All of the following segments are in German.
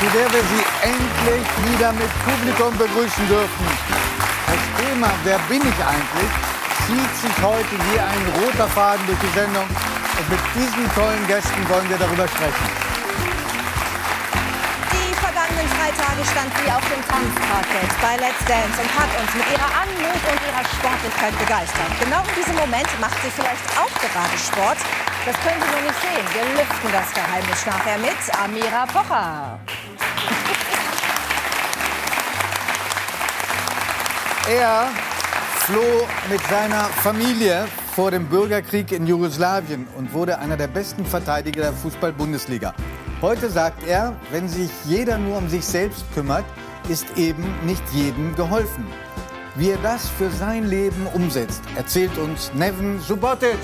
zu der wir Sie endlich wieder mit Publikum begrüßen dürfen. Das Thema Wer bin ich eigentlich zieht sich heute wie ein roter Faden durch die Sendung. Und mit diesen tollen Gästen wollen wir darüber sprechen. Die vergangenen drei Tage stand sie auf dem Tanzparkett bei Let's Dance und hat uns mit ihrer Anmut und ihrer Sportlichkeit begeistert. Genau in diesem Moment macht sie vielleicht auch gerade Sport. Das können Sie nur nicht sehen. Wir lüften das Geheimnis nachher mit Amira Pocher. Er floh mit seiner Familie vor dem Bürgerkrieg in Jugoslawien und wurde einer der besten Verteidiger der Fußball-Bundesliga. Heute sagt er, wenn sich jeder nur um sich selbst kümmert, ist eben nicht jedem geholfen. Wie er das für sein Leben umsetzt, erzählt uns Neven Subotic.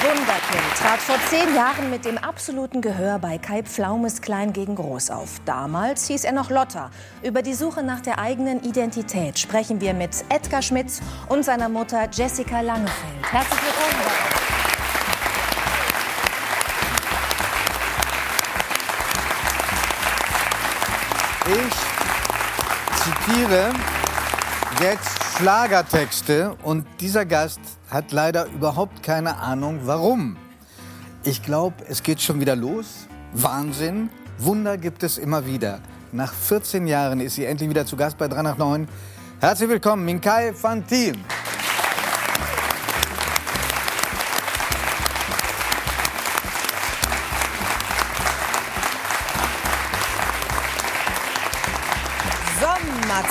Wunderkind, trat vor zehn Jahren mit dem absoluten Gehör bei Kai Pflaumes Klein gegen Groß auf. Damals hieß er noch Lotta. Über die Suche nach der eigenen Identität sprechen wir mit Edgar Schmitz und seiner Mutter Jessica Langefeld. Herzlich willkommen. Ich zitiere jetzt Schlagertexte und dieser Gast hat leider überhaupt keine Ahnung, warum. Ich glaube, es geht schon wieder los. Wahnsinn. Wunder gibt es immer wieder. Nach 14 Jahren ist sie endlich wieder zu Gast bei 3 nach 9. Herzlich willkommen, Minkai Fantin.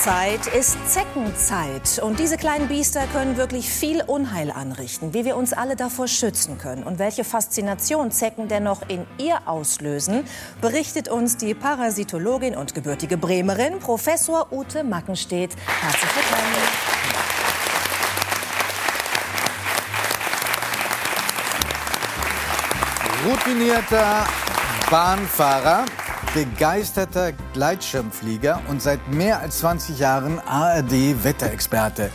Sommerzeit ist Zeckenzeit. Und diese kleinen Biester können wirklich viel Unheil anrichten. Wie wir uns alle davor schützen können und welche Faszination Zecken dennoch in ihr auslösen, berichtet uns die Parasitologin und gebürtige Bremerin, Professor Ute Mackenstedt. Herzlich willkommen. Routinierter Bahnfahrer, begeisterter Gleitschirmflieger und seit mehr als 20 Jahren ARD-Wetterexperte.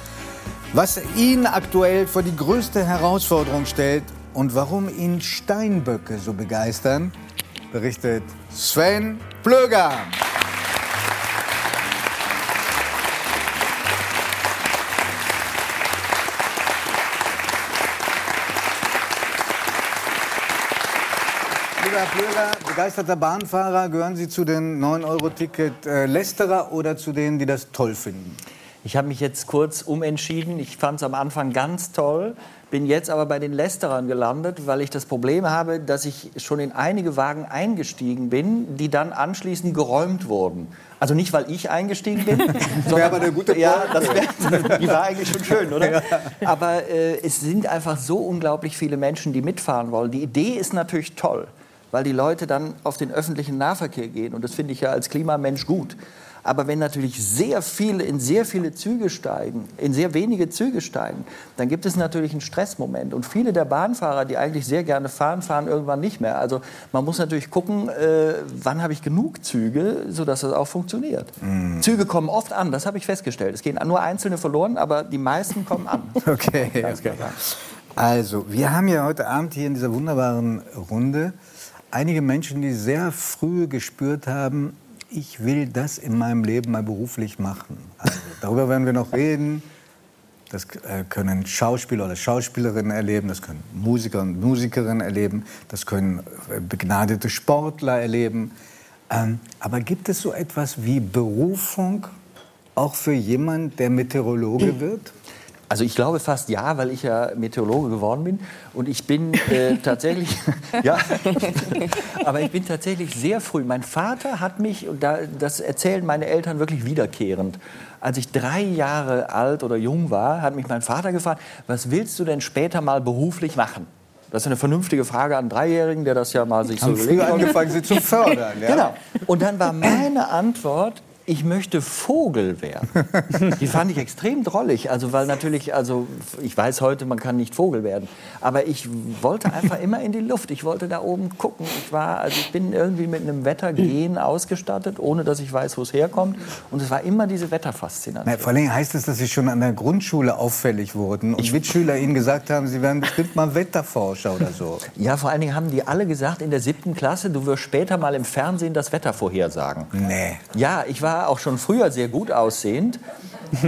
Was ihn aktuell vor die größte Herausforderung stellt und warum ihn Steinböcke so begeistern, berichtet Sven Plöger. Herr Plöger, begeisterter Bahnfahrer, gehören Sie zu den 9-Euro-Ticket-Lästerer oder zu denen, die das toll finden? Ich habe mich jetzt kurz umentschieden. Ich fand es am Anfang ganz toll, bin jetzt aber bei den Lästerern gelandet, weil ich das Problem habe, dass ich schon in einige Wagen eingestiegen bin, die dann anschließend geräumt wurden. Also nicht, weil ich eingestiegen bin. Wäre aber eine gute Ja, das wär, die war eigentlich schon schön, oder? Aber äh, es sind einfach so unglaublich viele Menschen, die mitfahren wollen. Die Idee ist natürlich toll, weil die Leute dann auf den öffentlichen Nahverkehr gehen. Und das finde ich ja als Klimamensch gut. Aber wenn natürlich sehr viele in sehr viele Züge steigen, in sehr wenige Züge steigen, dann gibt es natürlich einen Stressmoment. Und viele der Bahnfahrer, die eigentlich sehr gerne fahren, fahren irgendwann nicht mehr. Also man muss natürlich gucken, äh, wann habe ich genug Züge, sodass das auch funktioniert. Züge kommen oft an, das habe ich festgestellt. Es gehen nur einzelne verloren, aber die meisten kommen an. Okay. okay. Also, wir haben ja heute Abend hier in dieser wunderbaren Runde einige Menschen, die sehr früh gespürt haben, ich will das in meinem Leben mal beruflich machen. Also, darüber werden wir noch reden. Das äh, können Schauspieler oder Schauspielerinnen erleben, das können Musiker und Musikerinnen erleben, das können äh, begnadete Sportler erleben. Ähm, aber gibt es so etwas wie Berufung auch für jemanden, der Meteorologe wird? Also ich glaube fast ja, weil ich ja Meteorologe geworden bin und ich bin äh, tatsächlich ja, aber ich bin tatsächlich sehr früh. Mein Vater hat mich und da, das erzählen meine Eltern wirklich wiederkehrend. Als ich drei Jahre alt oder jung war, hat mich mein Vater gefragt: Was willst du denn später mal beruflich machen? Das ist eine vernünftige Frage an einen Dreijährigen, der das ja mal sich Haben so früh angefangen, sie zu fördern. Ja? Genau. Und dann war meine Antwort, ich möchte Vogel werden. Die fand ich extrem drollig. Also, weil natürlich, also ich weiß heute, man kann nicht Vogel werden. Aber ich wollte einfach immer in die Luft. Ich wollte da oben gucken. Ich war, also ich bin irgendwie mit einem Wettergehen ausgestattet, ohne dass ich weiß, wo es herkommt. Und es war immer diese Wetterfaszination. Na, vor allem heißt es, dass Sie schon an der Grundschule auffällig wurden und Mitschüler Ihnen gesagt haben, Sie werden bestimmt mal Wetterforscher oder so. Ja, vor allen Dingen haben die alle gesagt in der siebten Klasse, du wirst später mal im Fernsehen das Wetter vorhersagen. Nee. Ja, ich war auch schon früher sehr gut aussehend.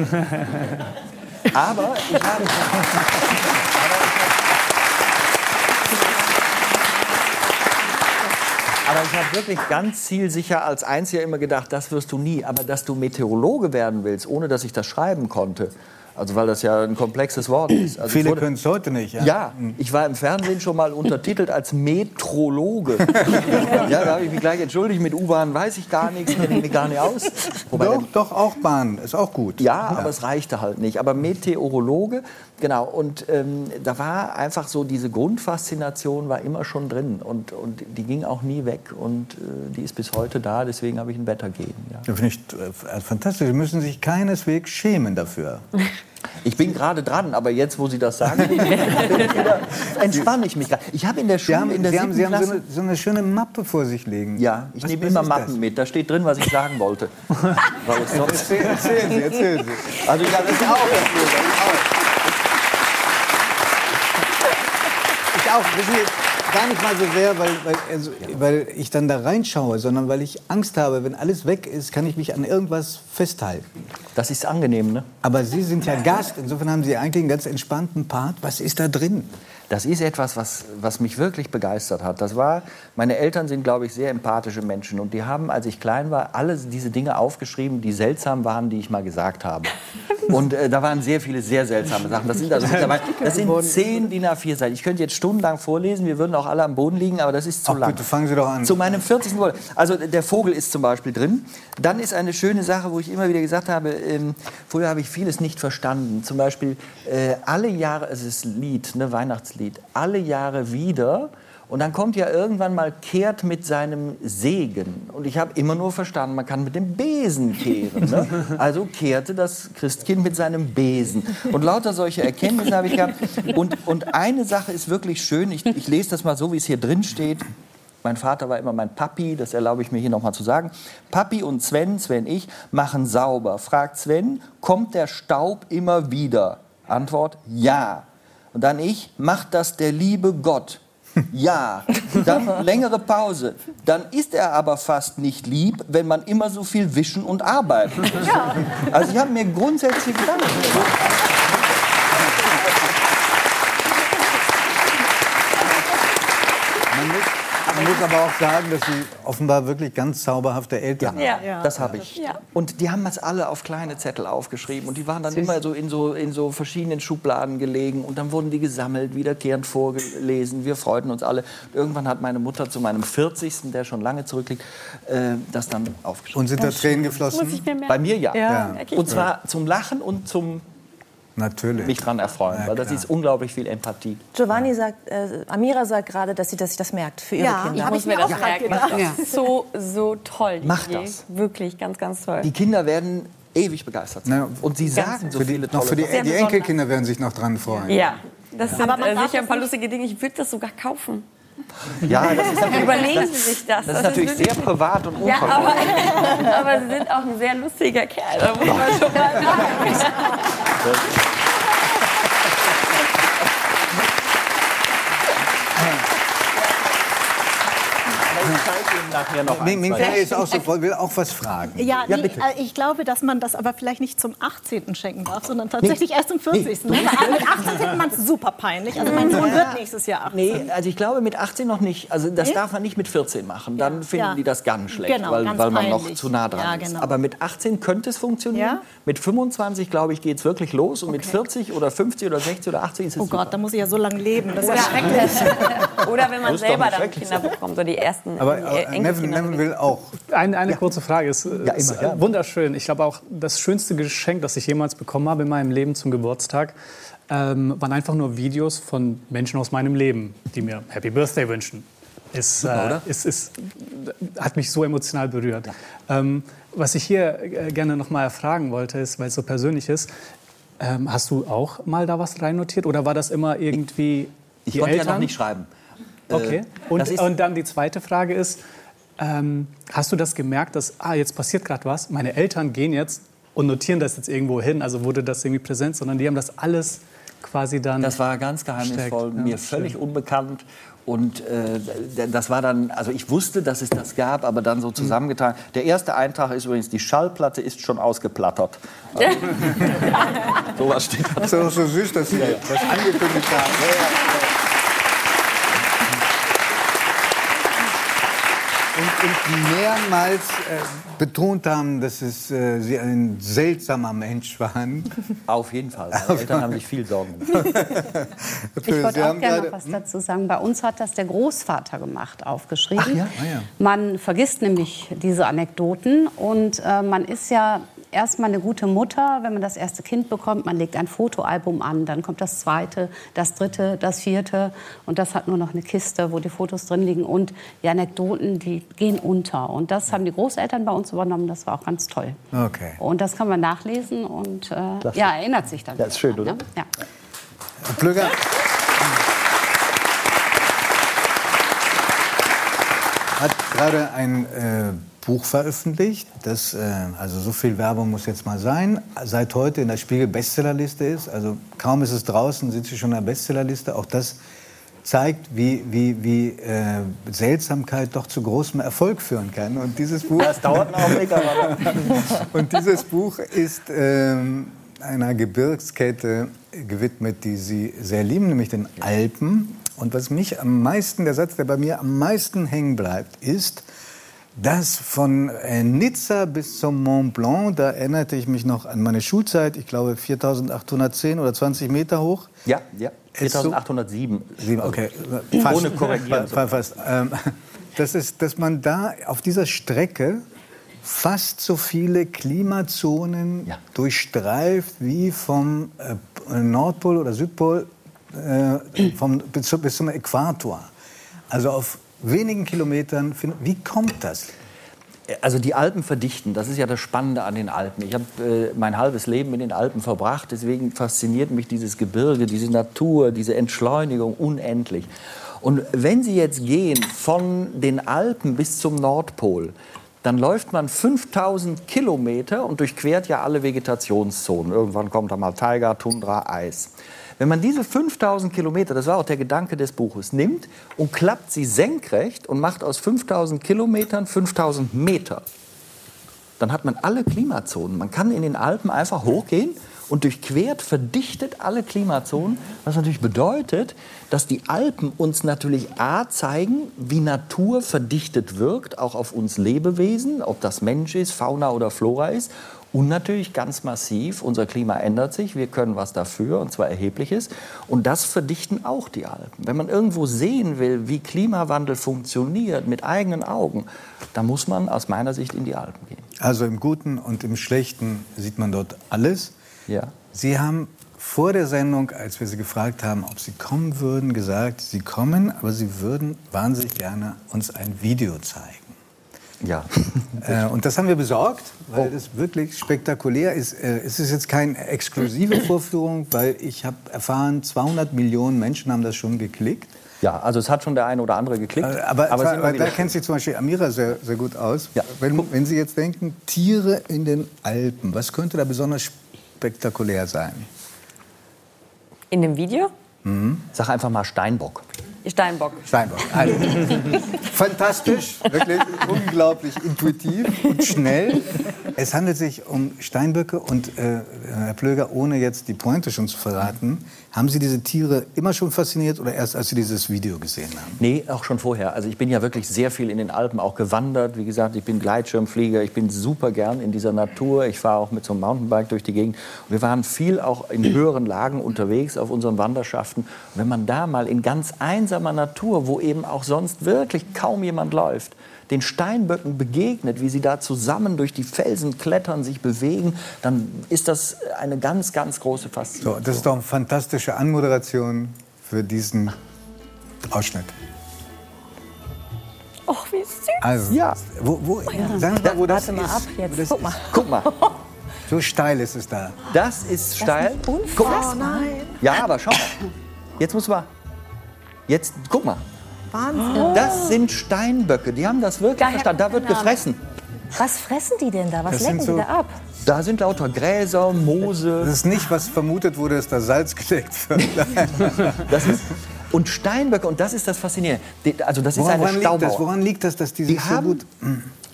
Aber ich habe. Aber ich habe wirklich ganz zielsicher als Einziger immer gedacht, das wirst du nie. Aber dass du Meteorologe werden willst, ohne dass ich das schreiben konnte, also weil das ja ein komplexes Wort ist. Also Viele können es heute nicht. Ja? ja, ich war im Fernsehen schon mal untertitelt als Metrologe. ja, da habe ich mich gleich entschuldigt, mit U-Bahn weiß ich gar nichts, kenne ich mich gar nicht aus. Wobei Doch, doch, auch Bahn, ist auch gut. ja, aber es reichte halt nicht. Aber Meteorologe, genau. Und ähm, da war einfach so, diese Grundfaszination war immer schon drin. Und, und die ging auch nie weg. Und äh, die ist bis heute da. Deswegen habe ich ein Wettergehen. Ja. Das finde ich äh, fantastisch. Sie müssen sich keineswegs schämen dafür. Ich bin gerade dran, aber jetzt, wo Sie das sagen, entspanne ich mich gerade. Ich habe in der Sie Schule, haben, in der Sie haben, Sie haben so, eine, so eine schöne Mappe vor sich liegen. Ja, ich Was- nehme was immer Mappen das? mit. Da steht drin, was ich sagen wollte. Es Erzählen, Sie, erzählen Sie. also ich habe das auch. Ich auch. Wissen Sie, gar nicht mal so sehr, weil, weil, also, weil ich dann da reinschaue, sondern weil ich Angst habe, wenn alles weg ist, kann ich mich an irgendwas festhalten. Das ist angenehm, ne? Aber Sie sind ja Gast, insofern haben Sie eigentlich einen ganz entspannten Part. Was ist da drin? Das ist etwas, was, was mich wirklich begeistert hat. Das war, meine Eltern sind, glaube ich, sehr empathische Menschen. Und die haben, als ich klein war, alle diese Dinge aufgeschrieben, die seltsam waren, die ich mal gesagt habe. Und äh, da waren sehr viele sehr seltsame Sachen. Das sind also das sind zehn DIN A4 Seiten. Ich könnte jetzt stundenlang vorlesen, wir würden auch alle am Boden liegen, aber das ist zu Ach, lang. bitte, fangen Sie doch an. Zu meinem 40. Geburtstag. Also der Vogel ist zum Beispiel drin. Dann ist eine schöne Sache, wo ich immer wieder gesagt habe, ähm, früher habe ich vieles nicht verstanden. Zum Beispiel äh, alle Jahre, es ist ein Lied, ne, Weihnachtslied, alle Jahre wieder. Und dann kommt ja irgendwann mal kehrt mit seinem Segen. Und ich habe immer nur verstanden, man kann mit dem Besen kehren. Ne? Also kehrte das Christkind mit seinem Besen. Und lauter solche Erkenntnisse habe ich gehabt. Und, und eine Sache ist wirklich schön, ich, ich lese das mal so, wie es hier drin steht. Mein Vater war immer mein Papi, das erlaube ich mir hier noch mal zu sagen. Papi und Sven, Sven ich, machen sauber. Fragt Sven, kommt der Staub immer wieder? Antwort, ja. Und dann ich, macht das der liebe Gott? Ja. Dann längere Pause. Dann ist er aber fast nicht lieb, wenn man immer so viel wischen und arbeiten muss. Also ich habe mir grundsätzlich Gedanken gemacht. Man muss, man muss aber auch sagen, dass Sie offenbar wirklich ganz zauberhafte Eltern haben. Ja. Das habe ich. Ja. Und die haben das alle auf kleine Zettel aufgeschrieben. Und die waren dann immer so in, so in so verschiedenen Schubladen gelegen. Und dann wurden die gesammelt, wiederkehrend vorgelesen. Wir freuten uns alle. Irgendwann hat meine Mutter zu meinem 40., der schon lange zurückliegt, äh, das dann aufgeschrieben. Und sind da Tränen Muss geflossen? ich mir merken. Bei mir ja. Ja, Ja. Und zwar zum Lachen und zum Natürlich. mich dran erfreuen. Ja, weil das klar. ist unglaublich viel Empathie. Giovanni sagt, äh, Amira sagt gerade, dass sie, dass sie das merkt für ihre Ja, Kinder. hab muss ich mir das auch gedacht. Das ist so, so toll. die Mach Idee. das. Wirklich, ganz, ganz toll. Die Kinder werden ewig begeistert sein. Und sie sagen so Für die, viele noch tolle für die, die. Enkelkinder werden sich noch dran freuen. Ja, das sind Aber man äh, sicher ein das paar lustige Dinge. Ich würde das sogar kaufen. Ja, das ist natürlich, Überlegen Sie sich das. das ist natürlich sehr privat und Ja, unverbraucht. aber, aber Sie sind auch ein sehr lustiger Kerl. Da muss man schon mal sagen. Ich zeige Ihnen nachher noch ein, Ming ist auch so voll, will auch was fragen. Ja, Ja, nee, bitte. äh, ich glaube, dass man das aber vielleicht nicht zum 18. schenken darf, sondern tatsächlich erst zum 40. Ne? Aber Mit 18 findet man es super peinlich. Also mein Sohn wird nächstes Jahr 18. Nee, also ich glaube mit 18 noch nicht. Also das darf man nicht mit 14 machen. Dann finden Ja. die das ganz schlecht, Genau, weil, ganz weil man noch zu nah dran Ja, ist. genau. Aber mit 18 könnte es funktionieren. Ja? Mit 25, glaube ich, geht es wirklich los. Und mit Okay. 40 oder 50 oder 60 oder 80 ist es Oh super. Gott, da muss ich ja so lange leben. Das ist ja schrecklich. Oder wenn man ist selber dann. Kinder bekommt, so die ersten Aber äh, äh, Nevin, Enkelkinder. Nevin will auch. Eine, eine kurze Frage. Es ist immer, ja. wunderschön. Ich glaube auch, das schönste Geschenk, das ich jemals bekommen habe in meinem Leben zum Geburtstag, ähm, waren einfach nur Videos von Menschen aus meinem Leben, die mir Happy Birthday wünschen. Ist, äh, oder? ist, ist, hat mich so emotional berührt. Ähm, was ich hier äh, gerne noch mal fragen wollte, ist, weil es so persönlich ist, ähm, hast du auch mal da was reinnotiert oder war das immer irgendwie Ich die konnte Eltern? ja noch nicht schreiben. Okay. Äh, Und, das ist- und dann die zweite Frage ist, ähm, hast du das gemerkt, dass, ah, jetzt passiert gerade was, meine Eltern gehen jetzt und notieren das jetzt irgendwo hin, also wurde das irgendwie präsent, sondern die haben das alles quasi dann... Das war ganz geheimnisvoll, ja, mir völlig unbekannt. Und äh, das war dann, also ich wusste, dass es das gab, aber dann so zusammengetan. Der erste Eintrag ist übrigens, die Schallplatte ist schon ausgeplattert. so was steht da. Das ist so süß, dass Sie das angekündigt haben. Und, und mehrmals äh, betont haben, dass es, äh, Sie ein seltsamer Mensch waren. Auf jeden Fall. Meine Eltern haben sich viel Sorgen gemacht. Ich wollte auch gerne gerade- noch was dazu sagen. Bei uns hat das der Großvater gemacht, aufgeschrieben. Ach ja? Ah ja. Man vergisst nämlich diese Anekdoten und äh, man ist ja erstmal eine gute Mutter, wenn man das erste Kind bekommt. Man legt ein Fotoalbum an, dann kommt das zweite, das dritte, das vierte und das hat nur noch eine Kiste, wo die Fotos drin liegen und die Anekdoten, die gehen unter. Und das haben die Großeltern bei uns übernommen. Das war auch ganz toll. Okay. Und das kann man nachlesen und äh, ja, erinnert sich dann. Ja, ist schön, daran, oder? Ne? Ja. Herr Plüger. Hat gerade ein äh, Buch veröffentlicht, das, äh, also so viel Werbung muss jetzt mal sein, seit heute in der Spiegel Bestsellerliste ist. Also kaum ist es draußen, sind sie schon in der Bestsellerliste. Auch das zeigt, wie, wie, wie äh, Seltsamkeit doch zu großem Erfolg führen kann. Und dieses Buch Das dauert einen Augenblick, aber und dieses Buch ist ähm, einer Gebirgskette gewidmet, die Sie sehr lieben, nämlich den Alpen. Und was mich am meisten, der Satz, der bei mir am meisten hängen bleibt, ist, dass von äh, Nizza bis zum Mont Blanc, da erinnerte ich mich noch an meine Schulzeit, ich glaube 4810 oder 20 Meter hoch. ja, ja. Ist so- 4807. Sieben, okay. Ohne korrigieren. Fast, fast. Ähm, das ist, dass man da auf dieser Strecke fast so viele Klimazonen Ja. durchstreift wie vom äh, Nordpol oder Südpol äh, vom, bis zum Äquator. Also auf wenigen Kilometern. find- Wie kommt das? Also die Alpen verdichten, das ist ja das Spannende an den Alpen. Ich habe äh, mein halbes Leben in den Alpen verbracht, deswegen fasziniert mich dieses Gebirge, diese Natur, diese Entschleunigung unendlich. Und wenn Sie jetzt gehen von den Alpen bis zum Nordpol, dann läuft man 5000 Kilometer und durchquert ja alle Vegetationszonen. Irgendwann kommt da mal Taiga, Tundra, Eis. Wenn man diese 5000 Kilometer, das war auch der Gedanke des Buches, nimmt und klappt sie senkrecht und macht aus 5000 Kilometern 5000 Meter, dann hat man alle Klimazonen. Man kann in den Alpen einfach hochgehen und durchquert, verdichtet alle Klimazonen, was natürlich bedeutet, dass die Alpen uns natürlich A zeigen, wie Natur verdichtet wirkt, auch auf uns Lebewesen, ob das Mensch ist, Fauna oder Flora ist. Und natürlich ganz massiv, unser Klima ändert sich, wir können was dafür, und zwar erhebliches. Und das verdichten auch die Alpen. Wenn man irgendwo sehen will, wie Klimawandel funktioniert mit eigenen Augen, dann muss man aus meiner Sicht in die Alpen gehen. Also im Guten und im Schlechten sieht man dort alles. Ja. Sie haben vor der Sendung, als wir Sie gefragt haben, ob Sie kommen würden, gesagt, Sie kommen, aber Sie würden wahnsinnig gerne uns ein Video zeigen. Ja. Äh, und das haben wir besorgt, weil das wirklich spektakulär ist. Äh, es ist jetzt keine exklusive Vorführung, weil ich habe erfahren, 200 Millionen Menschen haben das schon geklickt. Ja, also es hat schon der eine oder andere geklickt. Äh, Aber, aber, immer da kennt sich zum Beispiel Amira sehr, sehr gut aus. Ja. Wenn, wenn Sie jetzt denken, Tiere in den Alpen, was könnte da besonders spektakulär sein? In dem Video? Sag einfach mal Steinbock. Steinbock. Steinbock. Also, fantastisch, wirklich unglaublich intuitiv und schnell. Es handelt sich um Steinböcke und äh, Herr Plöger, ohne jetzt die Pointe schon zu verraten, haben Sie diese Tiere immer schon fasziniert oder erst als Sie dieses Video gesehen haben? Nee, auch schon vorher. Also ich bin ja wirklich sehr viel in den Alpen auch gewandert. Wie gesagt, ich bin Gleitschirmflieger, ich bin super gern in dieser Natur. Ich fahre auch mit so einem Mountainbike durch die Gegend. Und wir waren viel auch in höheren Lagen unterwegs auf unseren Wanderschaften. Und wenn man da mal in ganz einsamer Natur, wo eben auch sonst wirklich kaum jemand läuft, den Steinböcken begegnet, wie sie da zusammen durch die Felsen klettern, sich bewegen, dann ist das eine ganz, ganz große Faszination. So, das ist doch eine fantastische Anmoderation für diesen Ausschnitt. Oh, wie süß. Also, Ja. wo, wo, sagen Sie mal, wo das Warte mal ist. ab jetzt. das Guck mal. ist. Guck mal, So steil ist es da. das ist steil. Guck mal. Ja, aber schau mal. Jetzt muss man. Jetzt, guck mal. Wahnsinn. Das sind Steinböcke. Die haben das wirklich Daher verstanden. Da wird gefressen. Was fressen die denn da? Was Das lecken sind die so- da ab? Da sind lauter Gräser, Moose. Das ist nicht, was vermutet wurde, dass da Salz gedeckt wird. Das ist, und Steinböcke, und das ist das Faszinierende. Also das ist eine Woran liegt das? Woran liegt das, dass die Die sich so haben, gut...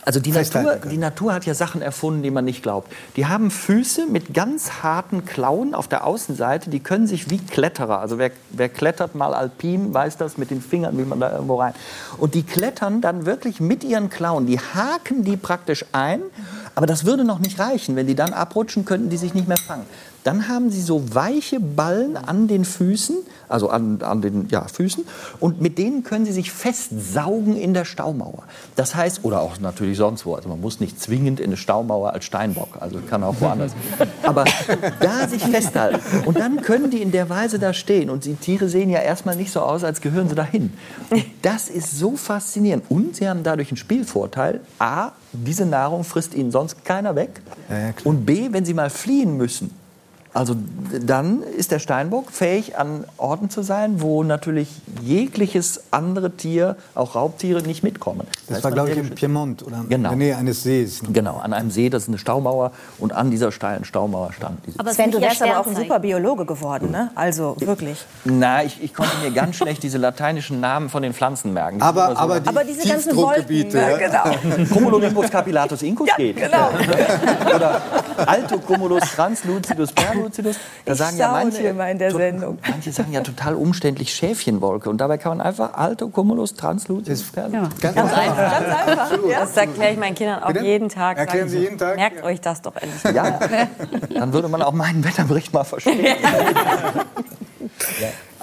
also die Natur, die Natur hat ja Sachen erfunden, die man nicht glaubt. Die haben Füße mit ganz harten Klauen auf der Außenseite. Die können sich wie Kletterer, also wer, wer klettert mal alpin, weiß das mit den Fingern, wie man da irgendwo rein. Und die klettern dann wirklich mit ihren Klauen. Die haken die praktisch ein. Aber das würde noch nicht reichen. Wenn die dann abrutschen, könnten die sich nicht mehr fangen. Dann haben sie so weiche Ballen an den Füßen, also an, an den ja, Füßen, und mit denen können sie sich festsaugen in der Staumauer. Das heißt, oder auch natürlich sonst wo. Also man muss nicht zwingend in eine Staumauer als Steinbock, also kann auch woanders. Aber da sich festhalten. Und dann können die in der Weise da stehen. Und die Tiere sehen ja erstmal nicht so aus, als gehören sie dahin. Das ist so faszinierend. Und sie haben dadurch einen Spielvorteil. A, diese Nahrung frisst ihnen sonst keiner weg. ja, klar. Und B, wenn sie mal fliehen müssen, also dann ist der Steinbock fähig, an Orten zu sein, wo natürlich jegliches andere Tier, auch Raubtiere, nicht mitkommen. Das heißt, war, glaube ich, geschützt. Piemont oder Genau. in der Nähe eines Sees. Genau, an einem See, das ist eine Staumauer und an dieser steilen Staumauer stand diese. Aber Sven, du wärst aber auch ein super Biologe geworden, ne? Also wirklich. Na, ich, ich konnte mir ganz schlecht diese lateinischen Namen von den Pflanzen merken. Die Aber, immer aber die Aber diese ganzen Wolken, ja. so Cumulonimbus capillatus incus geht. genau. Oder Alto Cumulus translucidus perlucidus. Da Ich sagen ja manche, immer in der Sendung. manche sagen ja total umständlich Schäfchenwolke. Und dabei kann man einfach Alto Cumulus translucidus perlucidus. Ganz einfach. Das erkläre ich meinen Kindern auch Bitte? jeden Tag. Erklären Sie jeden Tag? Merkt Ja. euch das doch endlich. Ja, dann würde man auch meinen Wetterbericht mal verstehen.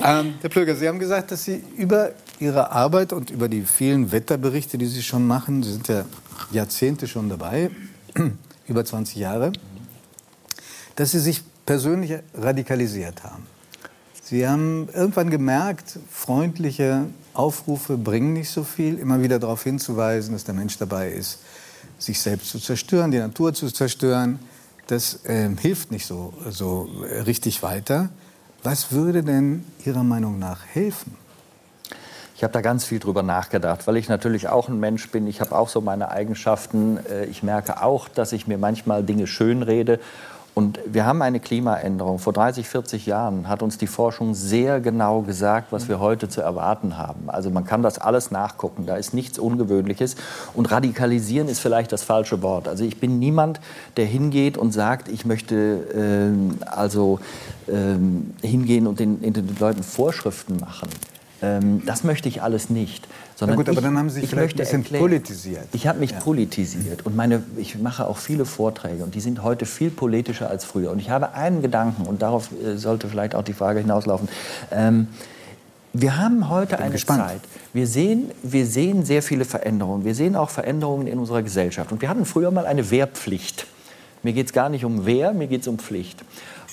Ähm, Herr Plöger, Sie haben gesagt, dass Sie über Ihre Arbeit und über die vielen Wetterberichte, die Sie schon machen, Sie sind ja Jahrzehnte schon dabei, über 20 Jahre, dass Sie sich persönlich radikalisiert haben. Sie haben irgendwann gemerkt, freundliche Aufrufe bringen nicht so viel, immer wieder darauf hinzuweisen, dass der Mensch dabei ist, sich selbst zu zerstören, die Natur zu zerstören. Das ähm, hilft nicht so, so äh, richtig weiter. Was würde denn Ihrer Meinung nach helfen? Ich habe da ganz viel drüber nachgedacht, weil ich natürlich auch ein Mensch bin. Ich habe auch so meine Eigenschaften. Äh, Ich merke auch, dass ich mir manchmal Dinge schönrede. Und wir haben eine Klimaänderung. Vor 30, 40 Jahren hat uns die Forschung sehr genau gesagt, was wir heute zu erwarten haben. Also man kann das alles nachgucken. Da ist nichts Ungewöhnliches. Und radikalisieren ist vielleicht das falsche Wort. Also ich bin niemand, der hingeht und sagt, ich möchte ähm, also ähm, hingehen und den, den Leuten Vorschriften machen. Ähm, das möchte ich alles nicht. Sondern gut, aber ich, dann haben Sie sich ich vielleicht möchte ein bisschen erklären- politisiert. Ich habe mich politisiert und meine, ich mache auch viele Vorträge und die sind heute viel politischer als früher. Und ich habe einen Gedanken und darauf äh, sollte vielleicht auch die Frage hinauslaufen. Ähm, wir haben heute eine gespannt. Zeit. Wir sehen, wir sehen sehr viele Veränderungen. Wir sehen auch Veränderungen in unserer Gesellschaft. Und wir hatten früher mal eine Wehrpflicht. Mir geht es gar nicht um Wehr, mir geht es um Pflicht.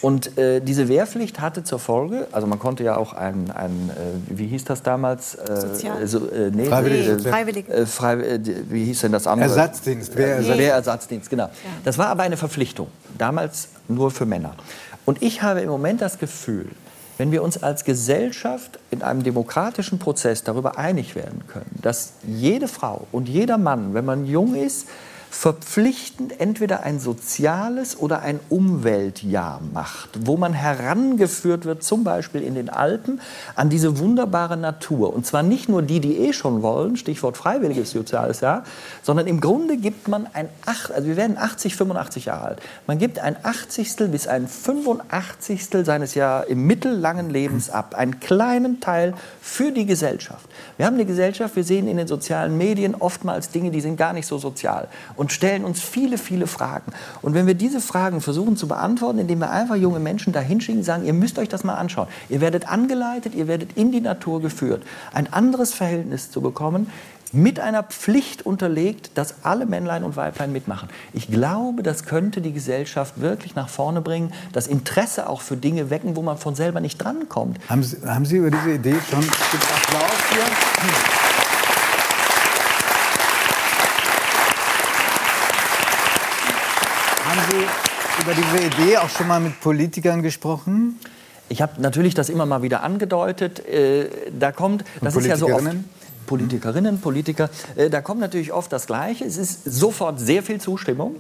Und äh, diese Wehrpflicht hatte zur Folge, also man konnte ja auch ein, ein äh, wie hieß das damals? Äh, Sozial. so, äh, nee, Freiwillig- äh, Freiwillig. Äh, frei, äh, die- wie hieß denn das andere? Ersatzdienst, Wehrersatz- Wehrersatz. Wehrersatzdienst, genau. Das war aber eine Verpflichtung, damals nur für Männer. Und ich habe im Moment das Gefühl, wenn wir uns als Gesellschaft in einem demokratischen Prozess darüber einig werden können, dass jede Frau und jeder Mann, wenn man jung ist, verpflichtend entweder ein soziales oder ein Umweltjahr macht, wo man herangeführt wird, zum Beispiel in den Alpen, an diese wunderbare Natur. Und zwar nicht nur die, die eh schon wollen, Stichwort freiwilliges soziales Jahr, sondern im Grunde gibt man ein, Ach- also wir werden 80, 85 Jahre alt, man gibt ein 80. bis ein 85. seines Jahr im mittellangen Lebens ab, einen kleinen Teil für die Gesellschaft. Wir haben eine Gesellschaft, wir sehen in den sozialen Medien oftmals Dinge, die sind gar nicht so sozial und stellen uns viele, viele Fragen. Und wenn wir diese Fragen versuchen zu beantworten, indem wir einfach junge Menschen da hinschicken, sagen, ihr müsst euch das mal anschauen. Ihr werdet angeleitet, ihr werdet in die Natur geführt, ein anderes Verhältnis zu bekommen, mit einer Pflicht unterlegt, dass alle Männlein und Weiblein mitmachen. Ich glaube, das könnte die Gesellschaft wirklich nach vorne bringen, das Interesse auch für Dinge wecken, wo man von selber nicht drankommt. Haben Sie, haben Sie über diese Idee schon Applaus hier? Sie über diese Idee auch schon mal mit Politikern gesprochen? Ich habe natürlich das immer mal wieder angedeutet. Äh, da kommt, das ist ja so oft. Politikerinnen, Politiker, äh, da kommt natürlich oft das Gleiche. Es ist sofort sehr viel Zustimmung.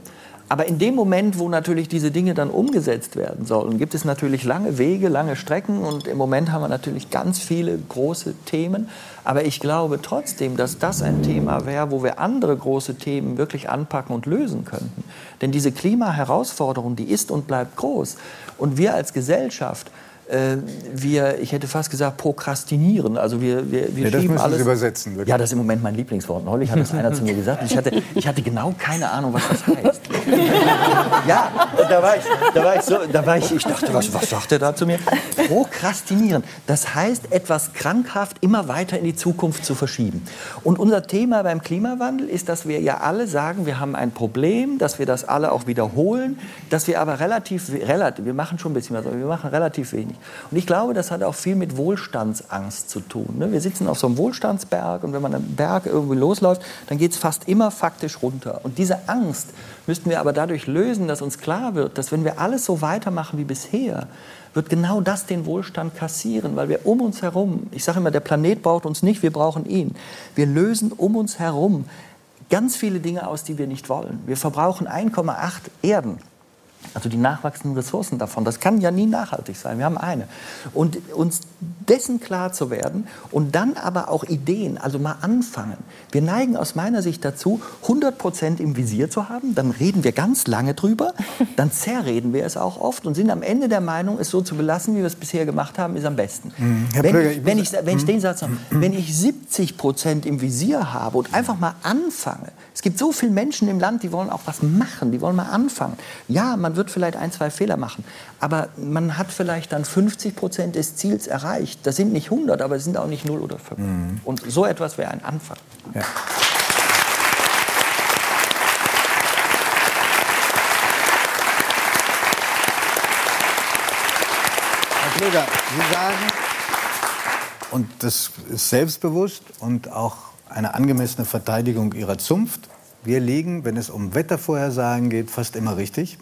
Aber in dem Moment, wo natürlich diese Dinge dann umgesetzt werden sollen, gibt es natürlich lange Wege, lange Strecken. Und im Moment haben wir natürlich ganz viele große Themen. Aber ich glaube trotzdem, dass das ein Thema wäre, wo wir andere große Themen wirklich anpacken und lösen könnten. Denn diese Klimaherausforderung, die ist und bleibt groß. Und wir als Gesellschaft, äh, wir, ich hätte fast gesagt, prokrastinieren. Also wir, wir, wir ja, das schieben alles. Übersetzen. Wirklich. Ja, das ist im Moment mein Lieblingswort. Neulich hat das einer zu mir gesagt. und Ich hatte, ich hatte genau keine Ahnung, was das heißt. ja, da war ich, da war ich so, da war ich, ich dachte, was, was sagt er da zu mir? Prokrastinieren. Das heißt, etwas krankhaft immer weiter in die Zukunft zu verschieben. Und unser Thema beim Klimawandel ist, dass wir ja alle sagen, wir haben ein Problem, dass wir das alle auch wiederholen, dass wir aber relativ, relativ wir machen schon ein bisschen was, aber wir machen relativ wenig. Und ich glaube, das hat auch viel mit Wohlstandsangst zu tun. ne? Wir sitzen auf so einem Wohlstandsberg und wenn man einen Berg irgendwie losläuft, dann geht es fast immer faktisch runter. Und diese Angst müssten wir aber dadurch lösen, dass uns klar wird, dass wenn wir alles so weitermachen wie bisher, wird genau das den Wohlstand kassieren, weil wir um uns herum, ich sage immer, der Planet braucht uns nicht, wir brauchen ihn. Wir lösen um uns herum ganz viele Dinge aus, die wir nicht wollen. Wir verbrauchen 1,8 Erden. Also die nachwachsenden Ressourcen davon, das kann ja nie nachhaltig sein. Wir haben eine. Und uns dessen klar zu werden und dann aber auch Ideen, also mal anfangen. Wir neigen aus meiner Sicht dazu, 100 Prozent im Visier zu haben. Dann reden wir ganz lange drüber, dann zerreden wir es auch oft und sind am Ende der Meinung, es so zu belassen, wie wir es bisher gemacht haben, ist am besten. Herr Wenn, Plöger, ich, wenn, ich, wenn ich den Satz habe, wenn ich 70 Prozent im Visier habe und einfach mal anfange, es gibt so viele Menschen im Land, die wollen auch was machen, die wollen mal anfangen. Ja, man wird vielleicht ein, zwei Fehler machen, aber man hat vielleicht dann 50 Prozent des Ziels erreicht. Das sind nicht 100, aber es sind auch nicht 0 oder 5. Und so etwas wäre ein Anfang. Ja. Herr Klöger, Sie sagen, und das ist selbstbewusst und auch eine angemessene Verteidigung Ihrer Zunft, wir liegen, wenn es um Wettervorhersagen geht, fast immer richtig.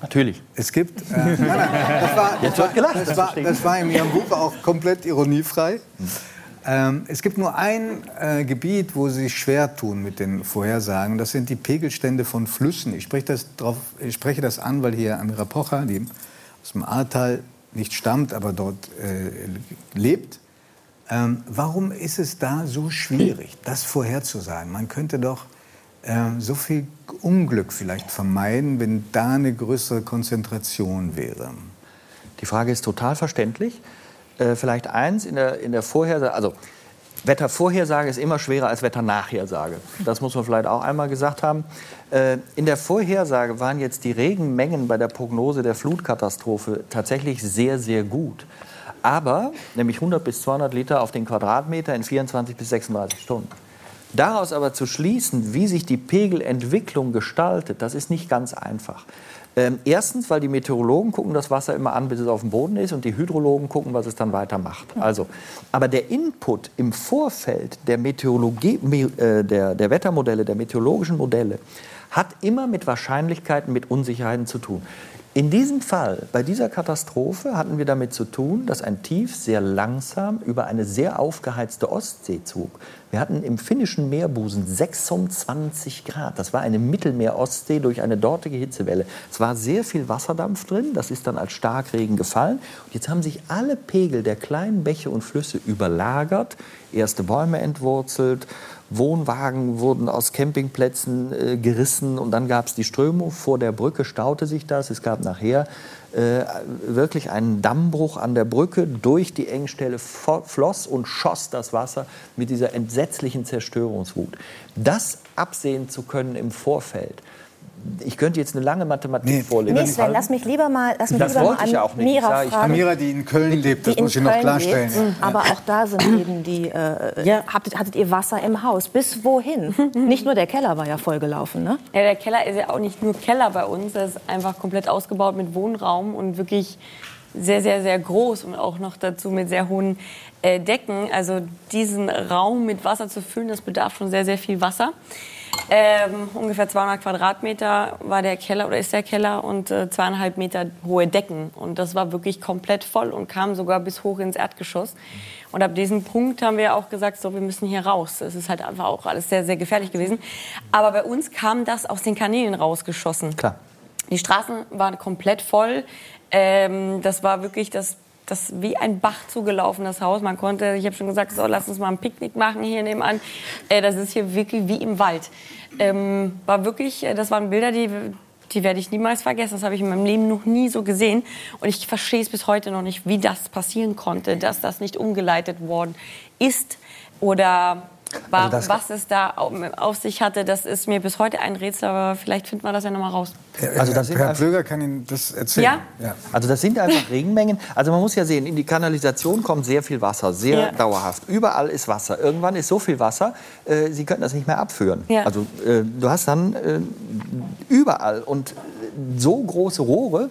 Natürlich. Es gibt. Äh, nein, nein, das war, Jetzt wird gelacht, das war, das war in Ihrem Buch auch komplett ironiefrei. Ähm, es gibt nur ein äh, Gebiet, wo Sie sich schwer tun mit den Vorhersagen. Das sind die Pegelstände von Flüssen. Ich spreche das, drauf, ich spreche das an, weil hier Andrea Pocher, die aus dem Ahrtal nicht stammt, aber dort äh, lebt. Ähm, warum ist es da so schwierig, das vorherzusagen? Man könnte doch ähm, so viel Unglück vielleicht vermeiden, wenn da eine größere Konzentration wäre. Die Frage ist total verständlich. Äh, vielleicht eins in der, in der Vorhersage, also Wettervorhersage ist immer schwerer als Wetternachhersage. Das muss man vielleicht auch einmal gesagt haben. Äh, in der Vorhersage waren jetzt die Regenmengen bei der Prognose der Flutkatastrophe tatsächlich sehr, sehr gut. Aber, nämlich 100 bis 200 Liter auf den Quadratmeter in 24 bis 36 Stunden. Daraus aber zu schließen, wie sich die Pegelentwicklung gestaltet, das ist nicht ganz einfach. Ähm, erstens, weil die Meteorologen gucken das Wasser immer an, bis es auf dem Boden ist, und die Hydrologen gucken, was es dann weiter macht. Also, aber der Input im Vorfeld der, Meteorologie, me, äh, der, der Wettermodelle, der meteorologischen Modelle, hat immer mit Wahrscheinlichkeiten, mit Unsicherheiten zu tun. In diesem Fall, bei dieser Katastrophe, hatten wir damit zu tun, dass ein Tief sehr langsam über eine sehr aufgeheizte Ostsee zog. Wir hatten im finnischen Meerbusen 26 Grad. Das war eine Mittelmeer-Ostsee durch eine dortige Hitzewelle. Es war sehr viel Wasserdampf drin. Das ist dann als Starkregen gefallen. Und jetzt haben sich alle Pegel der kleinen Bäche und Flüsse überlagert. Erste Bäume entwurzelt. Wohnwagen wurden aus Campingplätzen äh, gerissen und dann gab es die Strömung. Vor der Brücke staute sich das. Es gab nachher äh, wirklich einen Dammbruch an der Brücke. Durch die Engstelle floss und schoss das Wasser mit dieser entsetzlichen Zerstörungswut. Das absehen zu können im Vorfeld. Ich könnte jetzt eine lange Mathematik Nee, vorlesen. Nee, Sven, lass mich lieber mal, lass mich Das lieber wollte mal ich an ja auch nicht. Ich Mira ich fragen. Amira, die in Köln lebt, das muss ich noch klarstellen. lebt. Ja. Aber auch da sind eben die. Äh, hattet, hattet ihr Wasser im Haus? Bis wohin? Nicht nur der Keller war ja vollgelaufen, ne? Ja, der Keller ist ja auch nicht nur Keller bei uns, das ist einfach komplett ausgebaut mit Wohnraum und wirklich sehr, sehr, sehr groß und auch noch dazu mit sehr hohen äh, Decken. Also diesen Raum mit Wasser zu füllen, das bedarf schon sehr, sehr viel Wasser. Ähm, ungefähr 200 Quadratmeter war der Keller oder ist der Keller und äh, zweieinhalb Meter hohe Decken. Und das war wirklich komplett voll und kam sogar bis hoch ins Erdgeschoss. Und ab diesem Punkt haben wir auch gesagt, so, wir müssen hier raus. Es ist halt einfach auch alles sehr, sehr gefährlich gewesen. Aber bei uns kam das aus den Kanälen rausgeschossen. Klar. Die Straßen waren komplett voll. Ähm, das war wirklich das das wie ein Bach zugelaufen, Haus. Man konnte, ich habe schon gesagt, so, lass uns mal ein Picknick machen hier nebenan. Äh, das ist hier wirklich wie im Wald. Ähm, war wirklich, äh, das waren Bilder, die, die werde ich niemals vergessen. Das habe ich in meinem Leben noch nie so gesehen. Und ich verstehe es bis heute noch nicht, wie das passieren konnte, dass das nicht umgeleitet worden ist oder war, also was es da auf sich hatte, das ist mir bis heute ein Rätsel, aber vielleicht finden wir das ja noch mal raus. Also das Herr Plöger kann Ihnen das erzählen. Ja? ja? Also das sind einfach Regenmengen. Also man muss ja sehen, in die Kanalisation kommt sehr viel Wasser, sehr ja. dauerhaft. Überall ist Wasser. Irgendwann ist so viel Wasser, äh, Sie können das nicht mehr abführen. Ja. Also äh, du hast dann äh, überall und so große Rohre,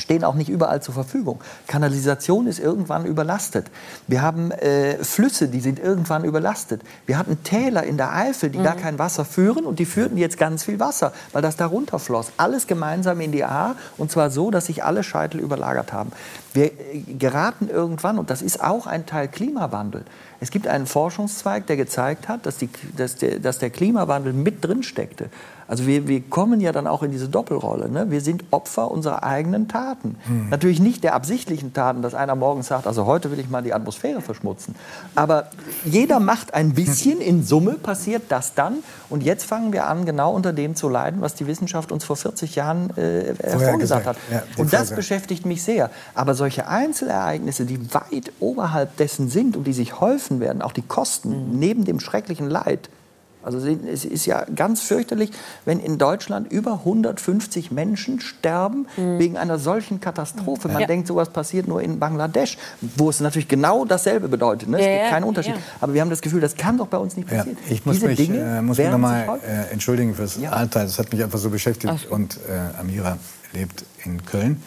stehen auch nicht überall zur Verfügung. Kanalisation ist irgendwann überlastet. Wir haben äh, Flüsse, die sind irgendwann überlastet. Wir hatten Täler in der Eifel, die mhm. gar kein Wasser führen und die führten jetzt ganz viel Wasser, weil das da runterfloss. Alles gemeinsam in die A und zwar so, dass sich alle Scheitel überlagert haben. Wir äh, geraten irgendwann, und das ist auch ein Teil Klimawandel, es gibt einen Forschungszweig, der gezeigt hat, dass, die, dass, der, dass der Klimawandel mit drin steckte. Also wir, wir kommen ja dann auch in diese Doppelrolle. Ne? Wir sind Opfer unserer eigenen Taten. Hm. Natürlich nicht der absichtlichen Taten, dass einer morgens sagt, also heute will ich mal die Atmosphäre verschmutzen. Aber jeder macht ein bisschen, in Summe passiert das dann. Und jetzt fangen wir an, genau unter dem zu leiden, was die Wissenschaft uns vor 40 Jahren äh, hervorgesagt hat. Ja, und das beschäftigt mich sehr. Aber solche Einzelereignisse, die weit oberhalb dessen sind und die sich häufen werden, auch die Kosten mhm. neben dem schrecklichen Leid, also es ist ja ganz fürchterlich, wenn in Deutschland über 150 Menschen sterben mhm. wegen einer solchen Katastrophe. Man ja. denkt, sowas passiert nur in Bangladesch, wo es natürlich genau dasselbe bedeutet. Ne? Es ja, gibt keinen Unterschied. Ja. Aber wir haben das Gefühl, das kann doch bei uns nicht passieren. Ich muss Diese mich, Dinge äh, muss mich nochmal äh, entschuldigen fürs Alter. Das hat mich einfach so beschäftigt. Ach. Und äh, Amira lebt in Köln.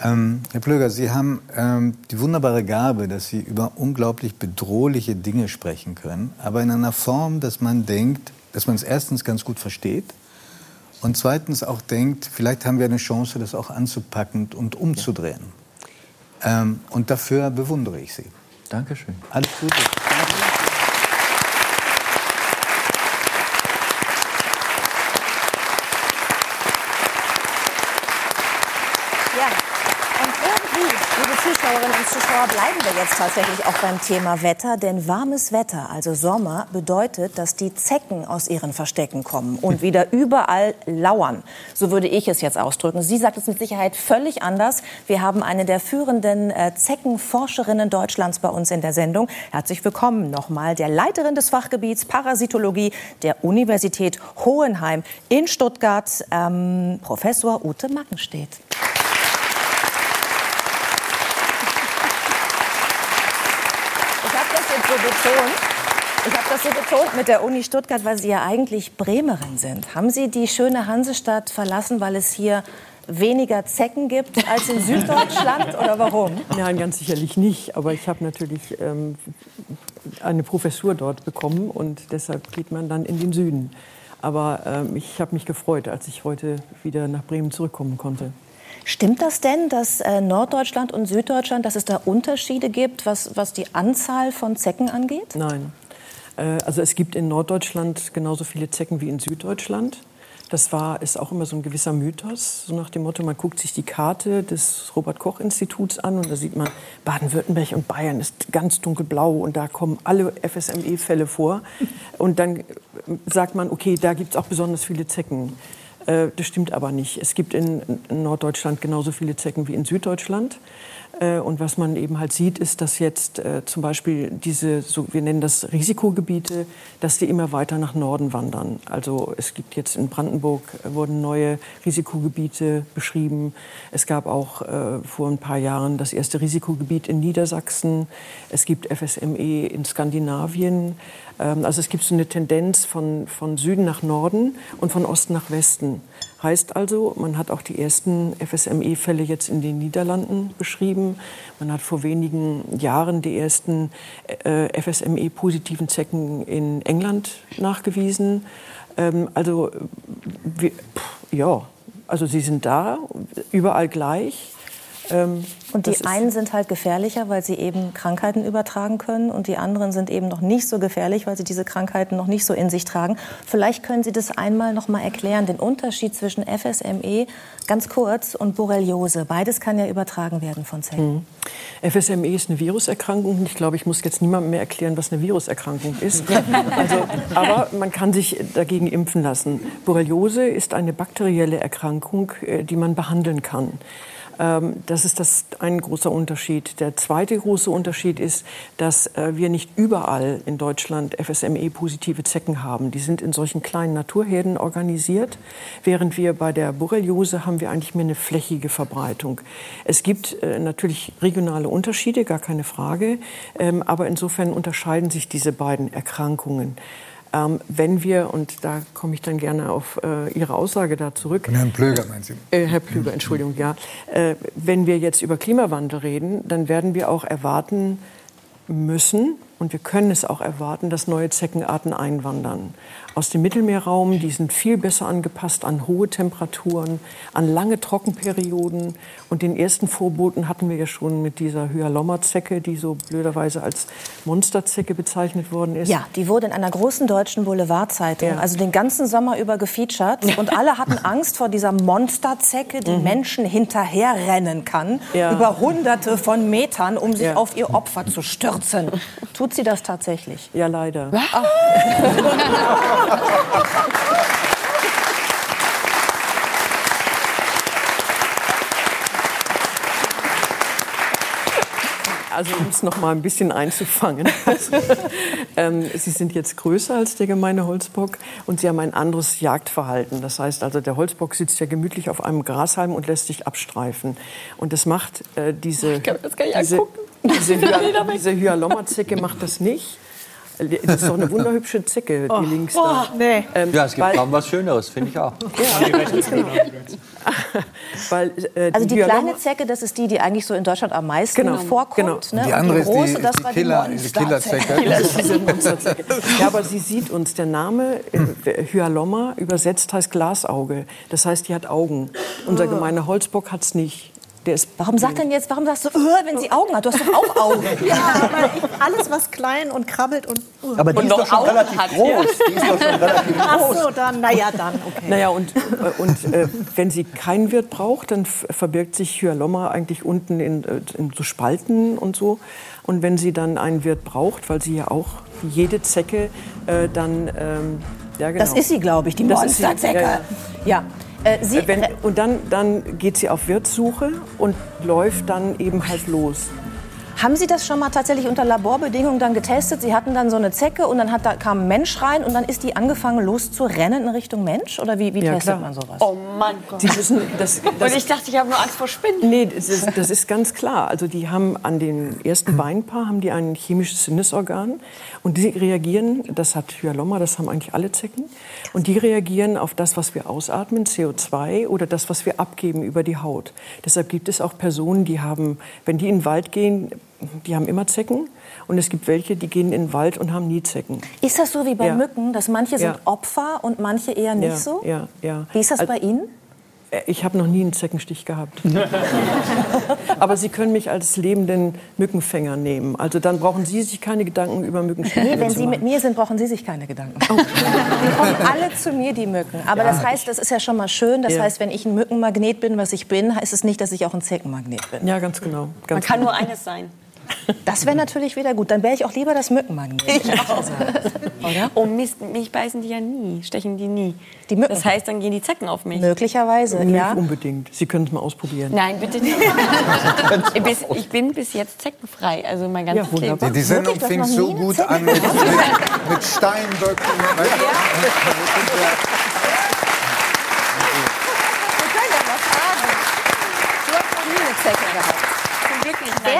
Ähm, Herr Plöger, Sie haben ähm, die wunderbare Gabe, dass Sie über unglaublich bedrohliche Dinge sprechen können, aber in einer Form, dass man denkt, dass man es erstens ganz gut versteht und zweitens auch denkt, vielleicht haben wir eine Chance, das auch anzupacken und umzudrehen. Ja. Ähm, und dafür bewundere ich Sie. Dankeschön. Alles Gute. Zuschauerinnen und Zuschauer, bleiben wir jetzt tatsächlich auch beim Thema Wetter. Denn warmes Wetter, also Sommer, bedeutet, dass die Zecken aus ihren Verstecken kommen und wieder überall lauern. So würde ich es jetzt ausdrücken. Sie sagt es mit Sicherheit völlig anders. Wir haben eine der führenden äh, Zeckenforscherinnen Deutschlands bei uns in der Sendung. Herzlich willkommen nochmal der Leiterin des Fachgebiets Parasitologie der Universität Hohenheim in Stuttgart, ähm, Professor Ute Mackenstedt. so betont. Ich habe das so betont mit der Uni Stuttgart, weil Sie ja eigentlich Bremerin sind. Haben Sie die schöne Hansestadt verlassen, weil es hier weniger Zecken gibt als in Süddeutschland oder warum? Nein, ganz sicherlich nicht. Aber ich habe natürlich ähm, eine Professur dort bekommen und deshalb geht man dann in den Süden. Aber ähm, ich habe mich gefreut, als ich heute wieder nach Bremen zurückkommen konnte. Stimmt das denn, dass äh, Norddeutschland und Süddeutschland, dass es da Unterschiede gibt, was, was die Anzahl von Zecken angeht? Nein. Äh, also es gibt in Norddeutschland genauso viele Zecken wie in Süddeutschland. Das war, ist auch immer so ein gewisser Mythos, so nach dem Motto, man guckt sich die Karte des Robert-Koch-Instituts an und da sieht man, Baden-Württemberg und Bayern ist ganz dunkelblau und da kommen alle FSME-Fälle vor. Und dann sagt man, okay, da gibt es auch besonders viele Zecken. Äh, das stimmt aber nicht. Es gibt in Norddeutschland genauso viele Zecken wie in Süddeutschland. Äh, und was man eben halt sieht, ist, dass jetzt äh, zum Beispiel diese, so, wir nennen das Risikogebiete, dass die immer weiter nach Norden wandern. Also es gibt jetzt in Brandenburg äh, wurden neue Risikogebiete beschrieben. Es gab auch äh, vor ein paar Jahren das erste Risikogebiet in Niedersachsen. Es gibt FSME in Skandinavien. Ähm, also es gibt so eine Tendenz von, von Süden nach Norden und von Osten nach Westen. Heißt also, man hat auch die ersten FSME-Fälle jetzt in den Niederlanden beschrieben. Man hat vor wenigen Jahren die ersten äh, FSME-positiven Zecken in England nachgewiesen. Ähm, also, wir, ja, also sie sind da, überall gleich. Ähm, und die einen sind halt gefährlicher, weil sie eben Krankheiten übertragen können und die anderen sind eben noch nicht so gefährlich, weil sie diese Krankheiten noch nicht so in sich tragen. Vielleicht können Sie das einmal noch mal erklären, den Unterschied zwischen FSME ganz kurz und Borreliose. Beides kann ja übertragen werden von Zellen. Mhm. FSME ist eine Viruserkrankung. Ich glaube, ich muss jetzt niemandem mehr erklären, was eine Viruserkrankung ist. Also, aber man kann sich dagegen impfen lassen. Borreliose ist eine bakterielle Erkrankung, äh, die man behandeln kann. Ähm, das ist das ein großer Unterschied. Der zweite große Unterschied ist, dass äh, wir nicht überall in Deutschland FSME-positive Zecken haben. Die sind in solchen kleinen Naturherden organisiert, während wir bei der Borreliose haben wir eigentlich mehr eine flächige Verbreitung. Es gibt äh, natürlich regionale Unterschiede, gar keine Frage, ähm, aber insofern unterscheiden sich diese beiden Erkrankungen. Ähm, wenn wir, und da komme ich dann gerne auf äh, Ihre Aussage da zurück. Von Herrn Plöger, meinen Sie? Äh, Herr Plöger, Entschuldigung, ja. Äh, wenn wir jetzt über Klimawandel reden, dann werden wir auch erwarten müssen, und wir können es auch erwarten, dass neue Zeckenarten einwandern. Aus dem Mittelmeerraum, die sind viel besser angepasst an hohe Temperaturen, an lange Trockenperioden. Und den ersten Vorboten hatten wir ja schon mit dieser Hyalomma-Zecke, die so blöderweise als Monsterzecke bezeichnet worden ist. Ja, die wurde in einer großen deutschen Boulevardzeitung, ja. also den ganzen Sommer über gefeatured. Und alle hatten Angst vor dieser Monsterzecke, die mhm. Menschen hinterherrennen kann, ja. über hunderte von Metern, um sich ja. auf ihr Opfer zu stürzen. Tut sie das tatsächlich? Ja, leider. Also um es noch mal ein bisschen einzufangen. ähm, sie sind jetzt größer als der gemeine Holzbock und sie haben ein anderes Jagdverhalten. Das heißt also, der Holzbock sitzt ja gemütlich auf einem Grashalm und lässt sich abstreifen. Und das macht äh, diese, ich kann, das kann ich diese, diese, diese Hyalomma-Zecke macht das nicht. Das ist doch eine wunderhübsche Zecke, die oh. links oh, da. Nee. Ähm, ja, es gibt weil, kaum was Schöneres, finde ich auch. Ja, genau. weil, äh, also die, die kleine Zecke, das ist die, die eigentlich so in Deutschland am meisten genau, vorkommt. Genau. Ne? Die andere die große, ist die, das die, Killer, die Killerzecke. ja, aber sie sieht uns. Der Name äh, Hyalomma übersetzt heißt Glasauge. Das heißt, die hat Augen. Unser oh. gemeiner Holzbock hat es nicht. Der ist warum sagt denn jetzt, warum sagst du, uh, wenn sie Augen hat? Du hast doch auch Augen. ja, aber ich, alles, was klein und krabbelt und. Uh. Aber die und ist doch schon relativ hat, groß. Ja. Die ist doch schon relativ groß. Ach so, dann, naja, dann, okay. Naja, und, äh, und äh, wenn sie keinen Wirt braucht, dann verbirgt sich Hyalomma eigentlich unten in, äh, in so Spalten und so. Und wenn sie dann einen Wirt braucht, weil sie ja auch jede Zecke äh, dann. Ähm, ja, genau. Das ist sie, glaube ich, die Monsterzecke. Ja, ja. ja. Äh, Sie, Wenn, und dann, dann geht sie auf Wirtssuche und läuft dann eben halt los. Haben Sie das schon mal tatsächlich unter Laborbedingungen dann getestet? Sie hatten dann so eine Zecke und dann hat, da kam ein Mensch rein und dann ist die angefangen loszurennen in Richtung Mensch? Oder wie, wie ja, testet klar. man sowas? Oh mein Gott. Müssen, das, das, und ich dachte, ich habe nur Angst vor Spinnen. Nee, das ist, das ist, ganz klar. Also die haben an den ersten Beinpaar haben die ein chemisches Sinnesorgan und die reagieren, das hat Hyalomma, das haben eigentlich alle Zecken, und die reagieren auf das, was wir ausatmen, CO2 oder das, was wir abgeben über die Haut. Deshalb gibt es auch Personen, die haben, wenn die in den Wald gehen, die haben immer Zecken. Und es gibt welche, die gehen in den Wald und haben nie Zecken. Ist das so wie bei ja. Mücken, dass manche sind ja. Opfer und manche eher nicht ja. so? Ja, ja. Wie ist das also, bei Ihnen? Äh, ich habe noch nie einen Zeckenstich gehabt. Aber Sie können mich als lebenden Mückenfänger nehmen. Also dann brauchen Sie sich keine Gedanken über Mückenstiche Nee, wenn Sie mit mir sind, brauchen Sie sich keine Gedanken. Oh. Die kommen alle zu mir, die Mücken. Aber ja. das heißt, das ist ja schon mal schön. Das ja. heißt, wenn ich ein Mückenmagnet bin, was ich bin, heißt es nicht, dass ich auch ein Zeckenmagnet bin. Ja, ganz genau. Ganz Man kann genau. nur eines sein. Das wäre natürlich wieder gut. Dann wäre ich auch lieber das Mückenmagnet. Oder? Oh Mist, mich beißen die ja nie, stechen die nie. Die Mücken. Das heißt, dann gehen die Zecken auf mich. Möglicherweise, nicht ja. unbedingt. Sie können es mal ausprobieren. Nein, bitte nicht. ich bin bis jetzt zeckenfrei, also mein ganzes ja, Leben. Die, die Sendung fing so gut an mit, mit, mit Steinböcken. Ja.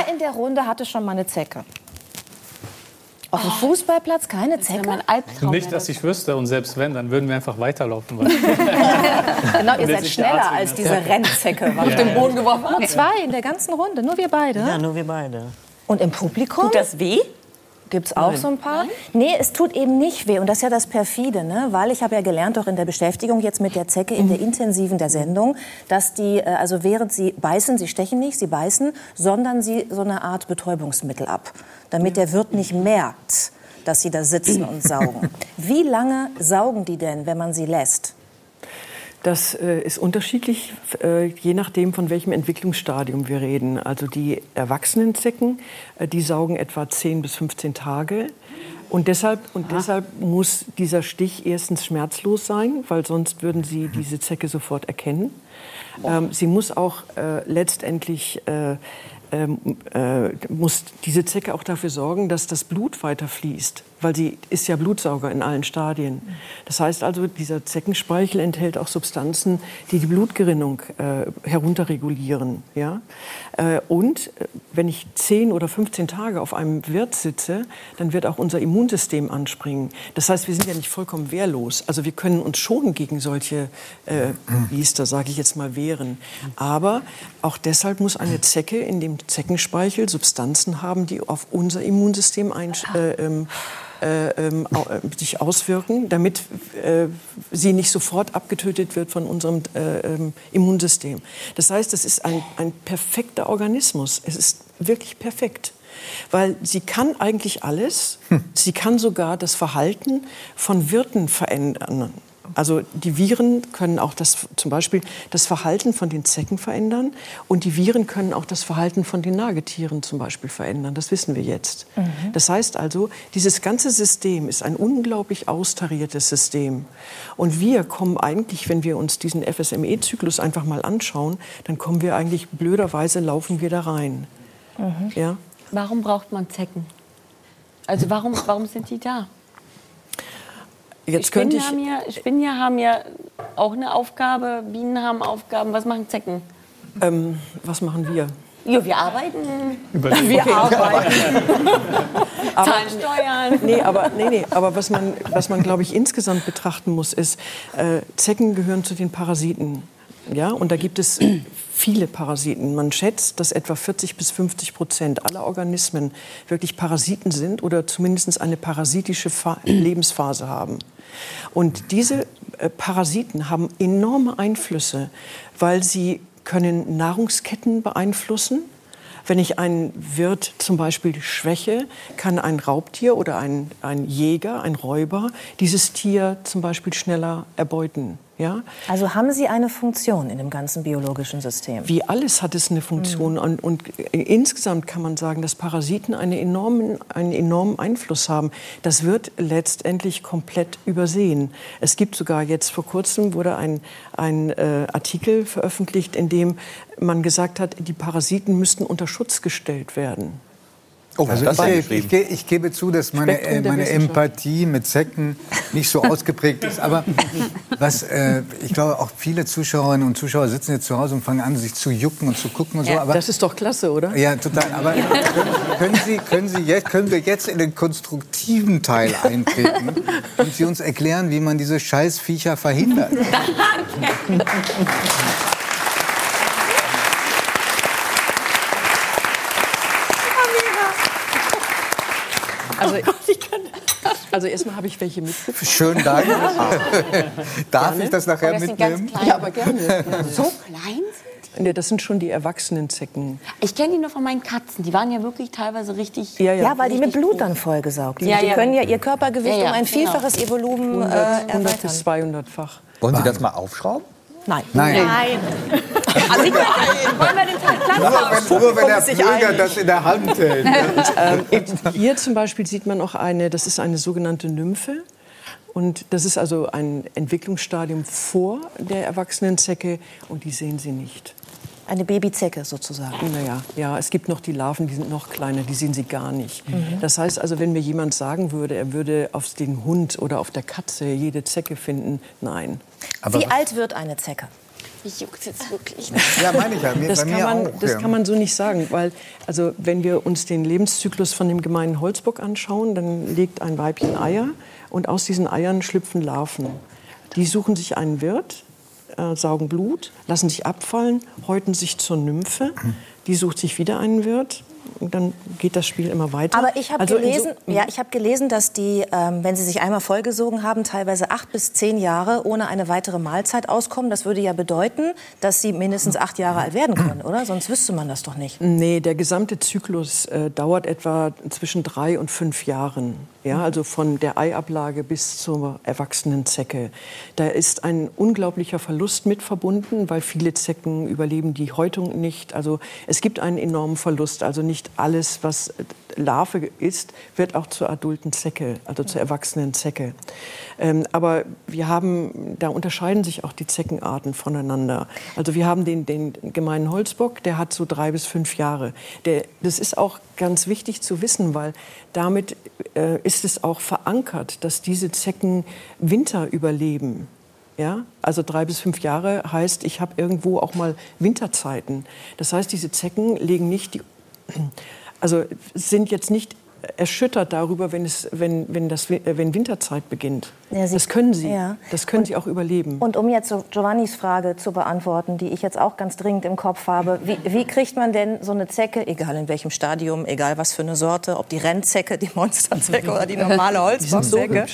Wer in der Runde hatte schon mal eine Zecke? Auf dem Fußballplatz keine Zecke? mein Albtraum. Nicht, dass ich wüsste. Und selbst wenn, dann würden wir einfach weiterlaufen. Weil Genau, ihr seid schneller als diese Rennzecke. auf den Boden geworfen. Nur zwei in der ganzen Runde, nur wir beide. Ja, nur wir beide. Und im Publikum Tut das weh? Gibt es auch so ein paar. Nee, es tut eben nicht weh. Und das ist ja das Perfide, ne? weil ich habe ja gelernt, auch in der Beschäftigung jetzt mit der Zecke, in der intensiven der Sendung, dass die, äh, also während sie beißen, sie stechen nicht, sie beißen, sondern sie so eine Art Betäubungsmittel ab, damit der Wirt nicht merkt, dass sie da sitzen und saugen. Wie lange saugen die denn, wenn man sie lässt? Das äh, ist unterschiedlich, äh, je nachdem, von welchem Entwicklungsstadium wir reden. Also die erwachsenen Zecken, äh, die saugen etwa 10 bis 15 Tage. Und deshalb, und deshalb muss dieser Stich erstens schmerzlos sein, weil sonst würden Sie diese Zecke sofort erkennen. Ähm, sie muss auch letztendlich äh, ähm, äh, muss diese Zecke auch dafür sorgen, dass das Blut weiter fließt, weil sie ist ja Blutsauger in allen Stadien. Das heißt also, dieser Zeckenspeichel enthält auch Substanzen, die die Blutgerinnung äh, herunterregulieren. Ja? Äh, und äh, wenn ich 10 oder 15 Tage auf einem Wirt sitze, dann wird auch unser Immunsystem anspringen. Das heißt, wir sind ja nicht vollkommen wehrlos. Also wir können uns schon gegen solche äh, Biester, sage ich jetzt mal, wehren. Aber auch deshalb muss eine Zecke in dem Zeckenspeichel Substanzen haben, die auf unser Immunsystem ein, äh, ähm, äh, ähm, äh, sich auswirken, damit äh, sie nicht sofort abgetötet wird von unserem äh, ähm, Immunsystem. Das heißt, es ist ein, ein perfekter Organismus. Es ist wirklich perfekt. Weil sie kann eigentlich alles. Sie kann sogar das Verhalten von Wirten verändern. Also die Viren können auch das, zum Beispiel das Verhalten von den Zecken verändern und die Viren können auch das Verhalten von den Nagetieren zum Beispiel verändern. Das wissen wir jetzt. Das heißt also, dieses ganze System ist ein unglaublich austariertes System. Und wir kommen eigentlich, wenn wir uns diesen FSME-Zyklus einfach mal anschauen, dann kommen wir eigentlich blöderweise laufen wir da rein. Ja? Warum braucht man Zecken? Also warum, warum sind die da? Jetzt könnte Spinnen, ich haben ja, Spinnen haben ja auch eine Aufgabe, Bienen haben Aufgaben. Was machen Zecken? ähm, was machen wir? Ja, wir arbeiten, überlegen. wir arbeiten, zahlen Steuern. Nee, aber, nee, nee, aber was man, was man glaube ich, insgesamt betrachten muss, ist, äh, Zecken gehören zu den Parasiten. Ja? Und da gibt es viele Parasiten. Man schätzt, dass etwa 40 bis 50 Prozent aller Organismen wirklich Parasiten sind oder zumindest eine parasitische Fa Lebensphase haben. Und diese äh, Parasiten haben enorme Einflüsse, weil sie können Nahrungsketten beeinflussen. Wenn ich einen Wirt zum Beispiel schwäche, kann ein Raubtier oder ein, ein Jäger, ein Räuber, dieses Tier zum Beispiel schneller erbeuten. Ja? Also haben sie eine Funktion in dem ganzen biologischen System? Wie alles hat es eine Funktion. Und, und insgesamt kann man sagen, dass Parasiten einen enormen, einen enormen Einfluss haben. Das wird letztendlich komplett übersehen. Es gibt sogar jetzt vor kurzem wurde ein, ein äh, Artikel veröffentlicht, in dem man gesagt hat, die Parasiten müssten unter Schutz gestellt werden. Oh, also ich, ich, ge- ich gebe zu, dass meine, äh, meine. Empathie mit Zecken nicht so ausgeprägt ist. Aber was, äh, ich glaube, auch viele Zuschauerinnen und Zuschauer sitzen jetzt zu Hause und fangen an, sich zu jucken und zu gucken und so. Aber, Das ist doch klasse, oder? ja, total. Aber können, können, Sie, können, Sie jetzt, können wir jetzt in den konstruktiven Teil eintreten und Sie uns erklären, wie man diese Scheißviecher verhindert? Also, also erstmal habe ich welche mitgebracht. Schönen Dank. Darf ich das nachher Das sind ganz mitnehmen? klein. Ja, aber gerne. So klein? Nee, das sind schon die erwachsenen Zecken. Ich kenne die nur von meinen Katzen. Die waren ja wirklich teilweise richtig. Ja, ja. Ja, weil die mit Blut dann vollgesaugt sind. Ja, die ja. können ja ihr Körpergewicht Ja, ja, um ein genau. Vielfaches ihr Volumen äh, 100, 100 bis erweitern. 200-fach. Wollen Sie das mal aufschrauben? Nein. Nein. Also ich wollen wir den Teil Platz Nur wenn, nur wenn der Pilger das in der Hand hält. Ähm, hier zum Beispiel sieht man auch eine, das ist eine sogenannte Nymphe. Und das ist also ein Entwicklungsstadium vor der erwachsenen Zecke und die sehen Sie nicht. Eine Babyzecke sozusagen. Naja, ja, es gibt noch die Larven, die sind noch kleiner, die sehen Sie gar nicht. Das heißt also, wenn mir jemand sagen würde, er würde auf den Hund oder auf der Katze jede Zecke finden, nein. Aber Wie alt wird eine Zecke? Ich juckt jetzt wirklich. Ja, meine ich ja. Mir, Das, bei kann mir man, auch. das ja. kann man so nicht sagen, weil also wenn wir uns den Lebenszyklus von dem gemeinen Holzbock anschauen, dann legt ein Weibchen Eier und aus diesen Eiern schlüpfen Larven. Die suchen sich einen Wirt, äh, saugen Blut, lassen sich abfallen, häuten sich zur Nymphe. Die sucht sich wieder einen Wirt dann geht das Spiel immer weiter. Aber ich habe Also in so- gelesen, ja, ich habe gelesen, dass die, ähm, wenn sie sich einmal vollgesogen haben, teilweise acht bis zehn Jahre ohne eine weitere Mahlzeit auskommen. Das würde ja bedeuten, dass sie mindestens acht Jahre alt werden können, oder? Sonst wüsste man das doch nicht. Nee, der gesamte Zyklus äh, dauert etwa zwischen drei und fünf Jahren. Ja, also von der Eiablage bis zur erwachsenen Zecke. Da ist ein unglaublicher Verlust mit verbunden, weil viele Zecken überleben die Häutung nicht. Also es gibt einen enormen Verlust. Also nicht alles, was Larve ist, wird auch zur adulten Zecke, also zur erwachsenen Zecke. Ähm, aber wir haben, da unterscheiden sich auch die Zeckenarten voneinander. Also wir haben den, den gemeinen Holzbock, der hat so drei bis fünf Jahre. Der, das ist auch ganz wichtig zu wissen, weil damit äh, ist es auch verankert, dass diese Zecken Winter überleben. Ja, also drei bis fünf Jahre heißt, ich habe irgendwo auch mal Winterzeiten. Das heißt, diese Zecken legen nicht die, also sind jetzt nicht erschüttert darüber, wenn, es, wenn, wenn, das, äh, wenn Winterzeit beginnt. Ja, sie- das können sie. ja. Das können sie auch überleben. Und um jetzt so Giovannis Frage zu beantworten, die ich jetzt auch ganz dringend im Kopf habe, wie, wie kriegt man denn so eine Zecke, egal in welchem Stadium, egal was für eine Sorte, ob die Rennzecke, die Monsterzecke oder die normale Holzbockzecke,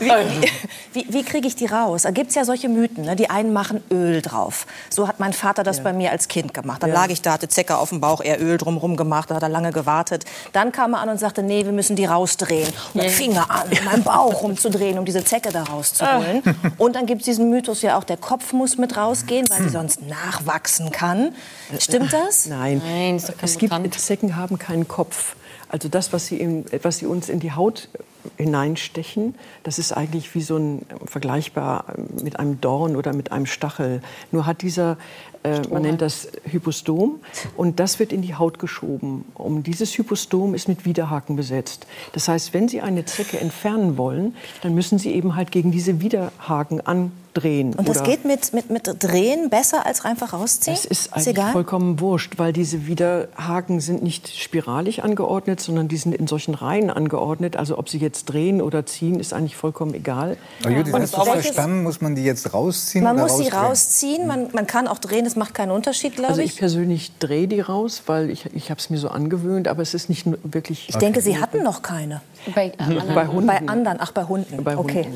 wie, wie, wie, wie kriege ich die raus? Da gibt es ja solche Mythen, ne? die einen machen Öl drauf. So hat mein Vater das bei mir als Kind gemacht. Dann Ja. lag ich da, hatte Zecke auf dem Bauch, er Öl drumherum gemacht, da hat er lange gewartet. Dann kam er an und sagte, nee, wir müssen die rausdrehen. Und dann fing er an, meinen Bauch rumzudrehen, um diese Zecke da rauszuholen. Und dann gibt es diesen Mythos ja auch, der Kopf muss mit rausgehen, weil sie sonst nachwachsen kann. Stimmt das? Nein, Nein, ist doch kein es gibt Mutant. Zecken haben keinen Kopf. Also das, was sie, in, was sie uns in die Haut hineinstechen, das ist eigentlich wie so ein vergleichbar mit einem Dorn oder mit einem Stachel. Nur hat dieser, äh, man nennt das Hypostom, und das wird in die Haut geschoben. Um dieses Hypostom ist mit Widerhaken besetzt. Das heißt, wenn Sie eine Zecke entfernen wollen, dann müssen Sie eben halt gegen diese Widerhaken andrehen. Und das oder- geht mit, mit, mit Drehen besser als einfach rausziehen? das ist ist eigentlich egal. vollkommen wurscht, weil diese Widerhaken sind nicht spiralig angeordnet, sondern die sind in solchen Reihen angeordnet. Also ob sie jetzt drehen oder ziehen, ist eigentlich vollkommen egal. Aber Judith, Und hast du verstanden? Muss man die jetzt rausziehen Man oder muss sie rausdrehen? rausziehen, man, man kann auch drehen, das macht keinen Unterschied, glaube Also ich. ich persönlich drehe die raus, weil ich, ich habe es mir so angewöhnt, aber es ist nicht wirklich... Ich denke, Sie hatten noch keine. Bei anderen. Bei Hunden. Bei anderen, ach bei Hunden. Bei Hunden. Okay.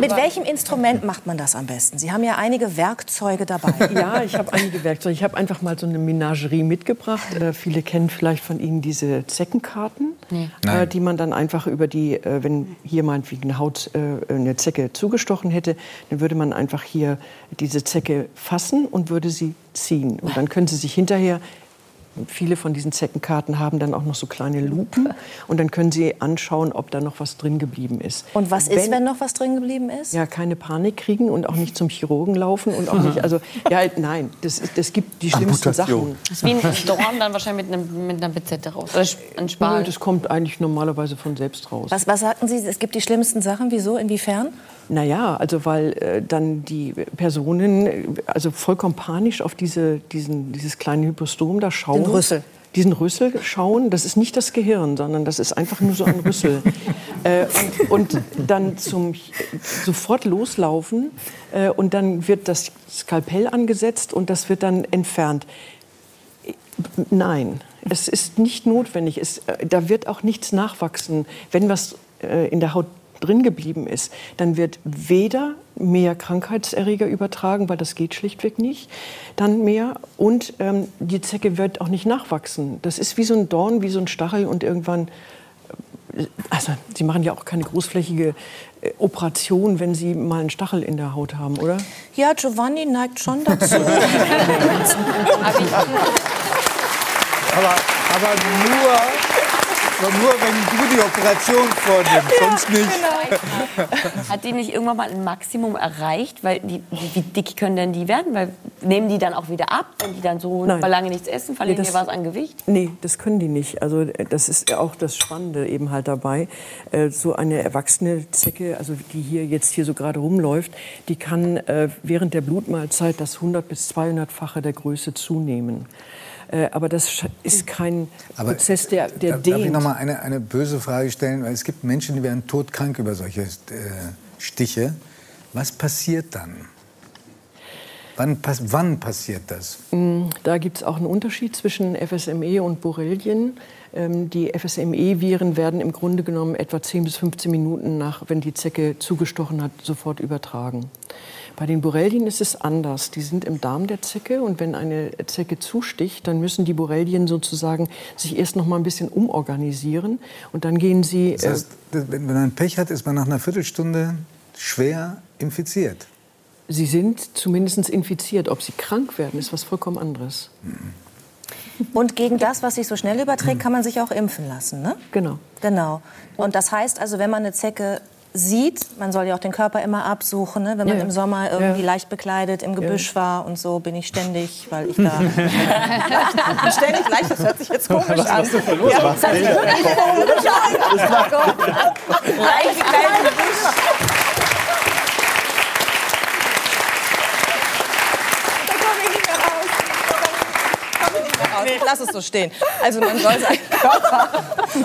Mit welchem Instrument macht man das am besten? Sie haben ja einige Werkzeuge dabei. Ja, ich habe einige Werkzeuge. Ich habe einfach mal so eine Menagerie mitgebracht. Äh, viele kennen vielleicht von Ihnen diese Zeckenkarten, äh, die man dann einfach über die, äh, wenn hier meinetwegen eine Haut äh, eine Zecke zugestochen hätte, dann würde man einfach hier diese Zecke fassen und würde sie ziehen. Und dann können Sie sich hinterher Viele von diesen Zeckenkarten haben dann auch noch so kleine Lupen und dann können Sie anschauen, ob da noch was drin geblieben ist. Und was ist, wenn noch was drin geblieben ist? Ja, keine Panik kriegen und auch nicht zum Chirurgen laufen und auch nicht, also, ja, nein, das, ist- das gibt die schlimmsten Sachen. Das ist wie ein Dorn dann wahrscheinlich mit, einem, mit einer Bizette raus. Oder ein Nö, Spal. Das kommt eigentlich normalerweise von selbst raus. Was, was sagten Sie? Es gibt die schlimmsten Sachen. Wieso? Inwiefern? Naja, also weil äh, dann die Personen also vollkommen panisch auf diese, diesen, dieses kleine Hypostom da schauen. Den Rüssel. Diesen Rüssel schauen, das ist nicht das Gehirn, sondern das ist einfach nur so ein Rüssel. äh, und, und dann zum, sofort loslaufen äh, und dann wird das Skalpell angesetzt und das wird dann entfernt. Nein, es ist nicht notwendig. Es, äh, da wird auch nichts nachwachsen. Wenn was äh, in der Haut drin geblieben ist, dann wird weder mehr Krankheitserreger übertragen, weil das geht schlichtweg nicht, dann mehr und ähm, die Zecke wird auch nicht nachwachsen. Das ist wie so ein Dorn, wie so ein Stachel und irgendwann äh, also, Sie machen ja auch keine großflächige äh, Operation, wenn Sie mal einen Stachel in der Haut haben, oder? Ja, Giovanni neigt schon dazu. Aber, aber nur, Aber nur wenn du die Operation vornimmst, sonst nicht. Genau. Hat die nicht irgendwann mal ein Maximum erreicht? Weil die, wie, wie dick können denn die werden? Weil nehmen die dann auch wieder ab, wenn die dann so Nein. lange nichts essen? Verlieren Nee, die das- was an Gewicht? Nee, das können die nicht. Also äh, das ist ja auch das Spannende eben halt dabei. Äh, So eine erwachsene Zecke, also die hier jetzt hier so gerade rumläuft, die kann äh, während der Blutmahlzeit das 100 bis 200-fache der Größe zunehmen. Äh, Aber das ist kein Aber Prozess, der, der Darf ich dehnt. noch mal eine, eine böse Frage stellen? Weil es gibt Menschen, die werden todkrank über solche äh, Stiche. Was passiert dann? Wann, wann passiert das? Da gibt es auch einen Unterschied zwischen FSME und Borrelien. Ähm, Die FSME-Viren werden im Grunde genommen etwa 10 bis 15 Minuten nach, wenn die Zecke zugestochen hat, sofort übertragen. Bei den Borrelien ist es anders. Die sind im Darm der Zecke und wenn eine Zecke zusticht, dann müssen die Borrelien sozusagen sich erst noch mal ein bisschen umorganisieren und dann gehen sie. Das heißt, das- wenn man Pech hat, ist man nach einer Viertelstunde schwer infiziert. äh, sie sind zumindest infiziert. Ob sie krank werden, ist was vollkommen anderes. Und gegen das, was sich so schnell überträgt, kann man sich auch impfen lassen, ne? Genau. Genau. Und das heißt also, wenn man eine Zecke sieht, man soll ja auch den Körper immer absuchen, ne? wenn man Ja. im Sommer irgendwie Ja. leicht bekleidet im Gebüsch war und so bin ich ständig, weil ich da ständig leicht, das hört sich jetzt komisch Was an. hast du verloren? Ja, das hört sich wirklich komisch an. Gott. Leicht bekleidet im Gebüsch. Da komme ich nicht mehr raus. Da komme ich nicht mehr raus. Ich lass es so stehen. Also man soll seinen Körper,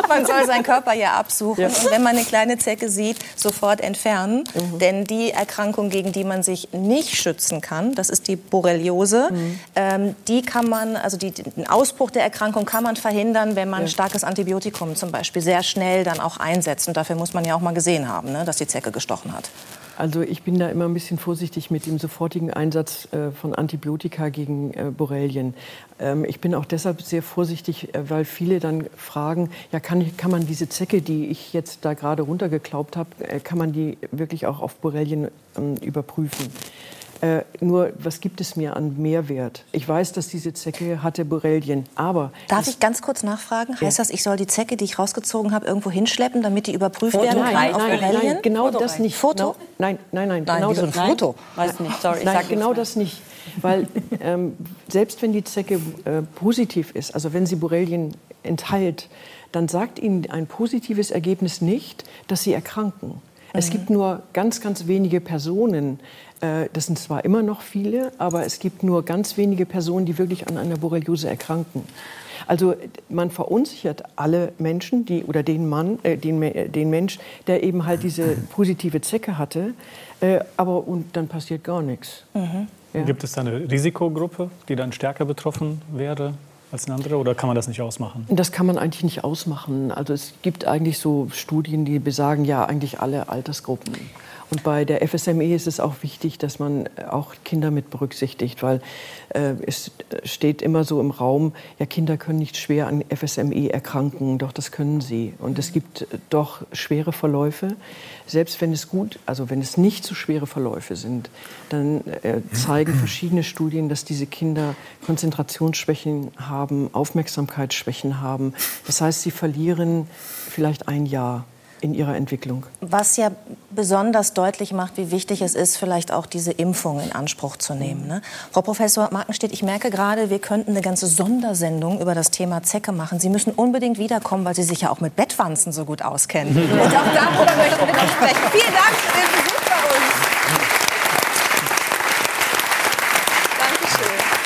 man soll seinen Körper ja absuchen und wenn man eine kleine Zecke sieht, sofort entfernen. Denn die Erkrankung, gegen die man sich nicht schützen kann, das ist die Borreliose. Ähm, die kann man, also die, den Ausbruch der Erkrankung kann man verhindern, wenn man ein starkes Antibiotikum zum Beispiel sehr schnell dann auch einsetzt. Und dafür muss man ja auch mal gesehen haben, ne, dass die Zecke gestochen hat. Also ich bin da immer ein bisschen vorsichtig mit dem sofortigen Einsatz äh, von Antibiotika gegen äh, Borrelien. Ähm, ich bin auch deshalb sehr vorsichtig, äh, weil viele dann fragen, ja kann, kann man diese Zecke, die ich jetzt da gerade runtergeklaubt habe, kann man die wirklich auch auf Borrelien ähm, überprüfen? Äh, nur, was gibt es mir an Mehrwert? Ich weiß, dass diese Zecke hatte Borrelien, aber Darf ich ganz kurz nachfragen? Heißt das, ich soll die Zecke, die ich rausgezogen habe, irgendwo hinschleppen, damit die überprüft werden kann nein, auf nein, Borrelien? nein, genau Foto das rein. nicht. Foto? Genau, nein, nein, nein, Nein, genau das ein Foto? Weiß nicht, sorry, ich Nein, sag genau das nicht. Weil ähm, selbst wenn die Zecke äh, positiv ist, also wenn sie Borrelien enthält, dann sagt Ihnen ein positives Ergebnis nicht, dass Sie erkranken. Es gibt nur ganz, ganz wenige Personen, das sind zwar immer noch viele, aber es gibt nur ganz wenige Personen, die wirklich an einer Borreliose erkranken. Also man verunsichert alle Menschen, die, oder den Mann, äh, den, äh, den Mensch, der eben halt diese positive Zecke hatte, äh, aber und dann passiert gar nichts. Ja. Gibt es da eine Risikogruppe, die dann stärker betroffen wäre als eine andere? Oder kann man das nicht ausmachen? Das kann man eigentlich nicht ausmachen. Also es gibt eigentlich so Studien, die besagen ja eigentlich alle Altersgruppen. Und bei der FSME ist es auch wichtig, dass man auch Kinder mit berücksichtigt, weil äh, es steht immer so im Raum, ja Kinder können nicht schwer an FSME erkranken, doch das können sie. Und es gibt äh, doch schwere Verläufe. Selbst wenn es gut, also wenn es nicht so schwere Verläufe sind, dann äh, zeigen verschiedene Studien, dass diese Kinder Konzentrationsschwächen haben, Aufmerksamkeitsschwächen haben. Das heißt, sie verlieren vielleicht ein Jahr in ihrer Entwicklung. Was ja besonders deutlich macht, wie wichtig es ist, vielleicht auch diese Impfung in Anspruch zu nehmen. Ne? Frau Professor Markenstedt, ich merke gerade, wir könnten eine ganze Sondersendung über das Thema Zecke machen. Sie müssen unbedingt wiederkommen, weil Sie sich ja auch mit Bettwanzen so gut auskennen. Und auch darüber möchten wir noch sprechen. Vielen Dank für den Besuch bei uns. Dankeschön.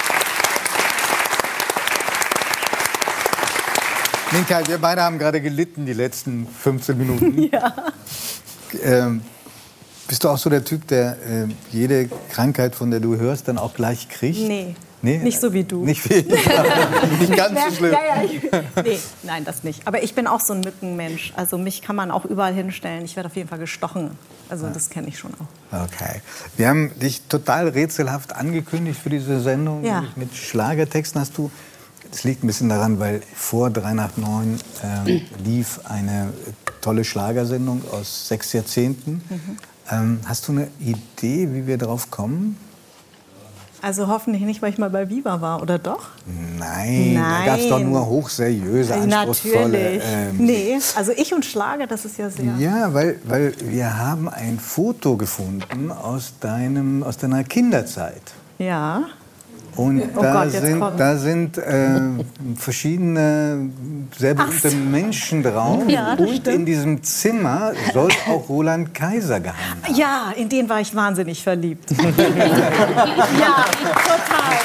Minka, wir beide haben gerade gelitten die letzten 15 Minuten. ja. Ähm, bist du auch so der Typ, der äh, jede Krankheit, von der du hörst, dann auch gleich kriegt? Nee. Nee? Nicht so wie du. Nicht, wie, nicht ganz so schlimm. Ja, ja, ich, nee, nein, das nicht. Aber ich bin auch so ein Mückenmensch. Also mich kann man auch überall hinstellen. Ich werde auf jeden Fall gestochen. Also das kenne ich schon auch. Okay. Wir haben dich total rätselhaft angekündigt für diese Sendung. Ja. Mit Schlagertexten hast du. Das liegt ein bisschen daran, weil vor 3 nach 9 ähm, lief eine tolle Schlagersendung aus sechs Jahrzehnten. Ähm, hast du eine Idee, wie wir darauf kommen? Also hoffentlich nicht, weil ich mal bei Viva war, oder doch? Nein, da gab es doch nur hochseriöse, anspruchsvolle. Natürlich. ähm, nee, also ich und Schlager, das ist ja sehr. Ja, weil, weil wir haben ein Foto gefunden aus, deinem, aus deiner Kinderzeit. Ja. Und Oh da, Gott, sind, da sind äh, verschiedene sehr berühmte Menschen drauf. Ja, und stimmt. in diesem Zimmer soll auch Roland Kaiser gehangen haben. Ja, in den war ich wahnsinnig verliebt. ja, total.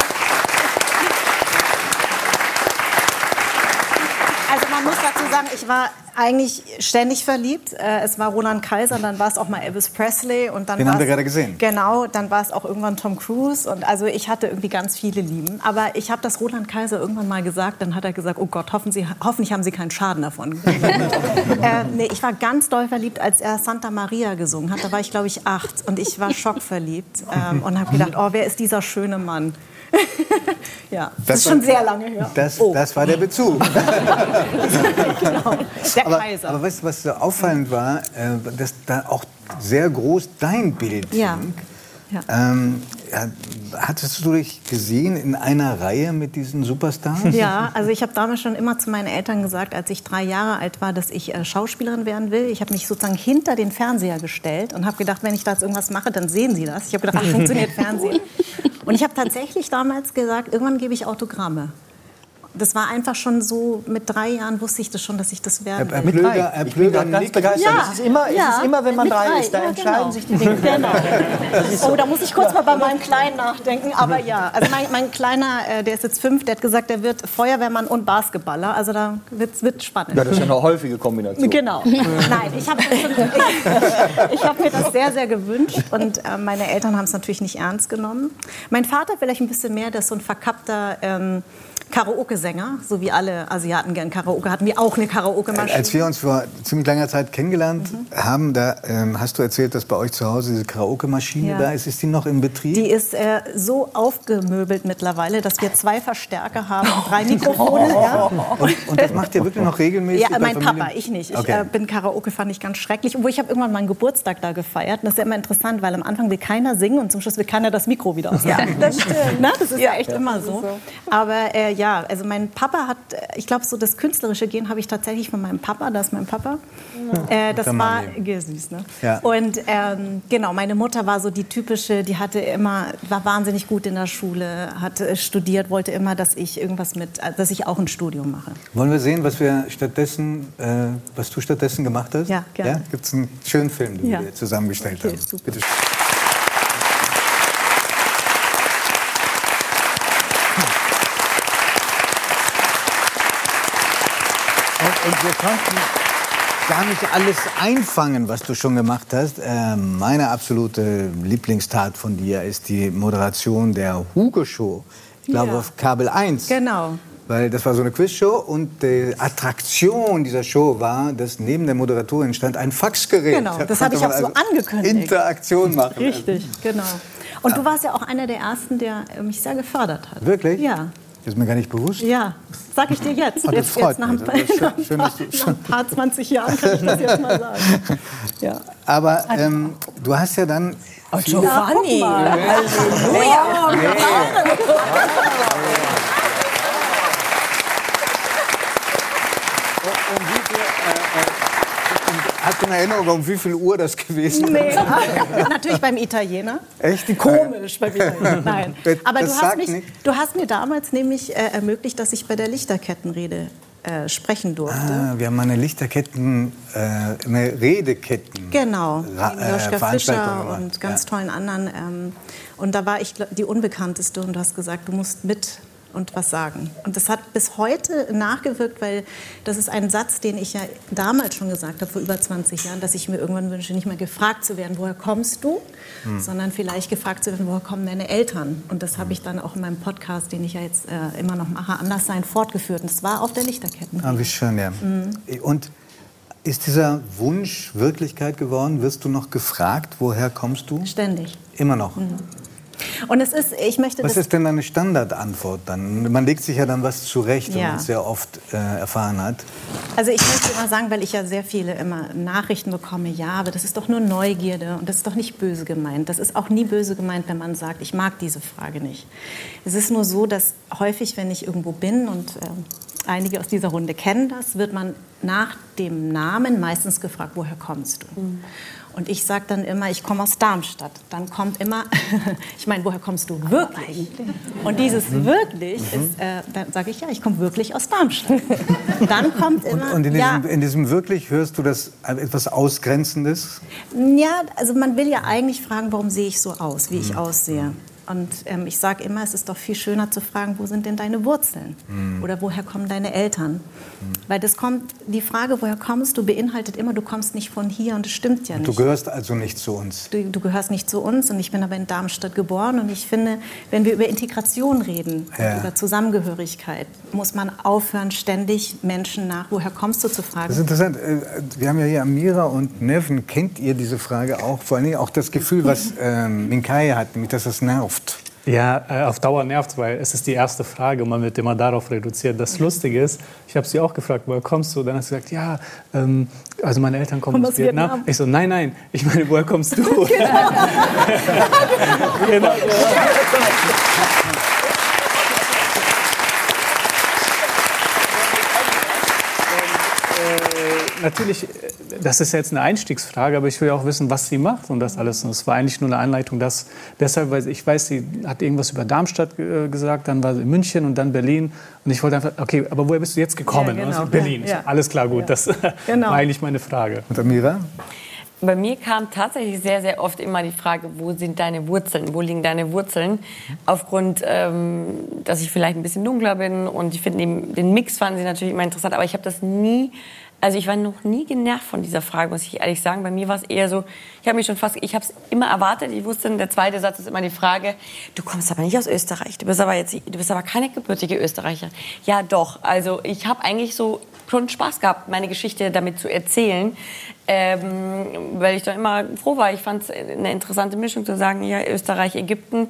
Also man muss dazu sagen, ich war eigentlich ständig verliebt. Äh, Es war Roland Kaiser, dann war es auch mal Elvis Presley und dann Den haben wir gerade gesehen. Genau, dann war es auch irgendwann Tom Cruise und also ich hatte irgendwie ganz viele Lieben. Aber ich habe das Roland Kaiser irgendwann mal gesagt, dann hat er gesagt, oh Gott, hoffen Sie, hoffentlich haben Sie keinen Schaden davon. äh, nee, ich war ganz doll verliebt, als er Santa Maria gesungen hat. Da war ich glaube ich acht und ich war schockverliebt ähm, und habe gedacht, oh, wer ist dieser schöne Mann? Ja, das, Das ist schon war- sehr lange her. Das, Oh. das war der Bezug. genau. Der aber, Kaiser. aber weißt du, was so auffallend war, äh, dass da auch sehr groß dein Bild Ja. hing. Ja. Ähm, ja, hattest du dich gesehen in einer Reihe mit diesen Superstars? Ja, also ich habe damals schon immer zu meinen Eltern gesagt, als ich drei Jahre alt war, dass ich äh, Schauspielerin werden will. Ich habe mich sozusagen hinter den Fernseher gestellt und habe gedacht, wenn ich da jetzt irgendwas mache, dann sehen sie das. Ich habe gedacht, wie funktioniert Fernsehen? Und ich habe tatsächlich damals gesagt, irgendwann gebe ich Autogramme. Das war einfach schon so, mit drei Jahren wusste ich das schon, dass ich das werden Herr will. Plöger, Herr Ich bin Plöger ganz begeistert. Ja, es, ist immer, es ja, ist immer, wenn man drei drei, ist, da ja, entscheiden genau. sich die Dinge. Genau. Oh, da muss ich kurz mal bei meinem Kleinen nachdenken. Aber ja, also mein, mein Kleiner, äh, der ist jetzt fünf, der hat gesagt, der wird Feuerwehrmann und Basketballer. Also da wird es spannend. Ja, das ist ja eine häufige Kombination. Genau. Nein, ich habe ich, ich hab mir das sehr, sehr gewünscht und äh, meine Eltern haben es natürlich nicht ernst genommen. Mein Vater vielleicht ein bisschen mehr, der ist so ein verkappter ähm, Karaoke-Sänger, so wie alle Asiaten gern Karaoke hatten, wie auch eine Karaoke-Maschine. Als wir uns vor ziemlich langer Zeit kennengelernt haben, da ähm, hast du erzählt, dass bei euch zu Hause diese Karaoke-Maschine Ja. da ist. Ist die noch in Betrieb? Die ist äh, so aufgemöbelt mittlerweile, dass wir zwei Verstärker haben und drei Mikrofone. Ja. und, und das macht ihr wirklich noch regelmäßig? Ja, mein? Papa, ich nicht. Ich Okay. äh, bin Karaoke, fand ich ganz schrecklich. Obwohl ich habe irgendwann meinen Geburtstag da gefeiert. Und das ist ja immer interessant, weil am Anfang will keiner singen und zum Schluss will keiner das Mikro wieder aus. Ja, das stimmt. Na, das ist ja, echt immer so. Aber äh, ja, also mein Papa hat, äh, ich glaube, so das künstlerische Gen habe ich tatsächlich von meinem Papa. Das ist mein Papa. Äh, das war ja, süß, ne? Ja. Und ähm, genau, meine Mutter war so die typische, die hatte immer, war wahnsinnig gut in der Schule, hat äh, studiert, wollte immer, dass ich irgendwas mit, äh, dass ich auch ein Studium mache. Wollen wir sehen, was wir stattdessen, äh, was du stattdessen gemacht hast? Ja, gerne. Ja? Gibt es einen schönen Film, den Ja. wir zusammengestellt Okay, haben? super. Bitte. Und, und wir konnten gar nicht alles einfangen, was du schon gemacht hast. Äh, meine absolute Lieblingstat von dir ist die Moderation der Hugo Show. Ich glaube Ja. auf Kabel 1. Genau. Weil das war so eine Quizshow und die Attraktion dieser Show war, dass neben der Moderatorin stand ein Faxgerät. Genau, Da das habe konnte ich auch man so also angekündigt. Interaktion machen. Richtig, genau. Und du warst ja auch einer der Ersten, der mich sehr gefördert hat. Wirklich? Ja. Das ist mir gar nicht bewusst. Ja, sag ich dir jetzt. Oh, jetzt, jetzt nach, ein paar, schön- nach, ein schön, nach ein paar 20 Jahren kann ich das jetzt mal sagen. Ja. Aber ähm, du hast ja dann viele- Giovanni. Hast du eine Erinnerung, um wie viel Uhr das gewesen ist? Nee, natürlich beim Italiener. Echt? Komisch beim Italiener. Nein. Das- Aber du hast, mich, du hast mir damals nämlich äh, ermöglicht, dass ich bei der Lichterkettenrede äh, sprechen durfte. Ah, wir haben eine Lichterketten, äh, eine Redeketten. Genau, Ra- äh, Joschka Fischer und ganz Ja. tollen anderen. Ähm, und da war ich die Unbekannteste und du hast gesagt, du musst mit und was sagen. Und das hat bis heute nachgewirkt, weil das ist ein Satz, den ich ja damals schon gesagt habe, vor über 20 Jahren, dass ich mir irgendwann wünsche, nicht mehr gefragt zu werden, woher kommst du, Hm. sondern vielleicht gefragt zu werden, woher kommen deine Eltern. Und das habe ich dann auch in meinem Podcast, den ich ja jetzt äh, immer noch mache, anders sein, fortgeführt. Und das war auf der Lichterketten. Ah, wie schön, ja. Mhm. Und ist dieser Wunsch Wirklichkeit geworden? Wirst du noch gefragt, woher kommst du? Ständig. Immer noch. Und es ist, ich möchte Was das ist denn eine Standardantwort dann? Man legt sich ja dann was zurecht, wenn Ja. man es sehr oft äh, erfahren hat. Also ich möchte immer sagen, weil ich ja sehr viele immer Nachrichten bekomme, ja, aber das ist doch nur Neugierde und das ist doch nicht böse gemeint. Das ist auch nie böse gemeint, wenn man sagt, ich mag diese Frage nicht. Es ist nur so, dass häufig, wenn ich irgendwo bin und ähm, einige aus dieser Runde kennen das, wird man nach dem Namen meistens gefragt, woher kommst du? Und ich sage dann immer, ich komme aus Darmstadt. Dann kommt immer, ich meine, woher kommst du wirklich? Und dieses wirklich ist, äh, dann sage ich, ja, ich komme wirklich aus Darmstadt. Dann kommt Und, immer, und in, ja, diesem, in diesem wirklich hörst du das etwas Ausgrenzendes? ja, also man will ja eigentlich fragen, warum sehe ich so aus, wie ich aussehe. Und ähm, ich sage immer, es ist doch viel schöner zu fragen, wo sind denn deine Wurzeln? Oder woher kommen deine Eltern? Weil das kommt, die Frage, woher kommst du, beinhaltet immer, du kommst nicht von hier und das stimmt ja nicht. Du gehörst also nicht zu uns. Du, du gehörst nicht zu uns und ich bin aber in Darmstadt geboren und ich finde, wenn wir über Integration reden, Ja. und über Zusammengehörigkeit, muss man aufhören, ständig Menschen nach, woher kommst du zu fragen. Das ist interessant. Äh, Wir haben ja hier Amira und Neven. Kennt ihr diese Frage auch? Vor allen Dingen auch das Gefühl, was ähm, Minkai hat, nämlich dass das nervt. Ja, äh, auf Dauer nervt weil es ist die erste Frage und man wird immer darauf reduziert. Das Lustige ist, ich habe sie auch gefragt, woher kommst du? Dann hat sie gesagt, ja, ähm, also meine Eltern kommen aus aus Vietnam. Vietnam. Ich so, nein, nein, ich meine, woher kommst du? genau. Äh, Natürlich, das ist jetzt eine Einstiegsfrage, aber ich will ja auch wissen, was sie macht und das alles. Und es war eigentlich nur eine Einleitung, dass deshalb, weil ich weiß, sie hat irgendwas über Darmstadt äh, gesagt, dann war sie in München und dann Berlin. Und ich wollte einfach, okay, aber woher bist du jetzt gekommen? Ja, Und genau. Berlin. Ja. alles klar, gut. Das Genau. war eigentlich meine Frage. Und Amira? Bei mir kam tatsächlich sehr, sehr oft immer die Frage, wo sind deine Wurzeln, wo liegen deine Wurzeln? Aufgrund, ähm, dass ich vielleicht ein bisschen dunkler bin und ich finde den, den Mix fanden sie natürlich immer interessant, aber ich habe das nie, also ich war noch nie genervt von dieser Frage, muss ich ehrlich sagen. Bei mir war es eher so, ich habe mich schon fast, ich habe es immer erwartet. Ich wusste, der zweite Satz ist immer die Frage, du kommst aber nicht aus Österreich, du bist aber jetzt, du bist aber keine gebürtige Österreicher. Ja, doch. Also ich habe eigentlich so schon Spaß gehabt, meine Geschichte damit zu erzählen, ähm, weil ich doch immer froh war. Ich fand es eine interessante Mischung zu sagen, ja, Österreich, Ägypten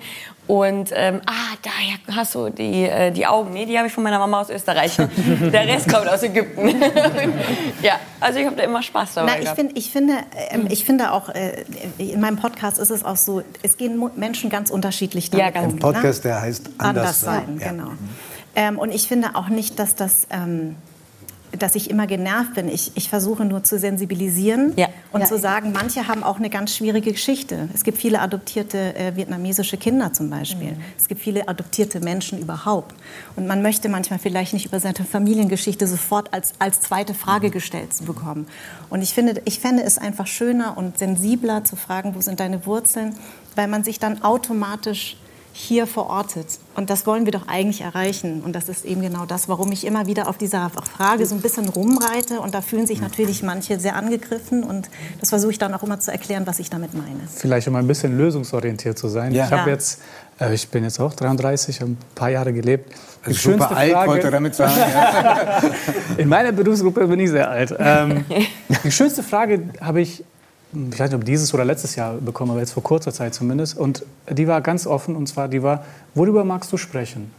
und ähm, ah, daher hast du die, äh, die Augen. Nee, die habe ich von meiner Mama aus Österreich. Der Rest kommt aus Ägypten. ja, also ich habe da immer Spaß dabei Na, ich, find, ich, finde, ähm, ich finde auch, äh, in meinem Podcast ist es auch so, es gehen Menschen ganz unterschiedlich damit Ja, ganz. Ein Podcast, der heißt Anders, Anders sein, Ja. genau. Ähm, und ich finde auch nicht, dass das... Ähm, dass ich immer genervt bin. Ich, ich versuche nur zu sensibilisieren Ja. und Ja. zu sagen, manche haben auch eine ganz schwierige Geschichte. Es gibt viele adoptierte äh, vietnamesische Kinder zum Beispiel. Es gibt viele adoptierte Menschen überhaupt. Und man möchte manchmal vielleicht nicht über seine Familiengeschichte sofort als, als zweite Frage gestellt zu bekommen. Und ich finde, ich fände es einfach schöner und sensibler zu fragen, wo sind deine Wurzeln, weil man sich dann automatisch hier verortet. Und das wollen wir doch eigentlich erreichen. Und das ist eben genau das, warum ich immer wieder auf dieser Frage so ein bisschen rumreite. Und da fühlen sich natürlich manche sehr angegriffen. Und das versuche ich dann auch immer zu erklären, was ich damit meine. Vielleicht um ein bisschen lösungsorientiert zu sein. Ja. Ich habe Ja. jetzt, äh, ich bin jetzt auch 33, habe ein paar Jahre gelebt. Die Also super alt, wollte er damit sagen. Ja. In meiner Berufsgruppe bin ich sehr alt. Ähm, die schönste Frage habe ich, ich weiß nicht, ob dieses oder letztes Jahr bekommen, aber jetzt vor kurzer Zeit zumindest. Und die war ganz offen, und zwar die war, worüber magst du sprechen?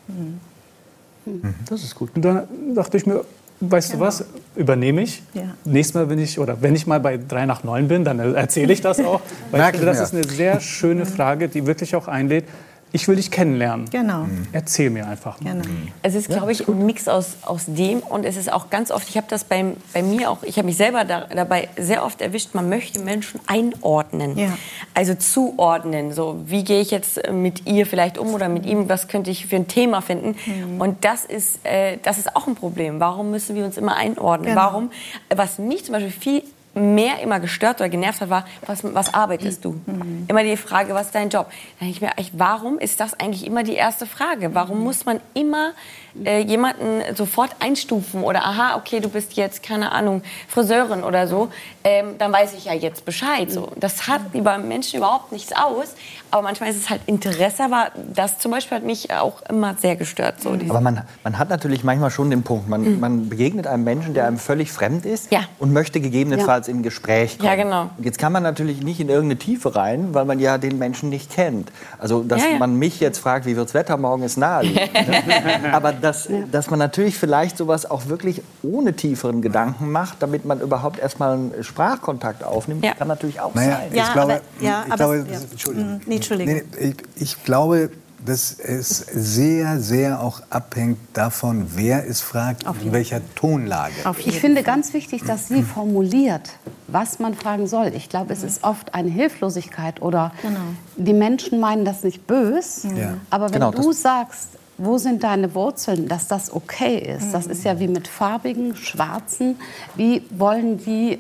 Das ist gut. Und dann dachte ich mir, weißt du was, übernehme ich. Ja. Nächstes Mal, wenn ich, oder wenn ich mal bei 3 nach 9 bin, dann erzähle ich das auch. Weil ich finde, das ist eine sehr schöne Frage, die wirklich auch einlädt. Ich will dich kennenlernen. Genau. Erzähl mir einfach mal. genau. Es ist, glaube ich, ein Mix aus, aus dem und es ist auch ganz oft, ich habe das bei, bei mir auch, ich habe mich selber da, dabei sehr oft erwischt, man möchte Menschen einordnen, Ja. also zuordnen, so wie gehe ich jetzt mit ihr vielleicht um oder mit ihm, was könnte ich für ein Thema finden und das ist, äh, das ist auch ein Problem. Warum müssen wir uns immer einordnen? Genau. Warum, was mich zum Beispiel viel mehr immer gestört oder genervt hat, war, was, was arbeitest du? Immer die Frage, was ist dein Job? Da denke ich mir, warum ist das eigentlich immer die erste Frage? Warum muss man immer äh, jemanden sofort einstufen oder aha, okay, du bist jetzt, keine Ahnung, Friseurin oder so, ähm, dann weiß ich ja jetzt Bescheid. So. Das hat bei Menschen überhaupt nichts aus, aber manchmal ist es halt Interesse, aber das zum Beispiel hat mich auch immer sehr gestört. So, diese- Aber man, man hat natürlich manchmal schon den Punkt, man, man begegnet einem Menschen, der einem völlig fremd ist Ja. und möchte gegebenenfalls oftmals in Gespräch kommen. Ja, genau. Und Jetzt kann man natürlich nicht in irgendeine Tiefe rein, weil man ja den Menschen nicht kennt. Also, dass Ja, ja. man mich jetzt fragt, wie wird's Wetter morgen, ist naheliegend. Aber dass, dass man natürlich vielleicht sowas auch wirklich ohne tieferen Gedanken macht, damit man überhaupt erstmal einen Sprachkontakt aufnimmt, Ja. kann natürlich auch Naja, sein. ich Ja, glaube, aber- ja, ich aber- glaube ja. das- Entschuldigung. Mm, nee, Entschuldigung. Nee, nee, ich, ich glaube, dass es sehr, sehr auch abhängt davon, wer es fragt, in welcher Tonlage. Ich finde ganz wichtig, dass sie formuliert, was man fragen soll. Ich glaube, es ist oft eine Hilflosigkeit oder Genau. die Menschen meinen das nicht bös. Ja. Aber wenn Genau, du sagst, wo sind deine Wurzeln, dass das okay ist, das ist ja wie mit farbigen, schwarzen, wie wollen die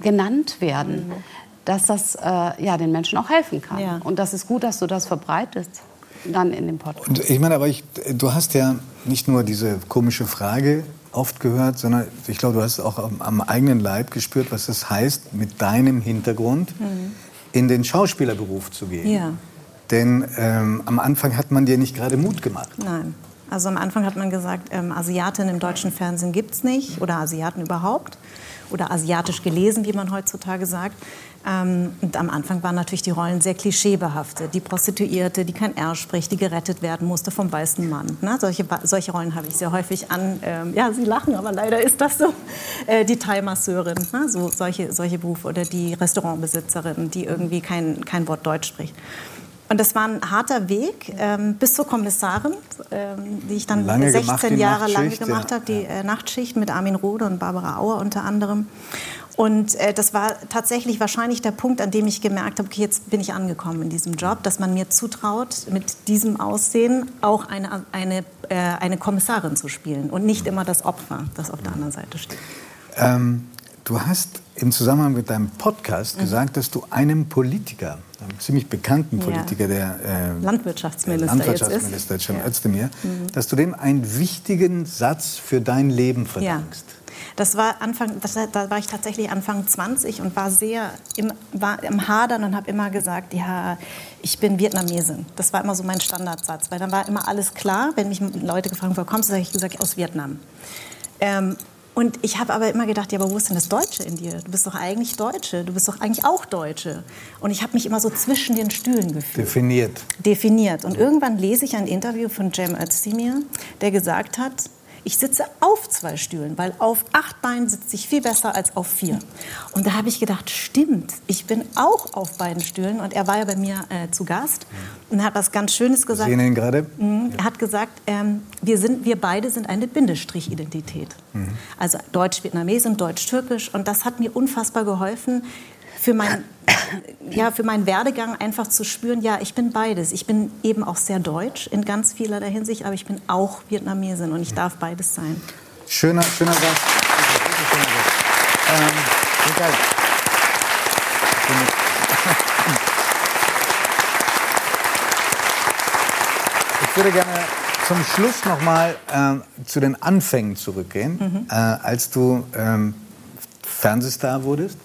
genannt werden, dass das äh, ja, den Menschen auch helfen kann. Ja. Und das ist gut, dass du das verbreitest, dann in dem Podcast. Und ich meine, aber ich, du hast ja nicht nur diese komische Frage oft gehört, sondern ich glaube, du hast auch am, am eigenen Leib gespürt, was es heißt, mit deinem Hintergrund in den Schauspielerberuf zu gehen. Ja. Denn ähm, am Anfang hat man dir nicht gerade Mut gemacht. Nein. Also am Anfang hat man gesagt, ähm, Asiatinnen im deutschen Fernsehen gibt es nicht oder Asiaten überhaupt oder asiatisch gelesen, wie man heutzutage sagt. Ähm, und am Anfang waren natürlich die Rollen sehr klischeebehaftet. Die Prostituierte, die kein R spricht, die gerettet werden musste vom weißen Mann. Ne? Solche, solche Rollen habe ich sehr häufig an. Ähm, ja, Sie lachen, aber leider ist das so. Äh, die Thai-Masseurin, ne? so, solche, solche Berufe oder die Restaurantbesitzerin, die irgendwie kein, kein Wort Deutsch spricht. Und das war ein harter Weg ähm, bis zur Kommissarin, ähm, die ich dann Lange 16 gemacht, die Jahre lang gemacht ja. habe, die äh, Nachtschicht mit Armin Rohde und Barbara Auer unter anderem. Und äh, das war tatsächlich wahrscheinlich der Punkt, an dem ich gemerkt habe, okay, jetzt bin ich angekommen in diesem Job, dass man mir zutraut, mit diesem Aussehen auch eine, eine, äh, eine Kommissarin zu spielen und nicht immer das Opfer, das auf der anderen Seite steht. Ähm, du hast im Zusammenhang mit deinem Podcast Mhm. gesagt, dass du einem Politiker, einem ziemlich bekannten Ja. Politiker, der äh, Landwirtschaftsminister, Landwirtschaftsminister jetzt ist. Cem Özdemir, dass du dem einen wichtigen Satz für dein Leben verdankst. Das war Anfang, das, da war ich tatsächlich Anfang 20 und war sehr im, war im Hadern und habe immer gesagt, ja, ich bin Vietnamesin. Das war immer so mein Standardsatz, weil dann war immer alles klar, wenn mich Leute gefragt haben, wo kommst du, habe ich gesagt, aus Vietnam. Ähm, und ich habe aber immer gedacht, ja, aber wo ist denn das Deutsche in dir? Du bist doch eigentlich Deutsche, du bist doch eigentlich auch Deutsche. Und ich habe mich immer so zwischen den Stühlen gefühlt Definiert. definiert. Und irgendwann lese ich ein Interview von Cem Özdemir, der gesagt hat, ich sitze auf zwei Stühlen, weil auf acht Beinen sitze ich viel besser als auf vier. Und da habe ich gedacht, stimmt, ich bin auch auf beiden Stühlen. Und er war ja bei mir äh, zu Gast und hat was ganz Schönes Wir gesagt. sehen ihn gerade. Mhm. Er hat gesagt, ähm, wir, sind, wir beide sind eine Bindestrich-Identität. Also Deutsch-Vietnames und Deutsch-Türkisch. Und das hat mir unfassbar geholfen, für, mein, ja, für meinen Werdegang einfach zu spüren, ja, ich bin beides. Ich bin eben auch sehr deutsch in ganz vielerlei Hinsicht, aber ich bin auch Vietnamesin und ich darf beides sein. Schöner, schöner Satz. Ähm. Ich würde gerne zum Schluss noch mal ähm, zu den Anfängen zurückgehen, äh, als du ähm, Fernsehstar wurdest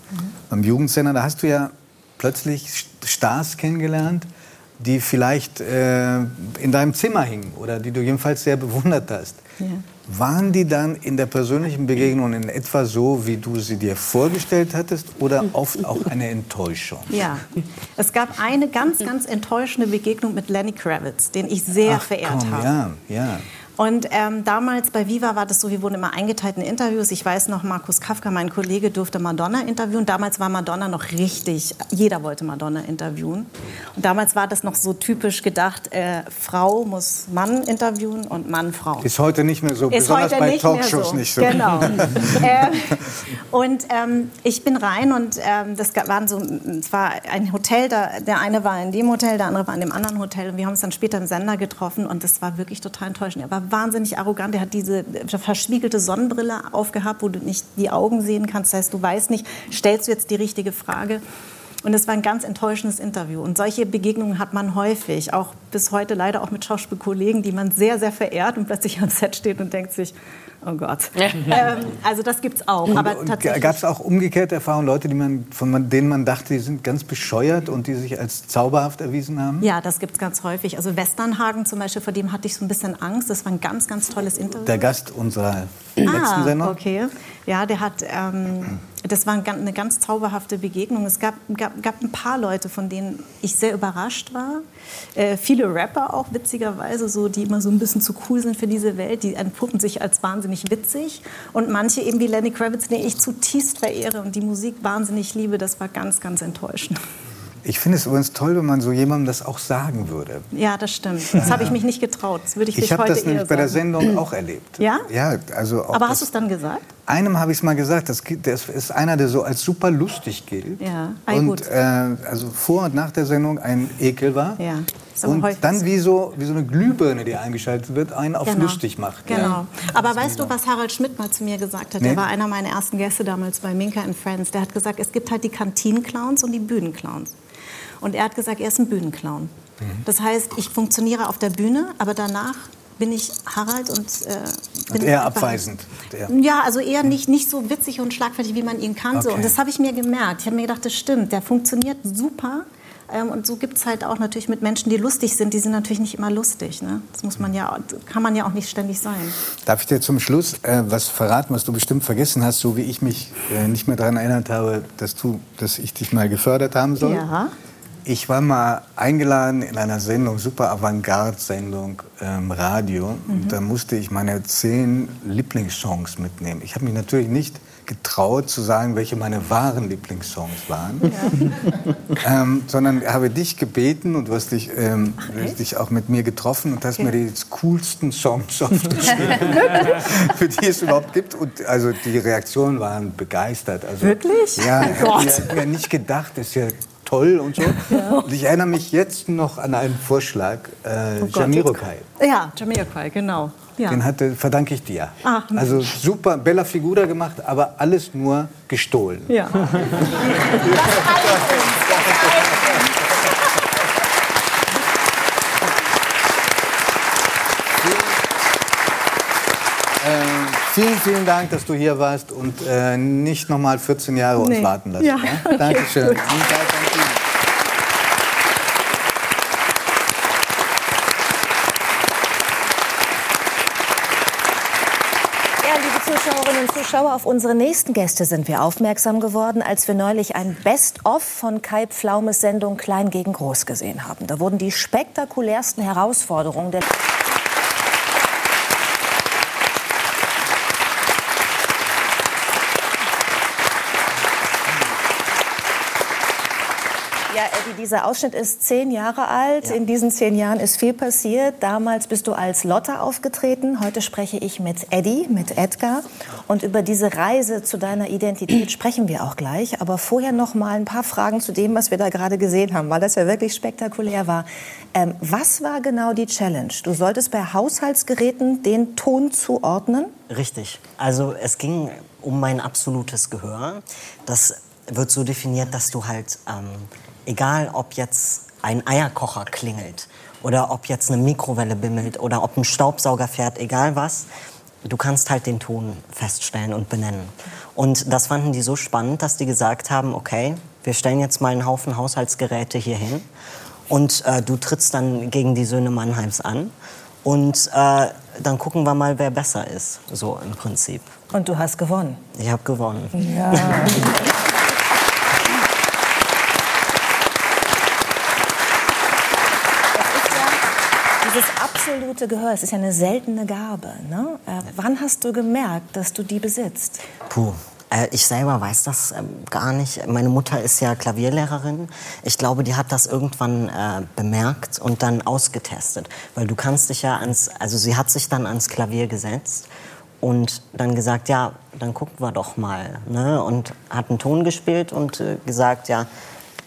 beim Jugendsender. Da hast du ja plötzlich Stars kennengelernt, die vielleicht äh, in deinem Zimmer hingen oder die du jedenfalls sehr bewundert hast. Waren die dann in der persönlichen Begegnung in etwa so, wie du sie dir vorgestellt hattest, oder oft auch eine Enttäuschung? Ja, es gab eine ganz, ganz enttäuschende Begegnung mit Lenny Kravitz, den ich sehr Ach, verehrt komm, habe. Ja, ja. Und ähm, damals bei Viva war das so, wir wurden immer eingeteilt in Interviews. Ich weiß noch, Markus Kafka, mein Kollege, durfte Madonna interviewen. Damals war Madonna noch richtig, jeder wollte Madonna interviewen. Und damals war das noch so typisch gedacht, äh, Frau muss Mann interviewen und Mann Frau. Ist heute nicht mehr so, Ist besonders heute bei nicht mehr Talkshows so. nicht so. Genau. ähm, und ähm, ich bin rein und ähm, das waren so, es war ein Hotel, da, der eine war in dem Hotel, der andere war in dem anderen Hotel. Und wir haben uns dann später im Sender getroffen und das war wirklich total enttäuschend. Er war wahnsinnig arrogant. Er hat diese verschwiegelte Sonnenbrille aufgehabt, wo du nicht die Augen sehen kannst. Das heißt, du weißt nicht, stellst du jetzt die richtige Frage? Und es war ein ganz enttäuschendes Interview. Und solche Begegnungen hat man häufig, auch bis heute leider auch mit Schauspielkollegen, die man sehr, sehr verehrt und plötzlich am Set steht und denkt sich, oh Gott. ähm, also das gibt's auch. Aber Und tatsächlich. gab es auch umgekehrte Erfahrungen, Leute, die man, von denen man dachte, die sind ganz bescheuert und die sich als zauberhaft erwiesen haben? Ja, das gibt's ganz häufig. Also Westernhagen zum Beispiel, vor dem hatte ich so ein bisschen Angst. Das war ein ganz, ganz tolles Interview. Der Gast unserer letzten ah, Sendung. okay. Ja, der hat, ähm, Das war eine ganz zauberhafte Begegnung. Es gab, gab, gab ein paar Leute, von denen ich sehr überrascht war. Äh, viele Rapper auch, witzigerweise, so, die immer so ein bisschen zu cool sind für diese Welt. Die entpuppen sich als wahnsinnig witzig. Und manche eben wie Lenny Kravitz, den ich zutiefst verehre und die Musik wahnsinnig liebe. Das war ganz, ganz enttäuschend. Ich finde es übrigens toll, wenn man so jemandem das auch sagen würde. Ja, das stimmt. Das habe ich mich nicht getraut. Das würde ich, ich habe das nämlich bei der Sendung auch erlebt. Ja? Ja, also Aber hast du es dann gesagt? Einem habe ich es mal gesagt. Das, das, ist einer, der so als super lustig gilt. Ja, Ei, und äh, also vor und nach der Sendung ein Ekel war. Ja. Und dann wie so, wie so eine Glühbirne, die eingeschaltet wird, einen auf genau. lustig macht. Genau. Ja. Aber weißt du, was Harald Schmidt mal zu mir gesagt hat? Nee. Der war einer meiner ersten Gäste damals bei Minka and Friends. Der hat gesagt, es gibt halt die Kantinenclowns und die Bühnenclowns. Und er hat gesagt, er ist ein Bühnenclown. Mhm. Das heißt, ich funktioniere auf der Bühne, aber danach bin ich Harald und äh, bin und eher abweisend. Ja, also eher nicht, nicht so witzig und schlagfertig, wie man ihn kannte. Okay. Und das habe ich mir gemerkt. Ich habe mir gedacht, das stimmt, der funktioniert super. Ähm, und so gibt es halt auch natürlich mit Menschen, die lustig sind, die sind natürlich nicht immer lustig. Ne? Das muss man ja, kann man ja auch nicht ständig sein. Darf ich dir zum Schluss äh, was verraten, was du bestimmt vergessen hast, so wie ich mich äh, nicht mehr daran erinnert habe, dass, du, dass ich dich mal gefördert haben soll? Ja. Ich war mal eingeladen in einer Sendung, super Avantgarde-Sendung im Radio. Mhm. Und da musste ich meine zehn Lieblingssongs mitnehmen. Ich habe mich natürlich nicht getraut zu sagen, welche meine wahren Lieblingssongs waren, ja. ähm, sondern habe dich gebeten und du hast dich, ähm, okay. dich auch mit mir getroffen und hast okay. mir die coolsten Songs aufgeschrieben, für die es überhaupt gibt. Und also die Reaktionen waren begeistert. Also, Wirklich? Ja, oh ich habe mir nicht gedacht, das ist ja toll und so. Ja. Und ich erinnere mich jetzt noch an einen Vorschlag, äh, oh Jamiroquai. Ja, Jamiroquai, genau. Ja. Den hatte, verdanke ich dir. Ah, also super, Bella Figura gemacht, aber alles nur gestohlen. Ja. das Vielen, vielen Dank, dass du hier warst und äh, nicht noch mal 14 Jahre uns nee. warten lassen. Ja. Ja? Dankeschön. Okay, Zuschauerinnen und Zuschauer, auf unsere nächsten Gäste sind wir aufmerksam geworden, als wir neulich ein Best-of von Kai Pflaumes Sendung Klein gegen Groß gesehen haben. Da wurden die spektakulärsten Herausforderungen der Ja, Eddie, dieser Ausschnitt ist zehn Jahre alt. Ja. In diesen zehn Jahren ist viel passiert. Damals bist du als Lotta aufgetreten. Heute spreche ich mit Eddie, mit Edgar. Und über diese Reise zu deiner Identität sprechen wir auch gleich. Aber vorher noch mal ein paar Fragen zu dem, was wir da gerade gesehen haben, weil das ja wirklich spektakulär war. Ähm, was war genau die Challenge? Du solltest bei Haushaltsgeräten den Ton zuordnen? Richtig. Also es ging um mein absolutes Gehör. Das wird so definiert, dass du halt ähm, egal ob jetzt ein Eierkocher klingelt oder ob jetzt eine Mikrowelle bimmelt oder ob ein Staubsauger fährt, egal was, du kannst halt den Ton feststellen und benennen. Und das fanden die so spannend, dass die gesagt haben, okay, wir stellen jetzt mal einen Haufen Haushaltsgeräte hier hin und äh, du trittst dann gegen die Söhne Mannheims an und äh, dann gucken wir mal, wer besser ist, so im Prinzip. Und du hast gewonnen. Ich habe gewonnen. Ja. dieses absolute Gehör, es ist ja eine seltene Gabe. Ne? Äh, wann hast du gemerkt, dass du die besitzt? Puh. Äh, ich selber weiß das ähm, gar nicht. Meine Mutter ist ja Klavierlehrerin. Ich glaube, die hat das irgendwann äh, bemerkt und dann ausgetestet. Weil du kannst dich ja ans, also sie hat sich dann ans Klavier gesetzt und dann gesagt, ja, dann gucken wir doch mal. Ne? Und hat einen Ton gespielt und äh, gesagt, ja,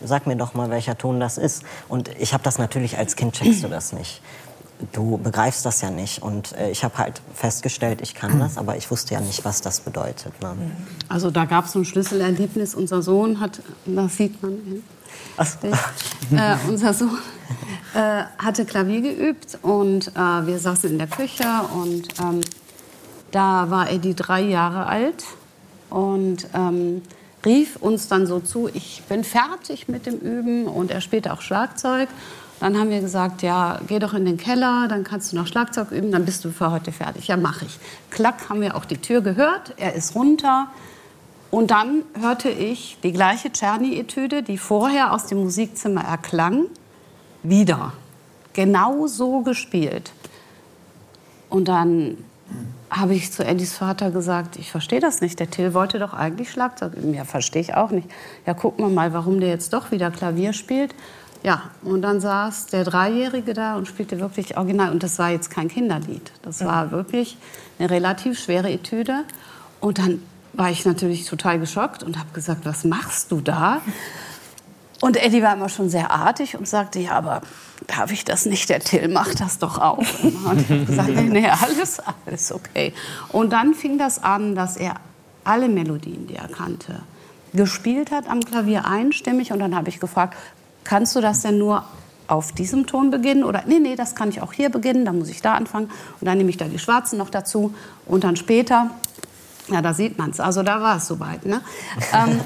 sag mir doch mal, welcher Ton das ist. Und ich habe das natürlich als Kind checkst du das nicht du begreifst das ja nicht. Und äh, ich habe halt festgestellt, ich kann das, aber ich wusste ja nicht, was das bedeutet. Ne? Also da gab es so ein Schlüsselerlebnis. Unser Sohn hat, das sieht man, äh, unser Sohn äh, hatte Klavier geübt und äh, wir saßen in der Küche und ähm, da war Eddie drei Jahre alt und ähm, rief uns dann so zu, ich bin fertig mit dem Üben und er spielte auch Schlagzeug. Dann haben wir gesagt, ja, geh doch in den Keller, dann kannst du noch Schlagzeug üben, dann bist du für heute fertig. Ja, mache ich. Klack, haben wir auch die Tür gehört. Er ist runter. Und dann hörte ich die gleiche Czerny-Etüde, die vorher aus dem Musikzimmer erklang, wieder. Genau so gespielt. Und dann habe ich zu Eddys Vater gesagt, ich verstehe das nicht. Der Till wollte doch eigentlich Schlagzeug. Ja, verstehe ich auch nicht. Ja, gucken wir mal, warum der jetzt doch wieder Klavier spielt. Ja, und dann saß der Dreijährige da und spielte wirklich original. Und das war jetzt kein Kinderlied. Das war wirklich eine relativ schwere Etüde. Und dann war ich natürlich total geschockt und habe gesagt, was machst du da? Und Eddie war immer schon sehr artig und sagte, ja, aber darf ich das nicht? Der Till macht das doch auch. Und ich habe gesagt, nee, nee, alles, alles okay. Und dann fing das an, dass er alle Melodien, die er kannte, gespielt hat am Klavier einstimmig. Und dann habe ich gefragt, kannst du das denn nur auf diesem Ton beginnen? Oder nee, nee, das kann ich auch hier beginnen, dann muss ich da anfangen. Und dann nehme ich da die Schwarzen noch dazu. Und dann später ja, da sieht man es. Also da war es soweit. Ne? ähm,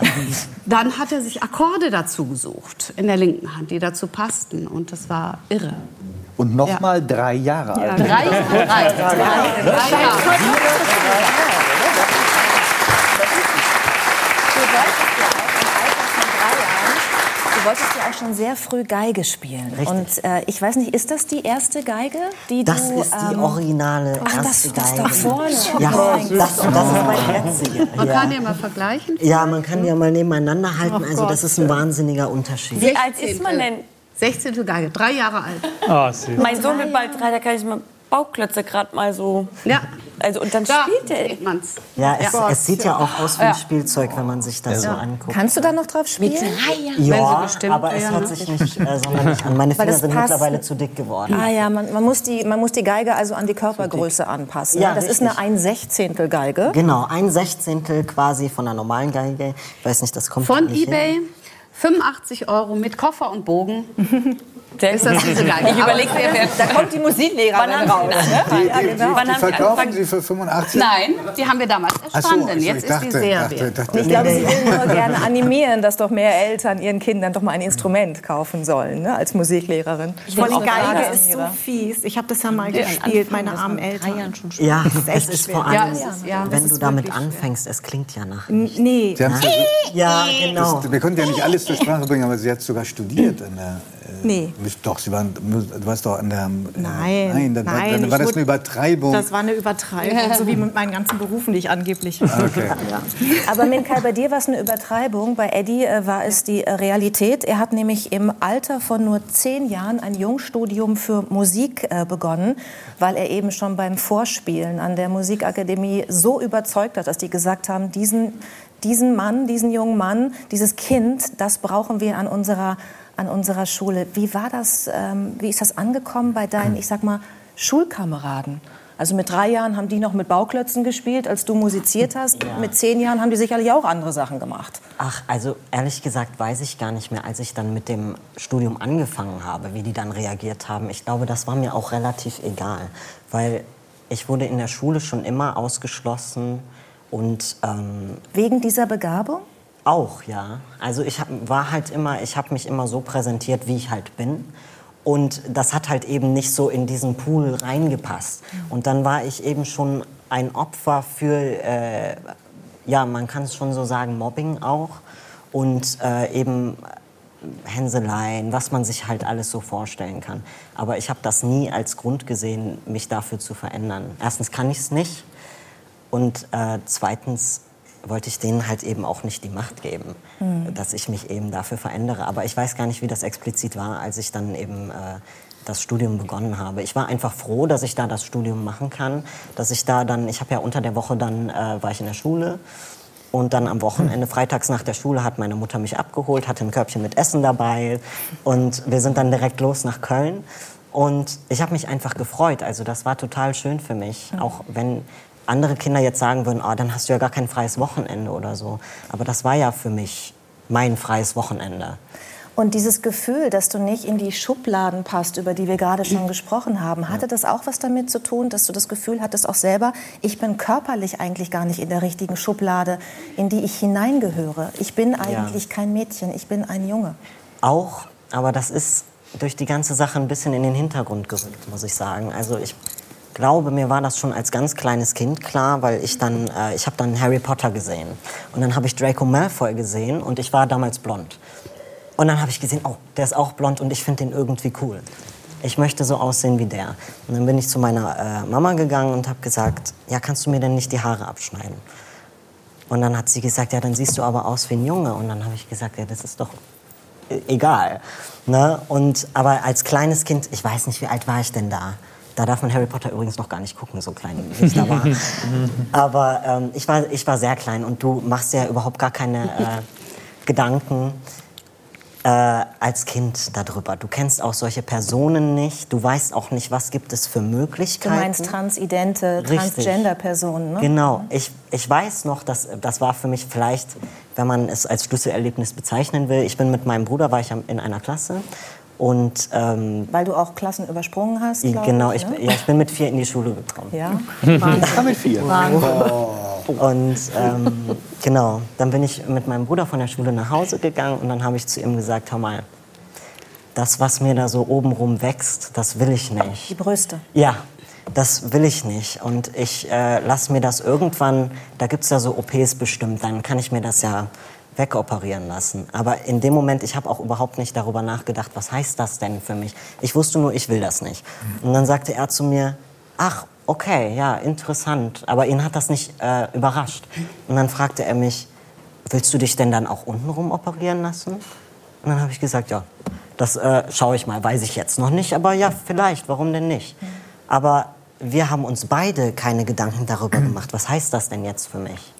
dann hat er sich Akkorde dazu gesucht in der linken Hand, die dazu passten. Und das war irre. Und noch mal drei Jahre alt. Drei, drei, drei, drei, drei Jahre. Du wolltest ja auch schon sehr früh Geige spielen. Richtig. Und äh, ich weiß nicht, ist das die erste Geige, die Das du... ist die ähm, originale Ach, das- erste das Geige. da vorne. Ja, Oh mein das, das ist meine. Man Ja. kann ja mal vergleichen. Ja, man kann die ja mal nebeneinander halten. Oh Also das ist ein wahnsinniger Unterschied. Wie alt ist man denn? 16. Geige, drei Jahre alt. Süß. Mein Sohn wird bald drei, da kann ich mal Bauchklötze gerade mal so. Ja. Also, und dann Da spielt er. sieht man's. Ja, es, Ja. es sieht ja auch aus wie ein Ja. Spielzeug, wenn man sich das so anguckt. Kannst du da noch drauf spielen? Ja, bestimmt aber es hört sich nicht äh, sonderlich an. Meine Finger das sind passt- mittlerweile zu dick geworden. Ah ja, man, man, muss die, man muss die Geige also an die Körpergröße anpassen. Ja, ne? das ist richtig. eine 1 Sechzehntel Geige. Genau, ein Sechzehntel quasi von einer normalen Geige. Ich weiß nicht, das kommt Von nicht eBay Hin. 85 Euro mit Koffer und Bogen. Ist das diese Geige? Ich überlege mir, wer. Da kommt die Musiklehrerin Wann haben raus. Ne? Die, Ja, die, genau. die, die verkaufen? Sie für 85? Nein, die haben wir damals so, erstanden. also Jetzt ich ist dachte, die sehr dachte, wert. dachte, Ich glaube, sie will nur gerne animieren, dass doch mehr Eltern ihren Kindern doch mal ein Instrument kaufen sollen, ne? als Musiklehrerin. Vor allem auch Geige ist so fies. Ich habe das ja mal gespielt, meine armen Eltern. Ja, es ist vor Ja, allem, es ist- ja, wenn du damit anfängst, es klingt ja nach. Nee, ja, genau. wir konnten ja nicht alles zur Sprache bringen, aber sie hat sogar studiert. An der, äh, Nee. Doch, sie waren, du warst doch an der. Äh, Nein, nein, dann, war, nein, dann war das wurde- eine Übertreibung. das war eine Übertreibung, so wie mit meinen ganzen Berufen, die ich angeblich Okay. Aber Minkai, bei dir war es eine Übertreibung. Bei Eddie äh, war es die äh, Realität. Er hat nämlich im Alter von nur zehn Jahren ein Jungstudium für Musik äh, begonnen, weil er eben schon beim Vorspielen an der Musikakademie so überzeugt hat, dass die gesagt haben, diesen, diesen Mann, diesen jungen Mann, dieses Kind, das brauchen wir an unserer, an unserer Schule. Wie war das, ähm, wie ist das angekommen bei deinen, ich sag mal, Schulkameraden? Also mit drei Jahren haben die noch mit Bauklötzen gespielt, als du musiziert hast. Mit zehn Jahren haben die sicherlich auch andere Sachen gemacht. Ach, also ehrlich gesagt weiß ich gar nicht mehr, als ich dann mit dem Studium angefangen habe, wie die dann reagiert haben. Ich glaube, das war mir auch relativ egal, weil ich wurde in der Schule schon immer ausgeschlossen und ähm, Wegen dieser Begabung? Auch, ja. Also ich hab, war halt immer, ich habe mich immer so präsentiert, wie ich halt bin. Und das hat halt eben nicht so in diesen Pool reingepasst. Und dann war ich eben schon ein Opfer für, äh, ja, man kann es schon so sagen, Mobbing auch. Und äh, eben Hänseleien, was man sich halt alles so vorstellen kann. Aber ich habe das nie als Grund gesehen, mich dafür zu verändern. Erstens kann ich es nicht. Und äh, zweitens wollte ich denen halt eben auch nicht die Macht geben, dass ich mich eben dafür verändere. Aber ich weiß gar nicht, wie das explizit war, als ich dann eben äh, das Studium begonnen habe. Ich war einfach froh, dass ich da das Studium machen kann, dass ich da dann, ich habe ja unter der Woche dann äh, war ich in der Schule und dann am Wochenende, freitags nach der Schule, hat meine Mutter mich abgeholt, hatte ein Körbchen mit Essen dabei und wir sind dann direkt los nach Köln. Und ich habe mich einfach gefreut. Also das war total schön für mich, auch wenn andere Kinder jetzt sagen würden, oh, dann hast du ja gar kein freies Wochenende oder so. Aber das war ja für mich mein freies Wochenende. Und dieses Gefühl, dass du nicht in die Schubladen passt, über die wir gerade schon gesprochen haben, hatte das auch was damit zu tun, dass du das Gefühl hattest auch selber, ich bin körperlich eigentlich gar nicht in der richtigen Schublade, in die ich hineingehöre. Ich bin eigentlich kein Mädchen, ich bin ein Junge. Auch, aber das ist durch die ganze Sache ein bisschen in den Hintergrund gerückt, muss ich sagen. Also ich glaube, mir war das schon als ganz kleines Kind klar, weil ich dann, äh, ich habe dann Harry Potter gesehen. Und dann habe ich Draco Malfoy gesehen und ich war damals blond. Und dann habe ich gesehen, oh, der ist auch blond und ich finde den irgendwie cool. Ich möchte so aussehen wie der. Und dann bin ich zu meiner äh, Mama gegangen und habe gesagt, ja, kannst du mir denn nicht die Haare abschneiden? Und dann hat sie gesagt, ja, dann siehst du aber aus wie ein Junge. Und dann habe ich gesagt, ja, das ist doch e- egal. Ne? Und, aber als kleines Kind, ich weiß nicht, wie alt war ich denn da? Da darf man Harry Potter übrigens noch gar nicht gucken, so klein wie ich da war. aber ähm, ich, war, ich war sehr klein und du machst ja überhaupt gar keine äh, Gedanken äh, als Kind darüber. Du kennst auch solche Personen nicht. Du weißt auch nicht, was gibt es für Du Möglichkeiten. meinst transidente. Transgender-Personen, ne? Genau. Ich, ich weiß noch, dass das war für mich vielleicht, wenn man es als Schlüsselerlebnis bezeichnen will. Ich bin mit meinem Bruder, war ich in einer Klasse. Und ähm, Weil du auch Klassen übersprungen hast, genau, ich, ich, ne? ja, ich bin mit vier in die Schule gekommen. Ja. Ah, mit vier. Und ähm, genau, dann bin ich mit meinem Bruder von der Schule nach Hause gegangen und dann habe ich zu ihm gesagt, hör mal, das, was mir da so obenrum wächst, das will ich nicht. Die Brüste. Ja, das will ich nicht. Und ich äh, lasse mir das irgendwann, da gibt es ja so OPs bestimmt, dann kann ich mir das ja wegoperieren lassen. Aber in dem Moment, ich habe auch überhaupt nicht darüber nachgedacht, was heißt das denn für mich? Ich wusste nur, ich will das nicht. Und dann sagte er zu mir, ach, okay, ja, interessant. Aber ihn hat das nicht äh, überrascht. Und dann fragte er mich, willst du dich denn dann auch untenrum operieren lassen? Und dann habe ich gesagt, ja, das äh, schaue ich mal, weiß ich jetzt noch nicht, aber ja, vielleicht, warum denn nicht? Aber wir haben uns beide keine Gedanken darüber gemacht, was heißt das denn jetzt für mich?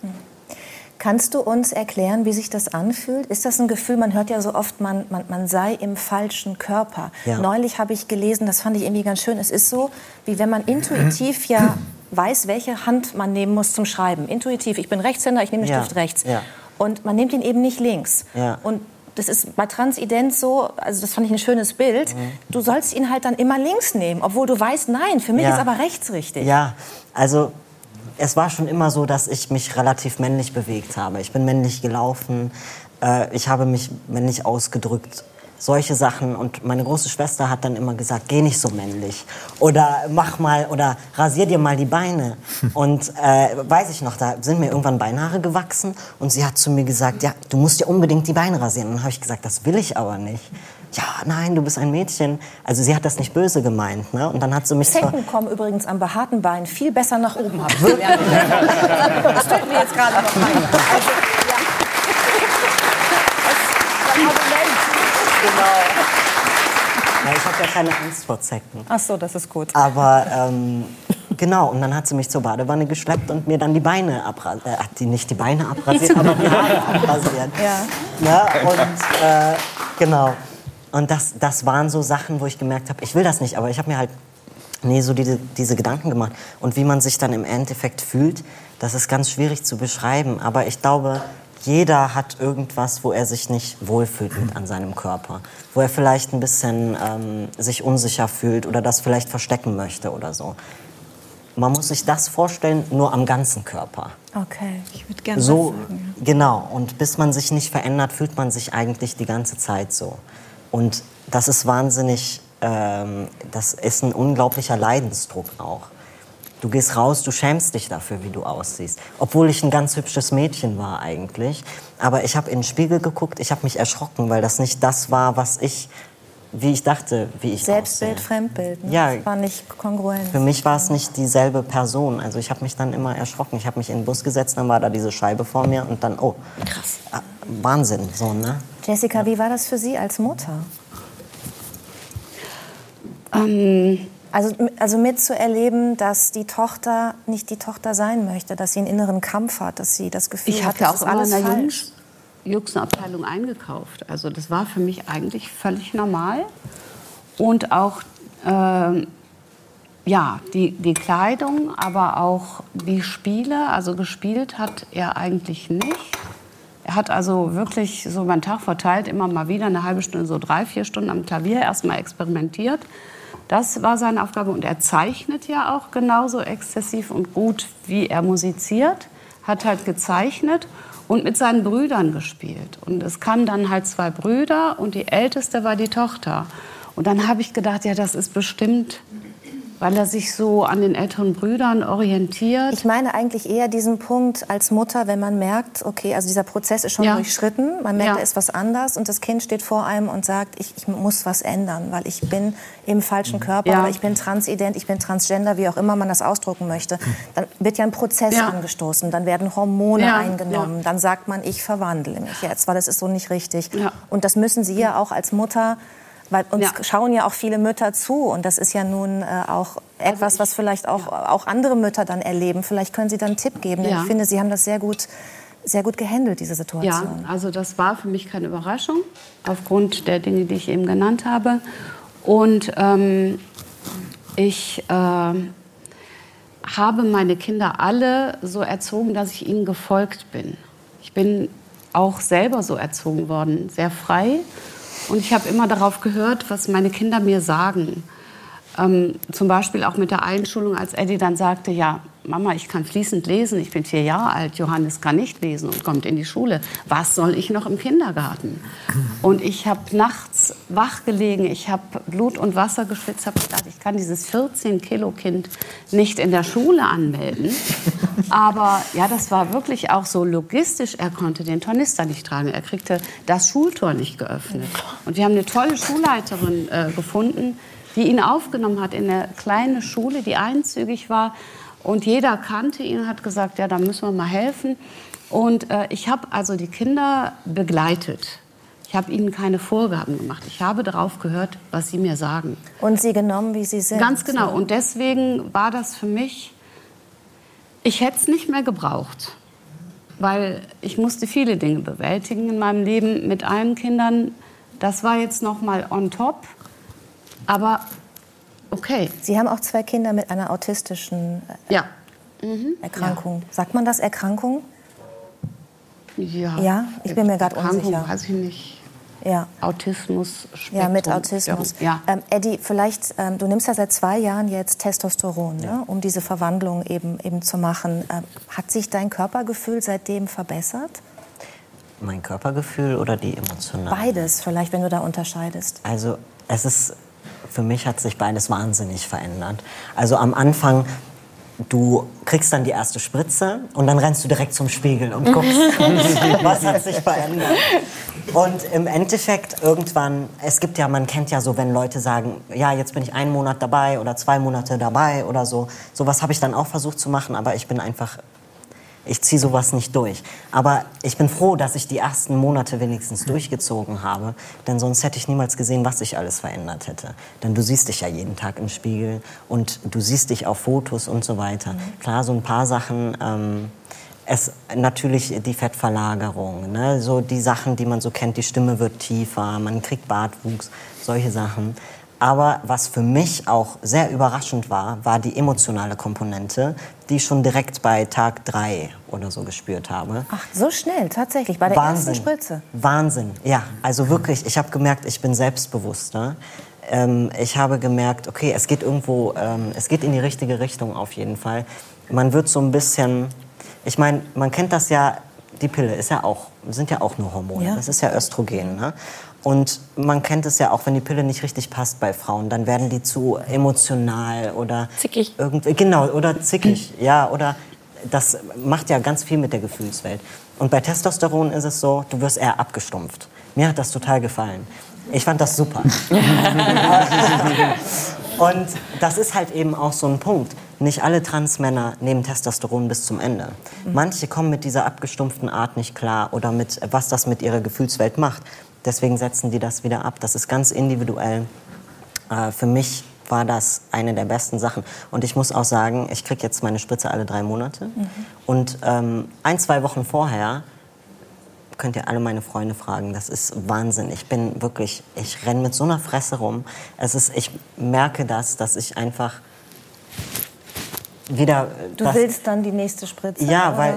Kannst du uns erklären, wie sich das anfühlt? Ist das ein Gefühl, man hört ja so oft, man, man, man sei im falschen Körper. Ja. Neulich habe ich gelesen, das fand ich irgendwie ganz schön, es ist so, wie wenn man intuitiv ja weiß, welche Hand man nehmen muss zum Schreiben. Intuitiv, ich bin Rechtshänder, ich nehme den Ja. Stift rechts. Ja. Und man nimmt ihn eben nicht links. Und das ist bei Transident so, also das fand ich ein schönes Bild, Mhm. du sollst ihn halt dann immer links nehmen, obwohl du weißt, nein, für mich ist aber rechts richtig. Ja, also es war schon immer so, dass ich mich relativ männlich bewegt habe. Ich bin männlich gelaufen, äh, ich habe mich männlich ausgedrückt. Solche Sachen. Und meine große Schwester hat dann immer gesagt, geh nicht so männlich. Oder mach mal, oder rasier dir mal die Beine. Und äh, weiß ich noch, da sind mir irgendwann Beinhaare gewachsen. Und sie hat zu mir gesagt, ja, du musst dir unbedingt die Beine rasieren. Und dann habe ich gesagt, das will ich aber nicht. Ja, nein, du bist ein Mädchen. Also sie hat das nicht böse gemeint. Ne? Und dann hat sie mich. Zecken kommen übrigens am behaarten Bein viel besser nach oben, habe ich gelernt. Das fällt mir jetzt gerade noch ein. Also, ja. Das ist ein Argument. Ja, ich habe ja keine Angst vor Zecken. Ach so, das ist gut. Aber ähm, genau, und dann hat sie mich zur Badewanne geschleppt und mir dann die Beine abrasiert. Äh, die nicht die Beine abrasiert, aber die Haare abrasiert. Ja. Ja, und äh, genau. Und das, das waren so Sachen, wo ich gemerkt habe, ich will das nicht, aber ich habe mir halt nie so diese, diese Gedanken gemacht. Und wie man sich dann im Endeffekt fühlt, das ist ganz schwierig zu beschreiben. Aber ich glaube, jeder hat irgendwas, wo er sich nicht wohlfühlt mit an seinem Körper. Wo er vielleicht ein bisschen ähm, sich unsicher fühlt oder das vielleicht verstecken möchte oder so. Man muss sich das vorstellen, nur am ganzen Körper. Okay. Ich würde gerne So, sagen. genau. Und bis man sich nicht verändert, fühlt man sich eigentlich die ganze Zeit so. Und das ist wahnsinnig, ähm, das ist ein unglaublicher Leidensdruck auch. Du gehst raus, du schämst dich dafür, wie du aussiehst. Obwohl ich ein ganz hübsches Mädchen war eigentlich. Aber ich habe in den Spiegel geguckt, ich habe mich erschrocken, weil das nicht das war, was ich, wie ich dachte, wie ich Selbstbild, aussehe. Fremdbild. Ne? Ja. Das war nicht kongruent. Für mich war es nicht dieselbe Person. Also ich habe mich dann immer erschrocken. Ich habe mich in den Bus gesetzt, dann war da diese Scheibe vor mir und dann, oh, krass. Wahnsinn, so, ne? Jessica, wie war das für Sie als Mutter? Ähm, Also, also mitzuerleben, dass die Tochter nicht die Tochter sein möchte, dass sie einen inneren Kampf hat, dass sie das Gefühl ich hat, das auch ist alles in. Jungs, Jungsenabteilung eingekauft. Also das war für mich eigentlich völlig normal. Und auch ähm, ja, die, die Kleidung, aber auch die Spiele. Also gespielt hat er eigentlich nicht. Er hat also wirklich so meinen Tag verteilt, immer mal wieder eine halbe Stunde, so drei, vier Stunden am Klavier erstmal experimentiert. Das war seine Aufgabe und er zeichnet ja auch genauso exzessiv und gut, wie er musiziert. Hat halt gezeichnet und mit seinen Brüdern gespielt. Und es kamen dann halt zwei Brüder und die älteste war die Tochter. Und dann habe ich gedacht, ja, das ist bestimmt weil er sich so an den älteren Brüdern orientiert. Ich meine eigentlich eher diesen Punkt als Mutter, wenn man merkt, okay, also dieser Prozess ist schon Ja. durchschritten, man merkt, Ja. da ist was anders und das Kind steht vor einem und sagt, ich, ich muss was ändern, weil ich bin im falschen Körper Ja. oder ich bin transident, ich bin transgender, wie auch immer man das ausdrucken möchte. Dann wird ja ein Prozess Ja. angestoßen, dann werden Hormone Ja, eingenommen, ja. dann sagt man, ich verwandle mich jetzt, weil das ist so nicht richtig. Ja. Und das müssen Sie ja auch als Mutter weil uns Ja. schauen ja auch viele Mütter zu und das ist ja nun äh, auch Also etwas, was vielleicht auch, auch andere Mütter dann erleben. Vielleicht können Sie dann einen Tipp geben. Denn Ja. ich finde, Sie haben das sehr gut, sehr gut gehandelt, diese Ja, Situation. also das war für mich keine Überraschung, aufgrund der Dinge, die ich eben genannt habe. Und ähm, ich ähm, habe meine Kinder alle so erzogen, dass ich ihnen gefolgt bin. Ich bin auch selber so erzogen worden, sehr frei. Und ich habe immer darauf gehört, was meine Kinder mir sagen. Ähm, zum Beispiel auch mit der Einschulung, als Eddie dann sagte, ja, Mama, ich kann fließend lesen, ich bin vier Jahre alt, Johannes kann nicht lesen und kommt in die Schule. Was soll ich noch im Kindergarten? Und ich habe nachts wach gelegen, ich habe Blut und Wasser geschwitzt, habe gedacht, ich kann dieses 14-Kilo-Kind nicht in der Schule anmelden. Aber ja, das war wirklich auch so logistisch. Er konnte den Tornister nicht tragen, er kriegte das Schultor nicht geöffnet. Und wir haben eine tolle Schulleiterin äh, gefunden, die ihn aufgenommen hat in eine kleine Schule, die einzügig war. Und jeder kannte ihn und hat gesagt, ja, da müssen wir mal helfen. Und äh, ich habe also die Kinder begleitet. Ich habe ihnen keine Vorgaben gemacht. Ich habe darauf gehört, was sie mir sagen. Und Sie genommen, wie Sie sind. Ganz genau. Und deswegen war das für mich, ich hätte es nicht mehr gebraucht. Weil ich musste viele Dinge bewältigen in meinem Leben mit allen Kindern. Das war jetzt noch mal on top. Aber okay. Sie haben auch zwei Kinder mit einer autistischen äh, Ja. Erkrankung. Sagt man das Erkrankung? Ja, Ja, ich bin mir gerade unsicher. Weiß ich nicht. Ja. Autismus. Ja, mit Spektrum. Autismus. Ja. Ähm, Eddie, vielleicht, ähm, du nimmst ja seit zwei Jahren jetzt Testosteron, ne, um diese Verwandlung eben, eben zu machen. Ähm, hat sich dein Körpergefühl seitdem verbessert? Mein Körpergefühl oder die emotionale? Beides, vielleicht, wenn du da unterscheidest. Also es ist, für mich hat sich beides wahnsinnig verändert. Also am Anfang, du kriegst dann die erste Spritze und dann rennst du direkt zum Spiegel und guckst, was hat sich verändert. Und im Endeffekt irgendwann, es gibt ja, man kennt ja so, wenn Leute sagen, ja, jetzt bin ich einen Monat dabei oder zwei Monate dabei oder so. Sowas habe ich dann auch versucht zu machen, aber ich bin einfach ich ziehe sowas nicht durch. Aber ich bin froh, dass ich die ersten Monate wenigstens durchgezogen habe, denn sonst hätte ich niemals gesehen, was sich alles verändert hätte. Denn du siehst dich ja jeden Tag im Spiegel und du siehst dich auf Fotos und so weiter. Klar, so ein paar Sachen. Ähm, es natürlich die Fettverlagerung, ne? so die Sachen, die man so kennt, die Stimme wird tiefer, man kriegt Bartwuchs, solche Sachen. Aber was für mich auch sehr überraschend war, war die emotionale Komponente, die ich schon direkt bei Tag drei oder so gespürt habe. Ach, so schnell, tatsächlich, bei der Wahnsinn. ersten Spritze. Wahnsinn, ja. Also wirklich, ich habe gemerkt, ich bin selbstbewusster. Ähm, ich habe gemerkt, okay, es geht irgendwo, ähm, es geht in die richtige Richtung auf jeden Fall. Man wird so ein bisschen, ich meine, man kennt das ja, die Pille ist ja auch, sind ja auch nur Hormone, Ja. das ist ja Östrogen. Ne? Und man kennt es ja auch, wenn die Pille nicht richtig passt bei Frauen, dann werden die zu emotional oder Zickig. irgendwie genau oder zickig, ja oder das macht ja ganz viel mit der Gefühlswelt. Und bei Testosteron ist es so, du wirst eher abgestumpft. Mir hat das total gefallen. Ich fand das super. Und das ist halt eben auch so ein Punkt. Nicht alle Transmänner nehmen Testosteron bis zum Ende. Manche kommen mit dieser abgestumpften Art nicht klar oder mit was das mit ihrer Gefühlswelt macht. Deswegen setzen die das wieder ab. Das ist ganz individuell. Äh, für mich war das eine der besten Sachen. Und ich muss auch sagen, ich kriege jetzt meine Spritze alle drei Monate. Und ähm, ein, zwei Wochen vorher könnt ihr alle meine Freunde fragen. Das ist Wahnsinn. Ich bin wirklich, ich renne mit so einer Fresse rum. Es ist, ich merke das, dass ich einfach wieder. Du das, willst dann die nächste Spritze? ja, weil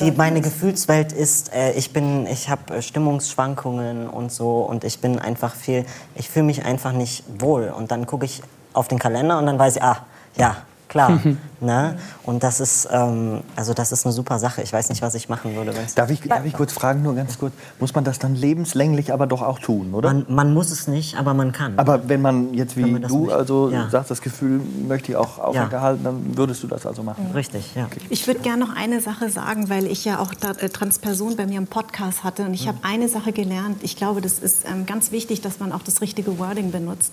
die, meine das? Gefühlswelt ist, äh, ich bin, ich habe Stimmungsschwankungen und so und ich bin einfach viel, ich fühle mich einfach nicht wohl und dann gucke ich auf den Kalender und dann weiß ich, ah, ja, klar, Ne? Und das ist, ähm, also das ist eine super Sache. Ich weiß nicht, was ich machen würde. Darf ich, darf ich kurz fragen, nur ganz kurz? Muss man das dann lebenslänglich aber doch auch tun, oder? Man, man muss es nicht, aber man kann. aber wenn man jetzt wie man du möchte. also Ja. sagst, das Gefühl möchte ich auch aufrechterhalten, dann würdest du das also machen. Richtig, ja. Ich würde gerne noch eine Sache sagen, weil ich ja auch da, äh, Transperson bei mir im Podcast hatte. Und ich habe eine Sache gelernt. Ich glaube, das ist ähm, ganz wichtig, dass man auch das richtige Wording benutzt.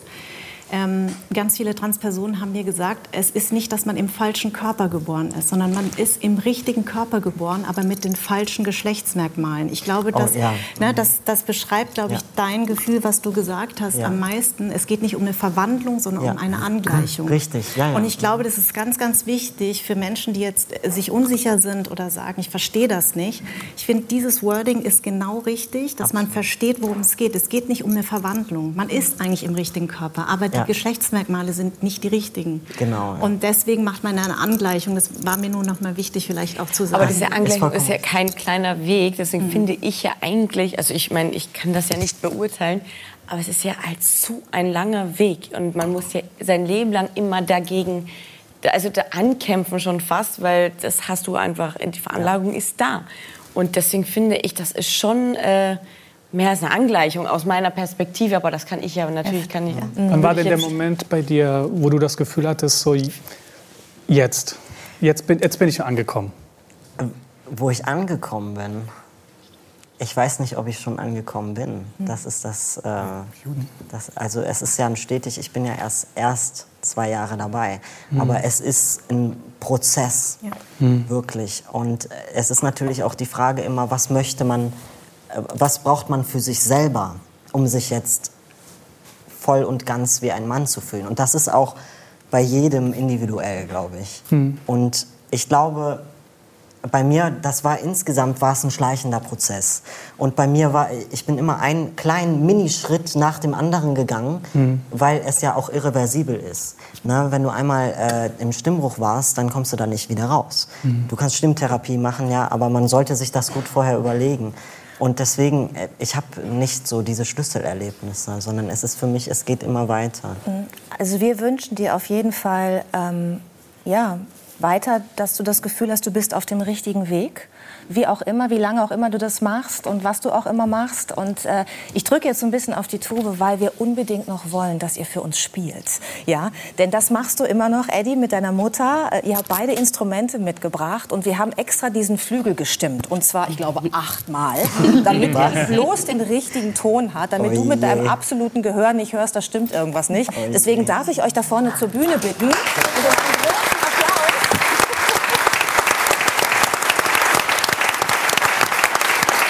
Ähm, ganz viele Transpersonen haben mir gesagt, es ist nicht, dass man im falschen Körper geboren ist, sondern man ist im richtigen Körper geboren, aber mit den falschen Geschlechtsmerkmalen. Ich glaube, Oh, das, ja. ne, das, das beschreibt, glaube ich, Ja. dein Gefühl, was du gesagt hast, Ja. am meisten. Es geht nicht um eine Verwandlung, sondern um eine Angleichung. Richtig, ja. Und ich glaube, das ist ganz, ganz wichtig für Menschen, die jetzt sich unsicher sind oder sagen, ich verstehe das nicht. Ich finde, dieses Wording ist genau richtig, dass man versteht, worum es geht. Es geht nicht um eine Verwandlung. Man ist eigentlich im richtigen Körper, aber Ja. Geschlechtsmerkmale sind nicht die richtigen. Genau, ja. Und deswegen macht man eine Angleichung. Das war mir nur noch mal wichtig, vielleicht auch zu sagen. Aber diese Angleichung vollkommen ist ja kein kleiner Weg. Deswegen finde ich ja eigentlich, also ich meine, ich kann das ja nicht beurteilen, aber es ist ja als zu ein langer Weg. Und man muss ja sein Leben lang immer dagegen, also da ankämpfen schon fast, weil das hast du einfach, die Veranlagung ist da. Und deswegen finde ich, das ist schon äh, mehr als eine Angleichung aus meiner Perspektive. Aber das kann ich ja natürlich, kann ich. Wann war denn der Moment bei dir, wo du das Gefühl hattest, so jetzt, jetzt bin, jetzt bin ich angekommen? Wo ich angekommen bin, ich weiß nicht, ob ich schon angekommen bin. Das ist das, äh, das. Also es ist ja ein stetig, ich bin ja erst, erst zwei Jahre dabei. Aber es ist ein Prozess, wirklich. Und es ist natürlich auch die Frage immer, was möchte man, was braucht man für sich selber, um sich jetzt voll und ganz wie ein Mann zu fühlen. Und das ist auch bei jedem individuell, glaube ich. Und ich glaube, bei mir, das war insgesamt war es ein schleichender Prozess. Und bei mir war, ich bin immer einen kleinen Minischritt nach dem anderen gegangen, weil es ja auch irreversibel ist. Ne? Wenn du einmal äh, im Stimmbruch warst, dann kommst du da nicht wieder raus. Du kannst Stimmtherapie machen, ja, aber man sollte sich das gut vorher überlegen. Und deswegen, äh, ich habe nicht so diese Schlüsselerlebnisse, sondern es ist für mich, es geht immer weiter. Also wir wünschen dir auf jeden Fall ähm, ja, weiter, dass du das Gefühl hast, du bist auf dem richtigen Weg. Wie auch immer, wie lange auch immer du das machst und was du auch immer machst. Und äh, ich drücke jetzt so ein bisschen auf die Tube, weil wir unbedingt noch wollen, dass ihr für uns spielt. Ja, denn das machst du immer noch, Eddie, mit deiner Mutter. Äh, Ihr habt beide Instrumente mitgebracht und wir haben extra diesen Flügel gestimmt. Und zwar, ich glaube, achtmal, damit er bloß den richtigen Ton hat, damit du mit Oje. deinem absoluten Gehör nicht hörst, da stimmt irgendwas nicht. Deswegen darf ich euch da vorne zur Bühne bitten. Und um einen großen Applaus.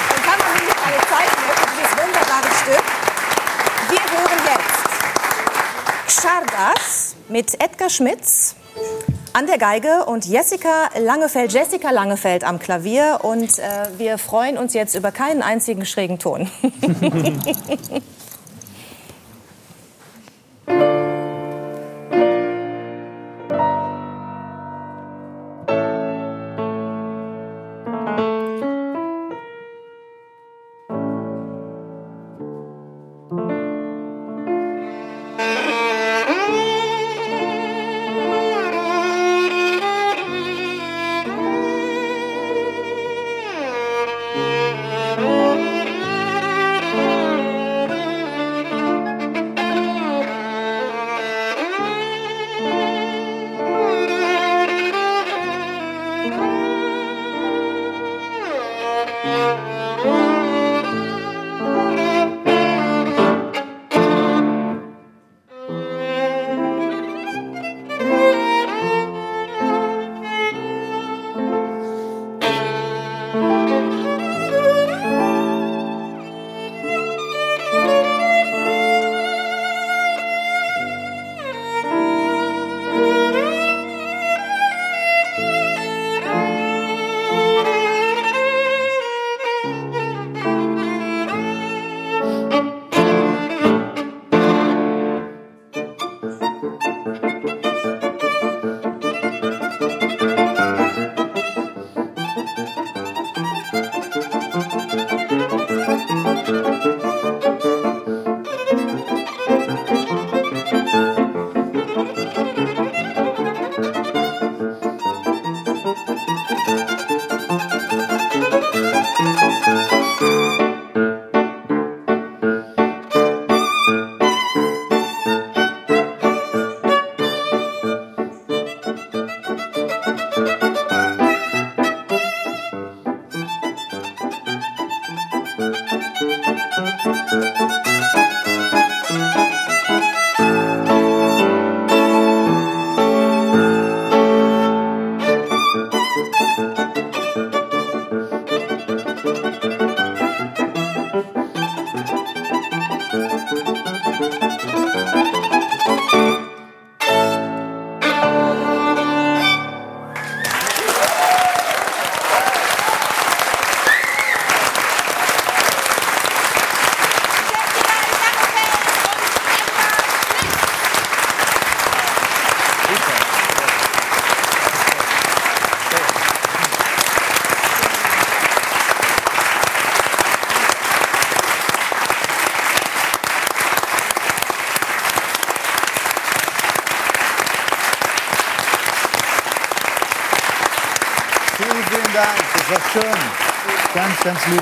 Dann kann man nämlich alle zeigen, für dieses wunderbare Stück. Wir hören jetzt Xardas mit Edgar Schmitz an der Geige und Jessica Langefeld, Jessica Langefeld am Klavier. Und äh, wir freuen uns jetzt über keinen einzigen schrägen Ton.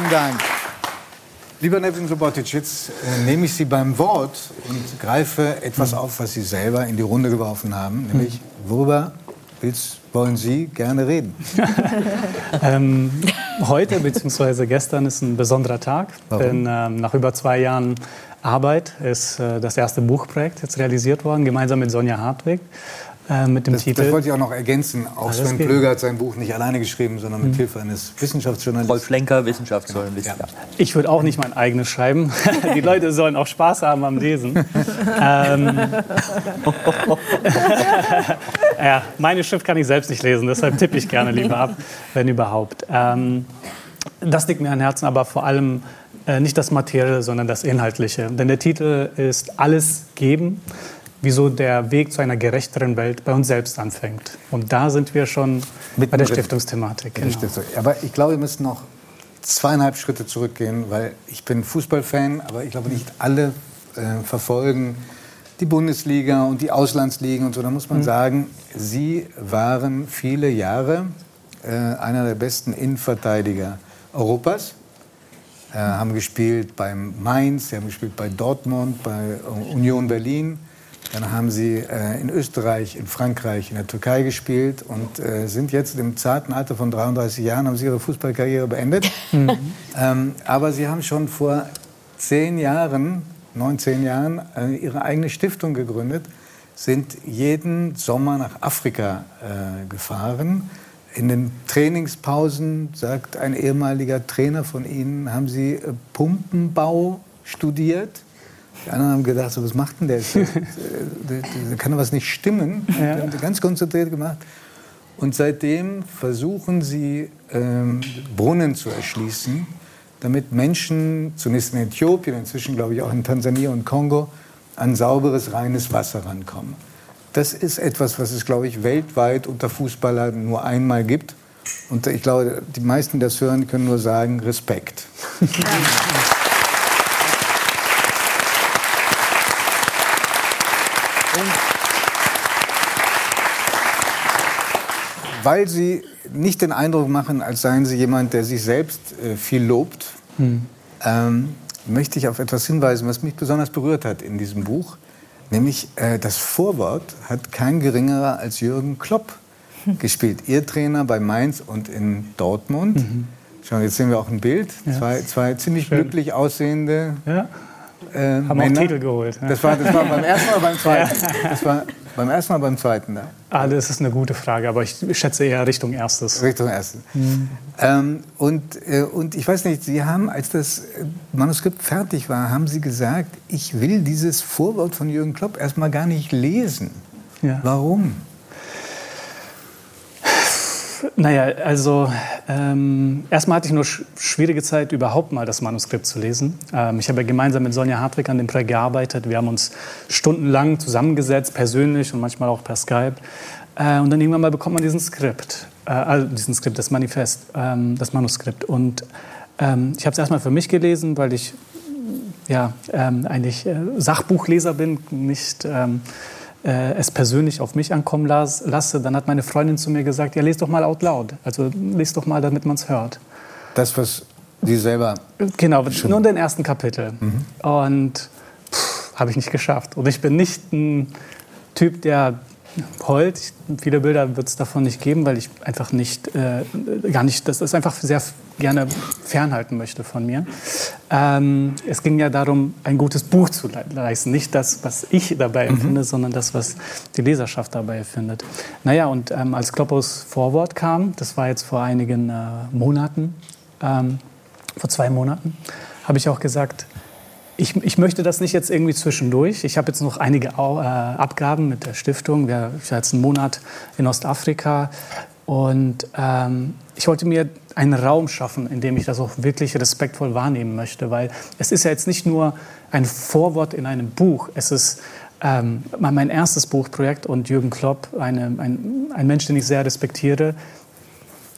lieben Dank. Lieber Nevin Subotic, jetzt äh, nehme ich Sie beim Wort und greife etwas auf, was Sie selber in die Runde geworfen haben, nämlich worüber willst, wollen Sie gerne reden? ähm, heute bzw. gestern ist ein besonderer Tag, Warum? denn ähm, nach über zwei Jahren Arbeit ist äh, das erste Buchprojekt jetzt realisiert worden, gemeinsam mit Sonja Hartwig. Äh, mit dem das, Titel. Das wollte ich auch noch ergänzen. Auch Alles Sven. Plöger hat sein Buch nicht alleine geschrieben, sondern mit Mhm. Hilfe eines Wissenschaftsjournalisten. Rolf Lenker, Wissenschaftsjournalist. Ja. Ich würde auch nicht mein eigenes schreiben. Die Leute sollen auch Spaß haben am Lesen. ähm, ja, meine Schrift kann ich selbst nicht lesen, deshalb tippe ich gerne lieber ab, wenn überhaupt. Ähm, das liegt mir am Herzen, aber vor allem äh, nicht das Materielle, sondern das Inhaltliche. Denn der Titel ist Alles geben, wieso der Weg zu einer gerechteren Welt bei uns selbst anfängt. Und da sind wir schon bei der. Stiftungsthematik. Stimmt so. Aber ich glaube, wir müssen noch zweieinhalb Schritte zurückgehen, weil ich bin Fußballfan, aber ich glaube nicht alle äh, verfolgen die Bundesliga und die Auslandsligen und so. Da muss man Mhm. sagen, Sie waren viele Jahre äh, einer der besten Innenverteidiger Europas. Äh, haben gespielt beim Mainz, sie haben gespielt bei Dortmund, bei äh, Union Berlin. Dann haben sie äh, in Österreich, in Frankreich, in der Türkei gespielt und äh, sind jetzt im zarten Alter von 33 Jahren, haben sie ihre Fußballkarriere beendet. ähm, aber sie haben schon vor zehn Jahren, neun, zehn Jahren, äh, ihre eigene Stiftung gegründet, sind jeden Sommer nach Afrika äh, gefahren. In den Trainingspausen, sagt ein ehemaliger Trainer von Ihnen, haben Sie äh, Pumpenbau studiert. Die anderen haben gedacht, so, was macht denn der? da- kann doch was nicht stimmen. Die haben das ganz konzentriert gemacht. Und seitdem versuchen sie, ähm, Brunnen zu erschließen, damit Menschen, zunächst in Äthiopien, inzwischen glaube ich auch in Tansania und Kongo, an sauberes, reines Wasser rankommen. Das ist etwas, was es, glaube ich, weltweit unter Fußballern nur einmal gibt. Und ich glaube, die meisten, die das hören, können nur sagen, Respekt. Weil sie nicht den Eindruck machen, als seien sie jemand, der sich selbst äh, viel lobt, ähm, möchte ich auf etwas hinweisen, was mich besonders berührt hat in diesem Buch. Nämlich äh, das Vorwort hat kein geringerer als Jürgen Klopp gespielt. Ihr Trainer bei Mainz und in Dortmund. Schau, jetzt sehen wir auch ein Bild. Ja. Zwei, zwei ziemlich Schön. glücklich aussehende Ja. äh, Haben auch Männer. Titel geholt. ja. Das war, das war beim ersten oder beim zweiten? Das war beim ersten oder beim zweiten da? Ah, das ist eine gute Frage, aber ich schätze eher Richtung erstes. Richtung ersten. Mhm. Ähm, und, äh, und ich weiß nicht, Sie haben, als das äh, Manuskript fertig war, haben Sie gesagt, ich will dieses Vorwort von Jürgen Klopp erstmal gar nicht lesen. Ja. Warum? Naja, also ähm, erstmal hatte ich nur sch schwierige Zeit, überhaupt mal das Manuskript zu lesen. Ähm, ich habe ja gemeinsam mit Sonja Hartwig an dem Projekt gearbeitet. Wir haben uns stundenlang zusammengesetzt, persönlich und manchmal auch per Skype. Äh, und dann irgendwann mal bekommt man diesen Skript, äh, also diesen Skript, das Manifest, ähm, das Manuskript. Und ähm, ich habe es erstmal für mich gelesen, weil ich ja, ähm, eigentlich äh, Sachbuchleser bin, nicht ähm, äh, es persönlich auf mich ankommen las, lasse. Dann hat meine Freundin zu mir gesagt, ja, lest doch mal out loud. Also lest doch mal, damit man es hört. Das, was Sie selber. Genau, nur den ersten Kapitel. Und habe ich nicht geschafft. Und ich bin nicht ein Typ, der heult. Viele Bilder wird es davon nicht geben, weil ich einfach nicht, äh, gar nicht, das ist einfach sehr gerne fernhalten möchte von mir. Ähm, es ging ja darum, ein gutes Buch zu le leisten. Nicht das, was ich dabei empfinde, sondern das, was die Leserschaft dabei empfindet. Naja, und ähm, als Kloppos Vorwort kam, das war jetzt vor einigen äh, Monaten, ähm, vor zwei Monaten, habe ich auch gesagt, ich, ich möchte das nicht jetzt irgendwie zwischendurch. Ich habe jetzt noch einige Au- äh, Abgaben mit der Stiftung. Wir, ich war jetzt einen Monat in Ostafrika. Und ähm, ich wollte mir einen Raum schaffen, in dem ich das auch wirklich respektvoll wahrnehmen möchte. Weil es ist ja jetzt nicht nur ein Vorwort in einem Buch. Es ist ähm, mein erstes Buchprojekt und Jürgen Klopp, eine, ein, ein Mensch, den ich sehr respektiere,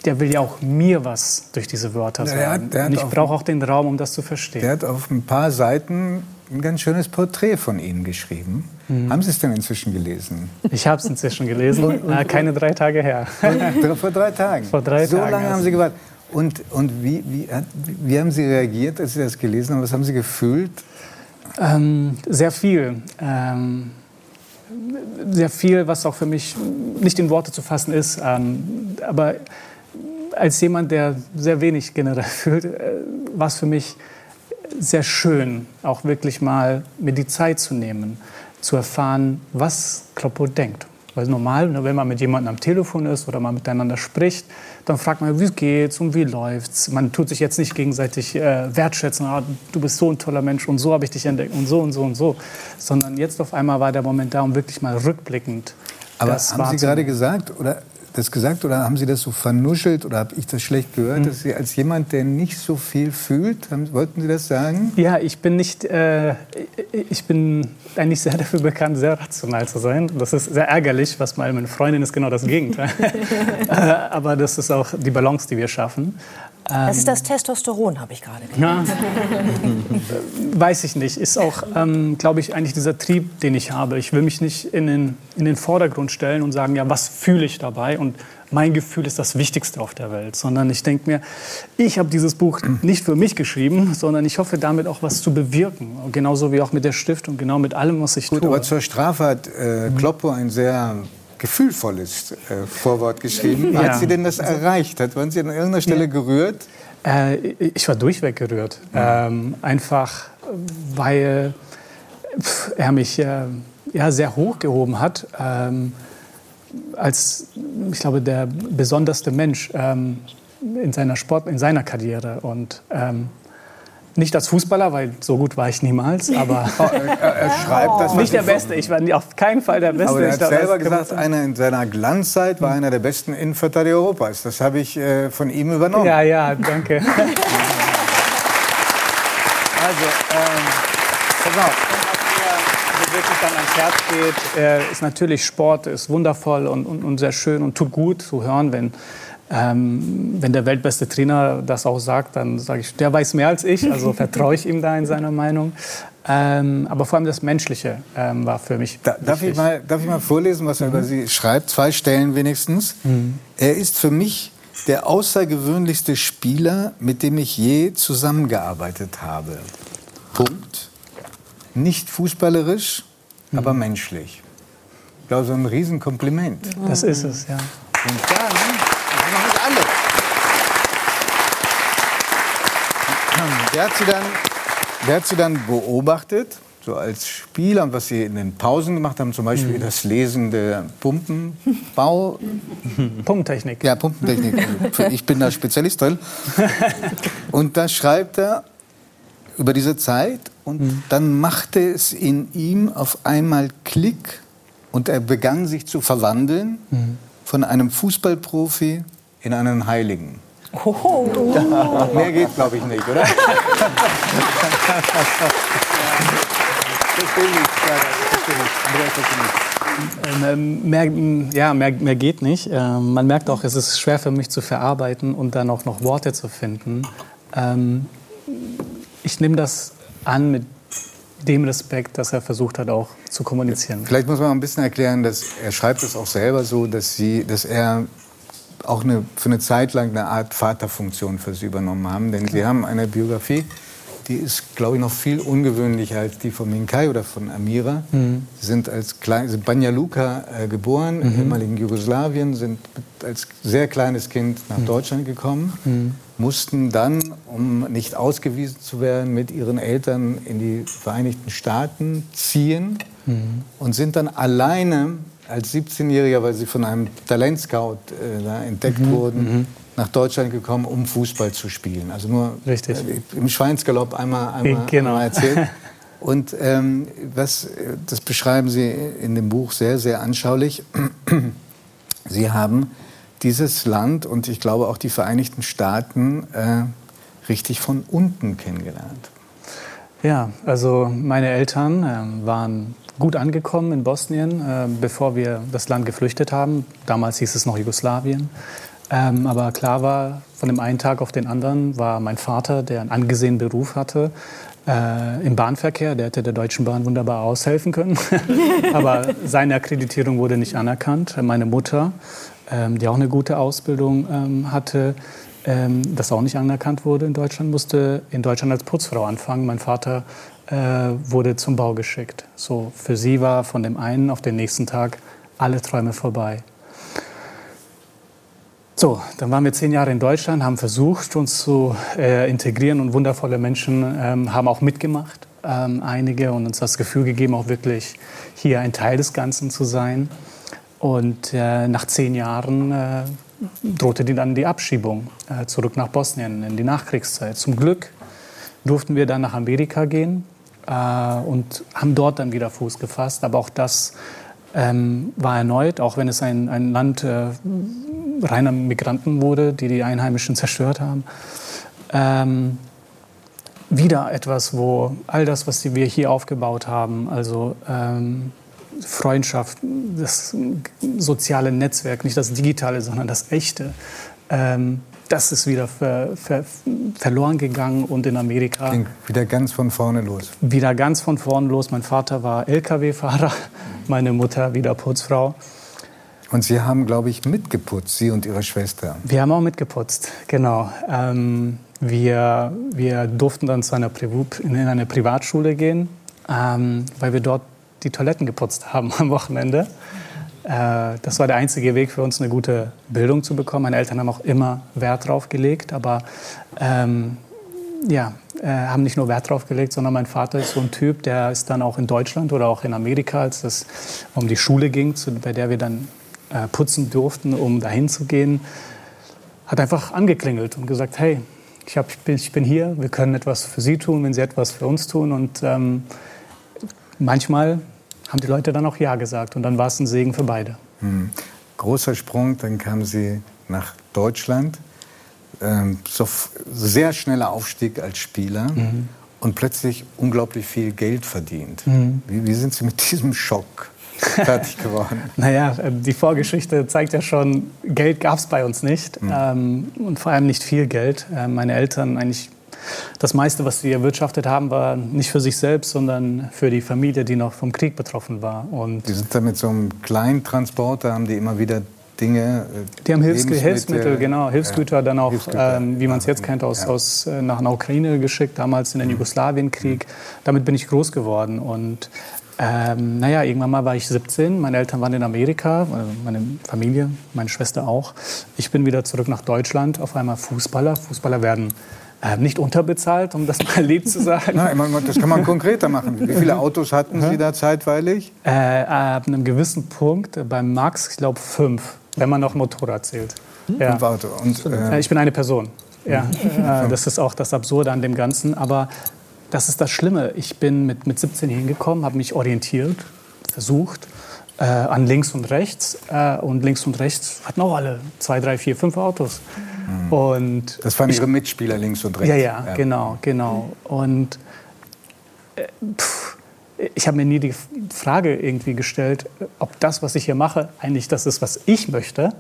der will ja auch mir was durch diese Wörter Der sagen. hat- der hat und ich auch- brauche auch den Raum, um das zu verstehen. Der hat auf ein paar Seiten ein ganz schönes Porträt von Ihnen geschrieben. Mhm. Haben Sie es denn inzwischen gelesen? Ich habe es inzwischen gelesen, Na, keine drei Tage her. Und, vor drei Tagen? Vor drei so Tagen lange haben erst. Sie gewartet. Und, und wie, wie, wie haben Sie reagiert, als Sie das gelesen haben? Was haben Sie gefühlt? Ähm, sehr viel. Ähm, sehr viel, was auch für mich nicht in Worte zu fassen ist. Ähm, aber als jemand, der sehr wenig generell fühlt, äh, war es für mich sehr schön, auch wirklich mal mir die Zeit zu nehmen, zu erfahren, was Kloppo denkt. Weil normal, ne, wenn man mit jemandem am Telefon ist oder mal miteinander spricht, dann fragt man, wie geht's und wie läuft's. Man tut sich jetzt nicht gegenseitig äh, wertschätzen, ah, du bist so ein toller Mensch und so habe ich dich entdeckt und so und so und so. Sondern jetzt auf einmal war der Moment da, um wirklich mal rückblickend Aber das haben Sie gerade gesagt oder das gesagt oder haben Sie das so vernuschelt oder habe ich das schlecht gehört, Hm. dass Sie als jemand, der nicht so viel fühlt, haben, wollten Sie das sagen? Ja, ich bin nicht, äh, ich bin eigentlich sehr dafür bekannt, sehr rational zu sein. Das ist sehr ärgerlich, was meine Freundin ist genau das Gegenteil. Äh, Aber das ist auch die Balance, die wir schaffen. Das ist das Testosteron, habe ich gerade gehört. Ja. Weiß ich nicht. Ist auch, ähm, glaube ich, eigentlich dieser Trieb, den ich habe. Ich will mich nicht in den, in den Vordergrund stellen und sagen, ja, was fühle ich dabei? Und mein Gefühl ist das Wichtigste auf der Welt. Sondern ich denke mir, ich habe dieses Buch nicht für mich geschrieben, sondern ich hoffe damit auch was zu bewirken. Genauso wie auch mit der Stiftung, genau mit allem, was ich Gut, tue. aber zur Strafe hat äh, Kloppo ein sehr gefühlvolles äh, Vorwort geschrieben. Ja. Hat Sie denn das erreicht? Hat, waren Sie an irgendeiner Stelle gerührt? Äh, ich war durchweg gerührt. Ähm, einfach, weil pf, er mich äh, ja, sehr hochgehoben hat. Ähm, als, ich glaube, der besonderste Mensch ähm, in seiner Sport, in seiner Karriere. Und ähm, nicht als Fußballer, weil so gut war ich niemals, aber er, er schreibt das, was nicht der Beste. Ich war auf keinen Fall der Beste. Aber er Ich hat glaube, selber gesagt, einer in seiner Glanzzeit war einer der besten Innenverteidiger Europas. Das habe ich äh, von ihm übernommen. Ja, ja, danke. Also, ähm, pass auf. mir wirklich dann ans Herz geht, äh, ist natürlich Sport, ist wundervoll und, und, und sehr schön und tut gut zu hören, wenn, ähm, wenn der weltbeste Trainer das auch sagt, dann sage ich, der weiß mehr als ich, also vertraue ich ihm da in seiner Meinung. Ähm, aber vor allem das Menschliche ähm, war für mich Da, darf, ich mal, darf ich mal vorlesen, was er über Sie schreibt? Zwei Stellen wenigstens. Er ist für mich der außergewöhnlichste Spieler, mit dem ich je zusammengearbeitet habe. Punkt. Nicht fußballerisch, aber menschlich. Ich glaube, so ein Riesenkompliment. Das ist es, ja. Und dann, noch nicht alles. Der hat sie dann, der hat sie dann beobachtet, so als Spieler, und was sie in den Pausen gemacht haben, zum Beispiel das Lesen der Pumpenbau. Pumpentechnik. Ja, Pumpentechnik. Ich bin da Spezialist drin. Und da schreibt er über diese Zeit und dann machte es in ihm auf einmal Klick und er begann sich zu verwandeln von einem Fußballprofi in einen Heiligen. Mehr geht, glaube ich, nicht, oder? Ähm, mehr, ja, mehr, mehr geht nicht. Ähm, man merkt auch, es ist schwer für mich zu verarbeiten und dann auch noch Worte zu finden. Ähm, ich nehme das an mit dem Respekt, dass er versucht hat, auch zu kommunizieren. Vielleicht muss man ein bisschen erklären, dass er schreibt es auch selber so, dass, sie, dass er auch eine, für eine Zeit lang eine Art Vaterfunktion für sie übernommen haben. Denn sie haben eine Biografie, die ist, glaube ich, noch viel ungewöhnlicher als die von Minkai oder von Amira. Mhm. Sie sind als klein, sind Banja Luka äh, geboren, Mhm. im ehemaligen Jugoslawien, sind als sehr kleines Kind nach Mhm. Deutschland gekommen, mussten dann, um nicht ausgewiesen zu werden, mit ihren Eltern in die Vereinigten Staaten ziehen und sind dann alleine als 17-Jähriger, weil sie von einem Talentscout äh, entdeckt Mhm, wurden, nach Deutschland gekommen, um Fußball zu spielen. Also nur Richtig. äh, im Schweinsgalopp einmal, einmal, Genau. einmal erzählt. Und ähm, was, äh, das beschreiben Sie in dem Buch sehr, sehr anschaulich. Sie haben dieses Land und ich glaube auch die Vereinigten Staaten äh, richtig von unten kennengelernt. Ja, also meine Eltern ähm, waren gut angekommen in Bosnien, äh, bevor wir das Land geflüchtet haben. Damals hieß es noch Jugoslawien. Ähm, aber klar war, von dem einen Tag auf den anderen war mein Vater, der einen angesehenen Beruf hatte, äh, im Bahnverkehr. Der hätte der Deutschen Bahn wunderbar aushelfen können. Aber seine Akkreditierung wurde nicht anerkannt. Meine Mutter, ähm, die auch eine gute Ausbildung ähm, hatte, ähm, das auch nicht anerkannt wurde in Deutschland, musste in Deutschland als Putzfrau anfangen. Mein Vater wurde zum Bau geschickt. So, für sie war von dem einen auf den nächsten Tag alle Träume vorbei. So, dann waren wir zehn Jahre in Deutschland, haben versucht, uns zu äh, integrieren und wundervolle Menschen ähm, haben auch mitgemacht, ähm, einige, und uns das Gefühl gegeben, auch wirklich hier ein Teil des Ganzen zu sein. Und äh, nach zehn Jahren äh, drohte dann die Abschiebung äh, zurück nach Bosnien in die Nachkriegszeit. Zum Glück durften wir dann nach Amerika gehen äh, und haben dort dann wieder Fuß gefasst. Aber auch das ähm, war erneut, auch wenn es ein, ein Land äh, reiner Migranten wurde, die die Einheimischen zerstört haben, ähm, wieder etwas, wo all das, was wir hier aufgebaut haben, also ähm, Freundschaft, das soziale Netzwerk, nicht das digitale, sondern das echte, ähm, das ist wieder ver, ver, verloren gegangen und in Amerika. Ging wieder ganz von vorne los. Wieder ganz von vorne los. Mein Vater war Lkw-Fahrer, meine Mutter wieder Putzfrau. Und Sie haben, glaube ich, mitgeputzt, Sie und Ihre Schwester. Wir haben auch mitgeputzt, genau. Ähm, wir, wir durften dann zu einer in eine Privatschule gehen, ähm, weil wir dort die Toiletten geputzt haben am Wochenende. Äh, das war der einzige Weg für uns, eine gute Bildung zu bekommen. Meine Eltern haben auch immer Wert drauf gelegt, aber ähm, ja, äh, haben nicht nur Wert drauf gelegt, sondern mein Vater ist so ein Typ, der ist dann auch in Deutschland oder auch in Amerika, als es um die Schule ging, zu, bei der wir dann äh, putzen durften, um dahin zu gehen, hat einfach angeklingelt und gesagt, hey, ich, hab, ich, bin, ich bin hier, wir können etwas für Sie tun, wenn Sie etwas für uns tun. Und ähm, manchmal haben die Leute dann auch Ja gesagt und dann war es ein Segen für beide. Hm. Großer Sprung, dann kamen Sie nach Deutschland. Ähm, so sehr schneller Aufstieg als Spieler mhm. und plötzlich unglaublich viel Geld verdient. Mhm. Wie, wie sind Sie mit diesem Schock fertig geworden? naja, äh, die Vorgeschichte zeigt ja schon, Geld gab es bei uns nicht mhm. ähm, und vor allem nicht viel Geld. Äh, meine Eltern eigentlich das meiste, was sie erwirtschaftet haben, war nicht für sich selbst, sondern für die Familie, die noch vom Krieg betroffen war. Und die sind dann mit so einem kleinen Transporter, haben die immer wieder Dinge. Äh, die haben Hilfs Hilfsmittel, genau, Hilfsgüter ja, dann auch, Hilfsgüter, ähm, wie man es jetzt kennt, aus, ja. aus, äh, nach einer Ukraine geschickt, damals in den mhm. Jugoslawienkrieg. Damit bin ich groß geworden. Und ähm, naja, irgendwann mal war ich 17, meine Eltern waren in Amerika, meine Familie, meine Schwester auch. Ich bin wieder zurück nach Deutschland, auf einmal Fußballer. Fußballer werden äh, nicht unterbezahlt, um das mal lieb zu sagen. Nein, das kann man konkreter machen. Wie viele Autos hatten Sie da zeitweilig? Äh, ab einem gewissen Punkt, äh, beim Max, ich glaube fünf, wenn man noch Motorrad zählt. Hm? Ja. Und Auto. Und, äh, ich bin eine Person. Ja, äh, das ist auch das Absurde an dem Ganzen. Aber das ist das Schlimme. Ich bin mit, mit 17 hingekommen, habe mich orientiert, versucht, äh, an links und rechts. Äh, und links und rechts hatten auch alle zwei, drei, vier, fünf Autos. Mhm. Und das waren Ihre Mitspieler links und rechts? Ja, ja, ja. genau, genau. Und äh, pff, ich habe mir nie die Frage irgendwie gestellt, ob das, was ich hier mache, eigentlich das ist, was ich möchte.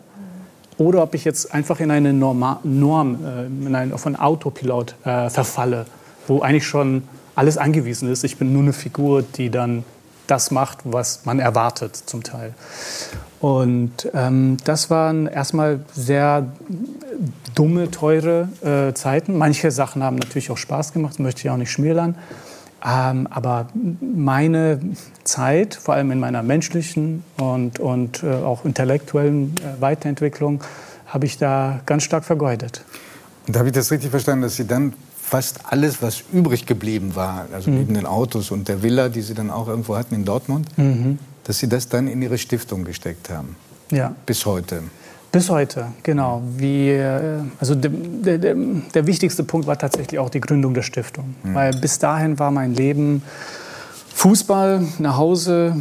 Oder ob ich jetzt einfach in eine Norma Norm, äh, in einen, auf einen Autopilot äh, verfalle, wo eigentlich schon alles angewiesen ist. Ich bin nur eine Figur, die dann das macht, was man erwartet zum Teil. Und ähm, das waren erstmal sehr dumme, teure äh, Zeiten. Manche Sachen haben natürlich auch Spaß gemacht, das möchte ich auch nicht schmälern. Ähm, aber meine Zeit, vor allem in meiner menschlichen und, und äh, auch intellektuellen äh, Weiterentwicklung, habe ich da ganz stark vergeudet. Und habe ich das richtig verstanden, dass Sie dann fast alles, was übrig geblieben war, also mhm. neben den Autos und der Villa, die Sie dann auch irgendwo hatten in Dortmund, mhm. Dass Sie das dann in Ihre Stiftung gesteckt haben. Ja. Bis heute. Bis heute, genau. Wie, äh, also der, der, der, wichtigste Punkt war tatsächlich auch die Gründung der Stiftung. Mhm. Weil bis dahin war mein Leben Fußball, nach Hause,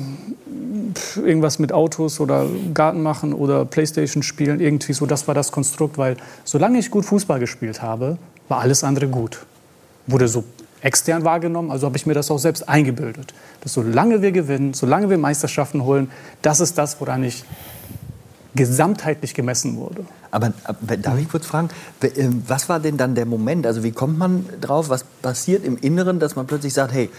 irgendwas mit Autos oder Garten machen oder Playstation spielen, irgendwie so. Das war das Konstrukt, weil solange ich gut Fußball gespielt habe, war alles andere gut. Wurde so extern wahrgenommen, also habe ich mir das auch selbst eingebildet. Dass solange wir gewinnen, solange wir Meisterschaften holen, das ist das, woran ich gesamtheitlich gemessen wurde. Aber, aber darf ich kurz fragen, äh, was war denn dann der Moment? Also wie kommt man drauf? Was passiert im Inneren, dass man plötzlich sagt, hey,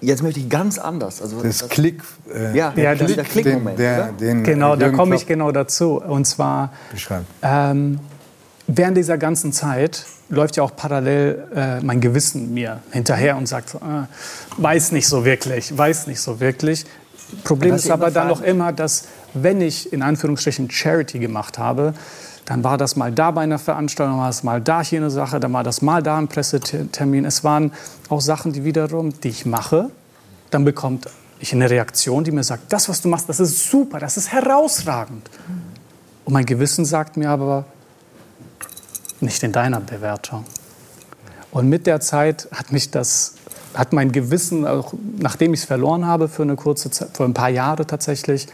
jetzt möchte ich ganz anders? Also Das Klick, äh, Ja, Ja, der, das- der Klickmoment. den, der, den Genau, da komme ich genau dazu. Und zwar ähm, während dieser ganzen Zeit läuft ja auch parallel äh, mein Gewissen mir hinterher und sagt, ah, weiß nicht so wirklich, weiß nicht so wirklich. Problem ist aber dann noch immer, dass wenn ich in Anführungsstrichen Charity gemacht habe, dann war das mal da bei einer Veranstaltung, war es mal da hier eine Sache, dann war das mal da ein Pressetermin. Es waren auch Sachen, die wiederum, die ich mache, dann bekommt ich eine Reaktion, die mir sagt, das, was du machst, das ist super, das ist herausragend. Und mein Gewissen sagt mir aber, nicht in deiner Bewertung. Und mit der Zeit hat mich das, hat mein Gewissen, auch nachdem ich es verloren habe für eine kurze Zeit, für ein paar Jahre tatsächlich,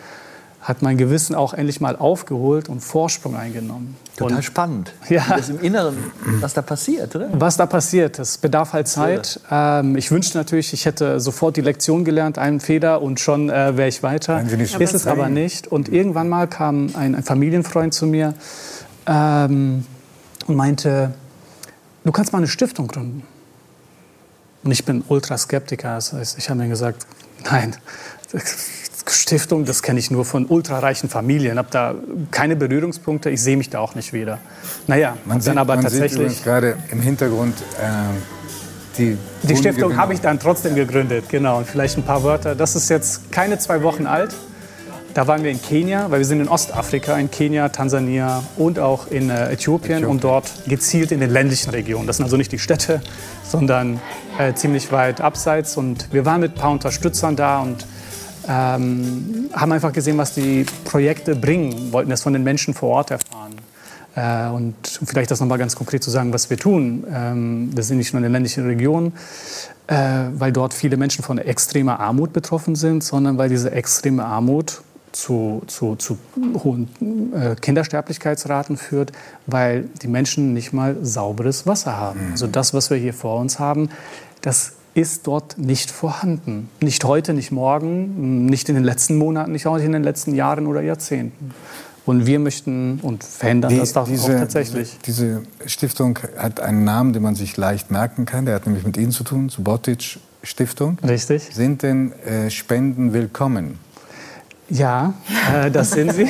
hat mein Gewissen auch endlich mal aufgeholt und Vorsprung eingenommen. Total und spannend. Ja. Das im Inneren, was da passiert, oder? was da passiert, das bedarf halt Zeit. Ähm, ich wünschte natürlich, ich hätte sofort die Lektion gelernt, einen Feder und schon äh, wäre ich weiter. Nicht so Ist es aber nicht. Und irgendwann mal kam ein, ein Familienfreund zu mir ähm, und meinte, du kannst mal eine Stiftung gründen. Und ich bin Ultraskeptiker. Das heißt, ich habe mir gesagt, nein, Stiftung, das kenne ich nur von ultrareichen Familien. habe da keine Berührungspunkte. Ich sehe mich da auch nicht wieder. Naja, Man sieht, dann aber man sieht tatsächlich übrigens gerade im Hintergrund ähm, die die Stiftung habe ich dann trotzdem gegründet, genau. Und vielleicht ein paar Wörter. Das ist jetzt keine zwei Wochen alt. Da waren wir in Kenia, weil wir sind in Ostafrika, in Kenia, Tansania und auch in äh, Äthiopien und dort gezielt in den ländlichen Regionen. Das sind also nicht die Städte, sondern äh, ziemlich weit abseits. Und wir waren mit ein paar Unterstützern da und ähm, haben einfach gesehen, was die Projekte bringen, wollten das von den Menschen vor Ort erfahren. Äh, und um vielleicht das nochmal ganz konkret zu sagen, was wir tun. Ähm, wir sind nicht nur in den ländlichen Regionen, äh, weil dort viele Menschen von extremer Armut betroffen sind, sondern weil diese extreme Armut zu, zu, zu hohen äh, Kindersterblichkeitsraten führt, weil die Menschen nicht mal sauberes Wasser haben. Also das, was wir hier vor uns haben, das ist dort nicht vorhanden. Nicht heute, nicht morgen, nicht in den letzten Monaten, nicht auch in den letzten Jahren oder Jahrzehnten. Und wir möchten und verändern Die, das doch auch diese, tatsächlich. Diese Stiftung hat einen Namen, den man sich leicht merken kann. Der hat nämlich mit Ihnen zu tun, Subotic Stiftung. Richtig. Sind denn äh, Spenden willkommen? Ja, äh, das sind sie.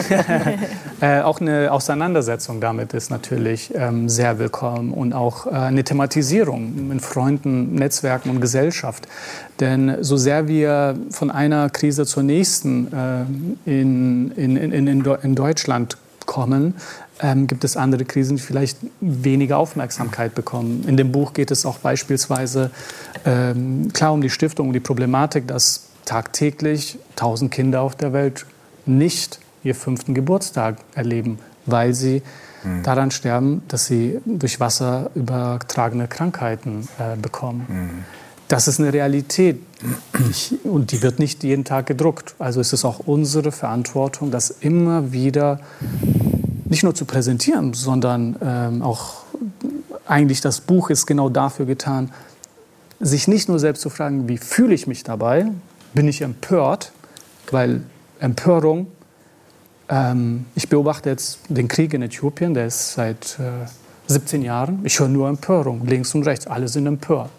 äh, auch eine Auseinandersetzung damit ist natürlich ähm, sehr willkommen und auch äh, eine Thematisierung mit Freunden, Netzwerken und Gesellschaft. Denn so sehr wir von einer Krise zur nächsten äh, in, in, in, in, in Deutschland kommen, ähm, gibt es andere Krisen, die vielleicht weniger Aufmerksamkeit bekommen. In dem Buch geht es auch beispielsweise ähm, klar um die Stiftung, um die Problematik, dass tagtäglich 1000 Kinder auf der Welt nicht ihr fünften Geburtstag erleben, weil sie daran sterben, dass sie durch Wasser übertragene Krankheiten äh, bekommen. Das ist eine Realität ich, und die wird nicht jeden Tag gedruckt. Also ist es auch unsere Verantwortung, das immer wieder nicht nur zu präsentieren, sondern ähm, auch eigentlich das Buch ist genau dafür getan, sich nicht nur selbst zu fragen, wie fühle ich mich dabei, bin ich empört, weil Empörung, ähm, ich beobachte jetzt den Krieg in Äthiopien, der ist seit äh, 17 Jahren, ich höre nur Empörung, links und rechts, alle sind empört.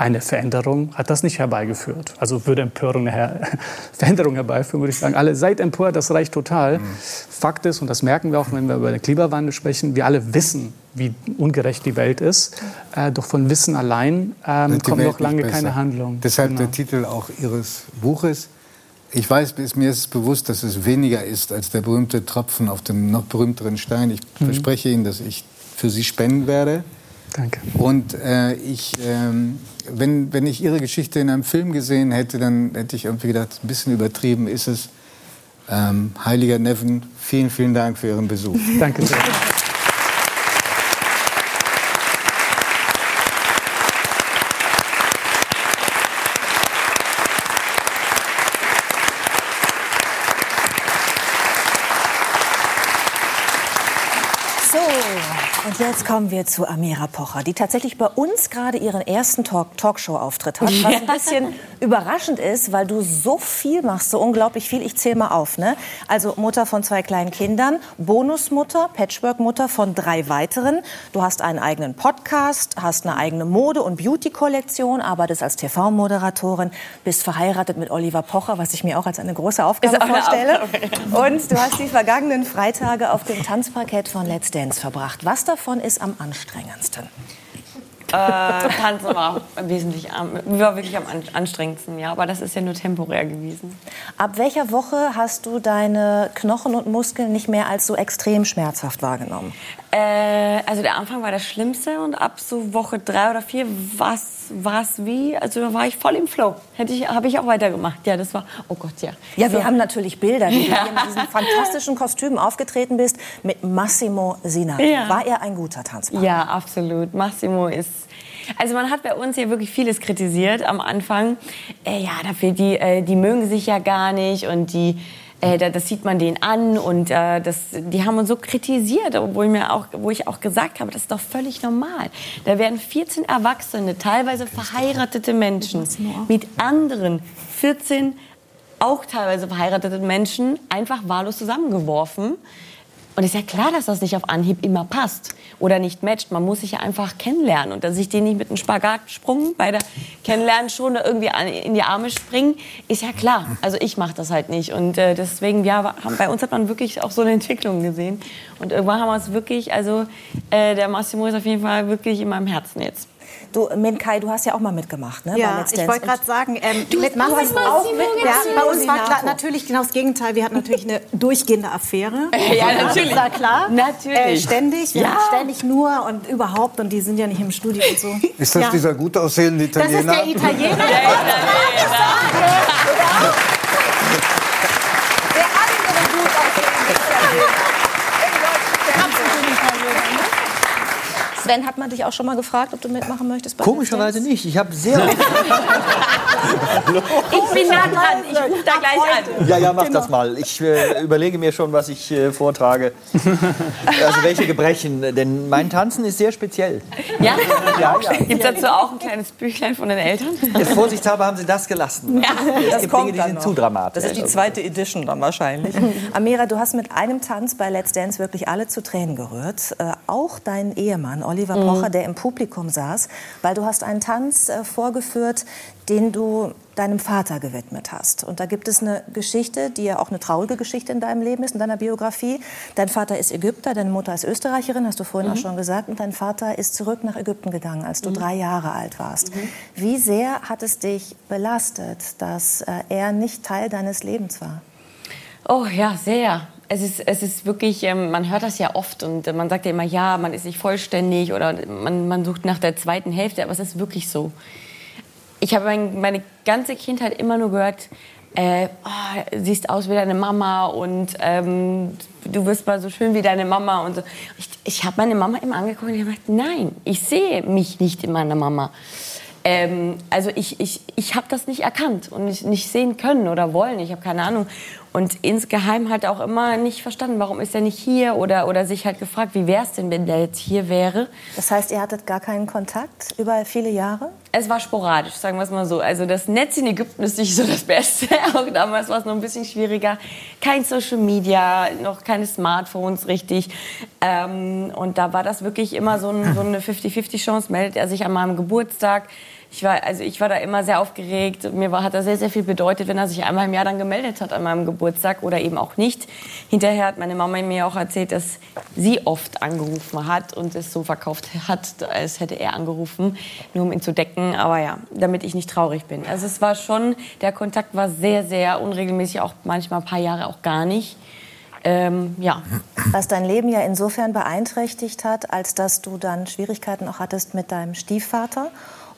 Eine Veränderung hat das nicht herbeigeführt. Also würde Empörung eine Veränderung herbeiführen, würde ich sagen, alle seid empört, das reicht total. Fakt ist, und das merken wir auch, wenn wir über den Klimawandel sprechen, wir alle wissen, wie ungerecht die Welt ist. Äh, doch von Wissen allein ähm, kommt noch lange keine Handlung. Deshalb Genau. der Titel auch Ihres Buches. Ich weiß, mir ist bewusst, dass es weniger ist als der berühmte Tropfen auf dem noch berühmteren Stein. Ich Mhm. verspreche Ihnen, dass ich für Sie spenden werde. Danke. Und äh, ich, ähm, wenn, wenn ich Ihre Geschichte in einem Film gesehen hätte, dann hätte ich irgendwie gedacht, ein bisschen übertrieben ist es. Ähm, Heiliger Neven, vielen, vielen Dank für Ihren Besuch. Danke sehr. So, und jetzt kommen wir zu Amira Pocher, die tatsächlich bei uns gerade ihren ersten Talk Talkshow-Auftritt hat, was ein bisschen überraschend ist, weil du so viel machst, so unglaublich viel. Ich zähle mal auf. Ne? Also Mutter von zwei kleinen Kindern, Bonusmutter, Patchwork-Mutter von drei weiteren. Du hast einen eigenen Podcast, hast eine eigene Mode- und Beauty-Kollektion, arbeitest als TV-Moderatorin, bist verheiratet mit Oliver Pocher, was ich mir auch als eine große Aufgabe eine vorstelle. Aufgabe. Und du hast die vergangenen Freitage auf dem Tanzparkett von Let's Dance verbracht. Was davon ist am anstrengendsten? Äh, Tanzen war wesentlich am, war wirklich am an- anstrengendsten, ja. Aber das ist ja nur temporär gewesen. Ab welcher Woche hast du deine Knochen und Muskeln nicht mehr als so extrem schmerzhaft wahrgenommen? Äh, also der Anfang war das Schlimmste und ab so Woche drei oder vier war es wie, also da war ich voll im Flow. Hätte ich, habe ich auch weitergemacht. Ja, das war, oh Gott, ja. Ja, wir So. haben natürlich Bilder, wie du Ja. hier mit diesem fantastischen Kostüm aufgetreten bist mit Massimo Sina. Ja. War er ein guter Tanzpartner? Ja, absolut. Massimo ist. Also man hat bei uns hier wirklich vieles kritisiert am Anfang. Äh, ja, dafür die, äh, die mögen sich ja gar nicht und die, äh, da- das sieht man denen an und äh, das, die haben uns so kritisiert, obwohl mir auch, wo ich auch gesagt habe, das ist doch völlig normal. Da werden 14 Erwachsene, teilweise verheiratete Menschen mit anderen 14 auch teilweise verheirateten Menschen einfach wahllos zusammengeworfen. Und ist ja klar, dass das nicht auf Anhieb immer passt oder nicht matcht. Man muss sich ja einfach kennenlernen. Und dass ich den nicht mit einem Spagatsprung bei der Kennenlernen schon irgendwie in die Arme springen, ist ja klar. Also ich mache das halt nicht. Und äh, deswegen, ja, bei uns hat man wirklich auch so eine Entwicklung gesehen. Und irgendwann haben wir es wirklich, also äh, der Massimo ist auf jeden Fall wirklich in meinem Herzen jetzt. Du, Minkai, du hast ja auch mal mitgemacht, ne? Ja, ich wollte gerade sagen, ähm, Du mit hast auch mit auch Massimo mit, ja, bei uns war klar, natürlich genau das Gegenteil. Wir hatten natürlich eine durchgehende Affäre. Ja, natürlich. Das war klar. Natürlich. Äh, ständig, Ja. ständig nur und überhaupt und die sind ja nicht im Studio und so. Ist das ja. dieser gut aussehende Das ist Italiener? der Italiener. Der andere gut aussehende Sven, hat man dich auch schon mal gefragt, ob du mitmachen möchtest? Bei Komischerweise nicht. Ich habe sehr Ich bin nah dran. Ich rufe da gleich an. Ja, ja, mach das mal. Ich äh, überlege mir schon, was ich äh, vortrage. Also welche Gebrechen. Denn mein Tanzen ist sehr speziell. Ja? Ja, ja. Gibt es dazu auch ein kleines Büchlein von den Eltern? Vorsichtshalber haben Sie das gelassen. es gibt Dinge, die sind zu dramatisch. Das ist die zweite Edition dann wahrscheinlich. Amira, du hast mit einem Tanz bei Let's Dance wirklich alle zu Tränen gerührt. Äh, auch deinen Ehemann Oliver Mhm. Pocher, der im Publikum saß, weil du hast einen Tanz äh, vorgeführt, den du deinem Vater gewidmet hast. Und da gibt es eine Geschichte, die ja auch eine traurige Geschichte in deinem Leben ist, in deiner Biografie. Dein Vater ist Ägypter, deine Mutter ist Österreicherin, hast du vorhin auch schon gesagt. Und dein Vater ist zurück nach Ägypten gegangen, als du drei Jahre alt warst. Wie sehr hat es dich belastet, dass äh, er nicht Teil deines Lebens war? Oh ja, sehr. Es ist, es ist wirklich, ähm, man hört das ja oft und man sagt ja immer, ja, man ist nicht vollständig oder man, man sucht nach der zweiten Hälfte, aber es ist wirklich so. Ich habe mein, meine ganze Kindheit immer nur gehört, äh, oh, siehst aus wie deine Mama und ähm, du wirst mal so schön wie deine Mama und so. Ich, ich habe meine Mama immer angeguckt und ich gedacht, nein, ich sehe mich nicht in meiner Mama. Ähm, also ich, ich, ich habe das nicht erkannt und nicht, nicht sehen können oder wollen. Ich habe keine Ahnung. Und insgeheim halt auch immer nicht verstanden, warum ist er nicht hier oder, oder sich halt gefragt, wie wäre es denn, wenn der jetzt hier wäre. Das heißt, ihr hattet gar keinen Kontakt über viele Jahre? Es war sporadisch, sagen wir es mal so. Also das Netz in Ägypten ist nicht so das Beste. Auch damals war es noch ein bisschen schwieriger. Kein Social Media, noch keine Smartphones richtig. Ähm, und da war das wirklich immer so, ein, so eine 50-50-Chance. Meldet er sich an meinem Geburtstag. Ich war, also ich war da immer sehr aufgeregt. Mir war, hat das sehr, sehr viel bedeutet, wenn er sich einmal im Jahr dann gemeldet hat an meinem Geburtstag oder eben auch nicht. Hinterher hat meine Mama mir auch erzählt, dass sie oft angerufen hat und es so verkauft hat, als hätte er angerufen, nur um ihn zu decken. Aber ja, damit ich nicht traurig bin. Also es war schon, der Kontakt war sehr, sehr unregelmäßig, auch manchmal ein paar Jahre auch gar nicht. Ähm, ja. Was dein Leben ja insofern beeinträchtigt hat, als dass du dann Schwierigkeiten auch hattest mit deinem Stiefvater.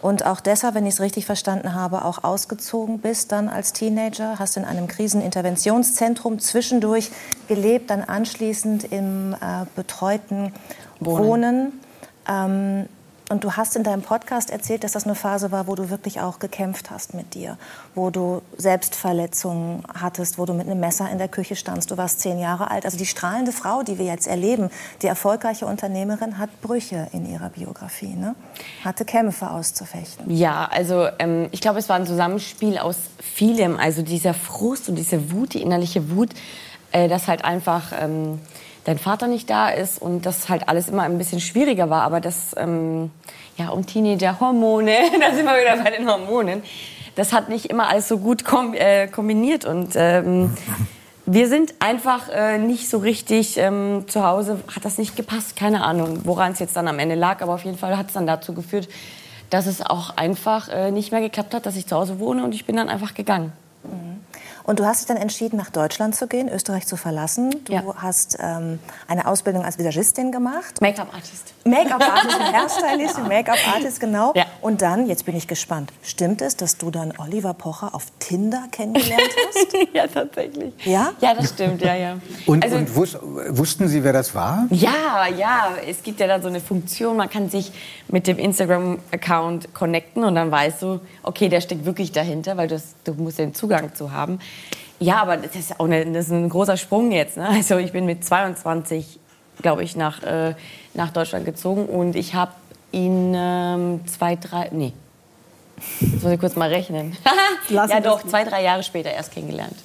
Und auch deshalb, wenn ich es richtig verstanden habe, auch ausgezogen bist dann als Teenager, hast in einem Kriseninterventionszentrum zwischendurch gelebt, dann anschließend im äh, betreuten Wohnen. Ähm, Und du hast in deinem Podcast erzählt, dass das eine Phase war, wo du wirklich auch gekämpft hast mit dir, wo du Selbstverletzungen hattest, wo du mit einem Messer in der Küche standst. Du warst zehn Jahre alt. Also die strahlende Frau, die wir jetzt erleben, die erfolgreiche Unternehmerin, hat Brüche in ihrer Biografie, ne? hatte Kämpfe auszufechten. Ja, also ähm, ich glaube, es war ein Zusammenspiel aus vielem. Also dieser Frust und diese Wut, die innerliche Wut, äh, dass halt einfach ähm, dein Vater nicht da ist und das halt alles immer ein bisschen schwieriger war. Aber das, ähm, ja, und Teenager-Hormone, da sind wir wieder bei den Hormonen, das hat nicht immer alles so gut kom äh, kombiniert. Und ähm, wir sind einfach äh, nicht so richtig ähm, zu Hause, hat das nicht gepasst, keine Ahnung, woran es jetzt dann am Ende lag, aber auf jeden Fall hat es dann dazu geführt, dass es auch einfach äh, nicht mehr geklappt hat, dass ich zu Hause wohne und ich bin dann einfach gegangen. Und du hast dich dann entschieden, nach Deutschland zu gehen, Österreich zu verlassen. Du Ja. hast ähm, eine Ausbildung als Visagistin gemacht. Make-up-Artist. Make-up-Artist, Hairstylistin, Make-up-Artist, genau. Ja. Und dann, jetzt bin ich gespannt, stimmt es, dass du dann Oliver Pocher auf Tinder kennengelernt hast? ja, tatsächlich. Ja? Ja, das stimmt, ja, ja. Und, Also- und wus wussten Sie, wer das war? Ja, ja, es gibt ja da so eine Funktion, man kann sich mit dem Instagram-Account connecten und dann weißt du, okay, der steckt wirklich dahinter, weil das, du musst den Zugang zu haben. Ja, aber das ist auch eine, das ist ein großer Sprung jetzt. Ne? Also ich bin mit 22, glaube ich, nach, äh, nach Deutschland gezogen und ich habe ihn ähm, zwei, drei, nee, jetzt muss ich kurz mal rechnen. Ja das doch, zwei, drei Jahre später erst kennengelernt.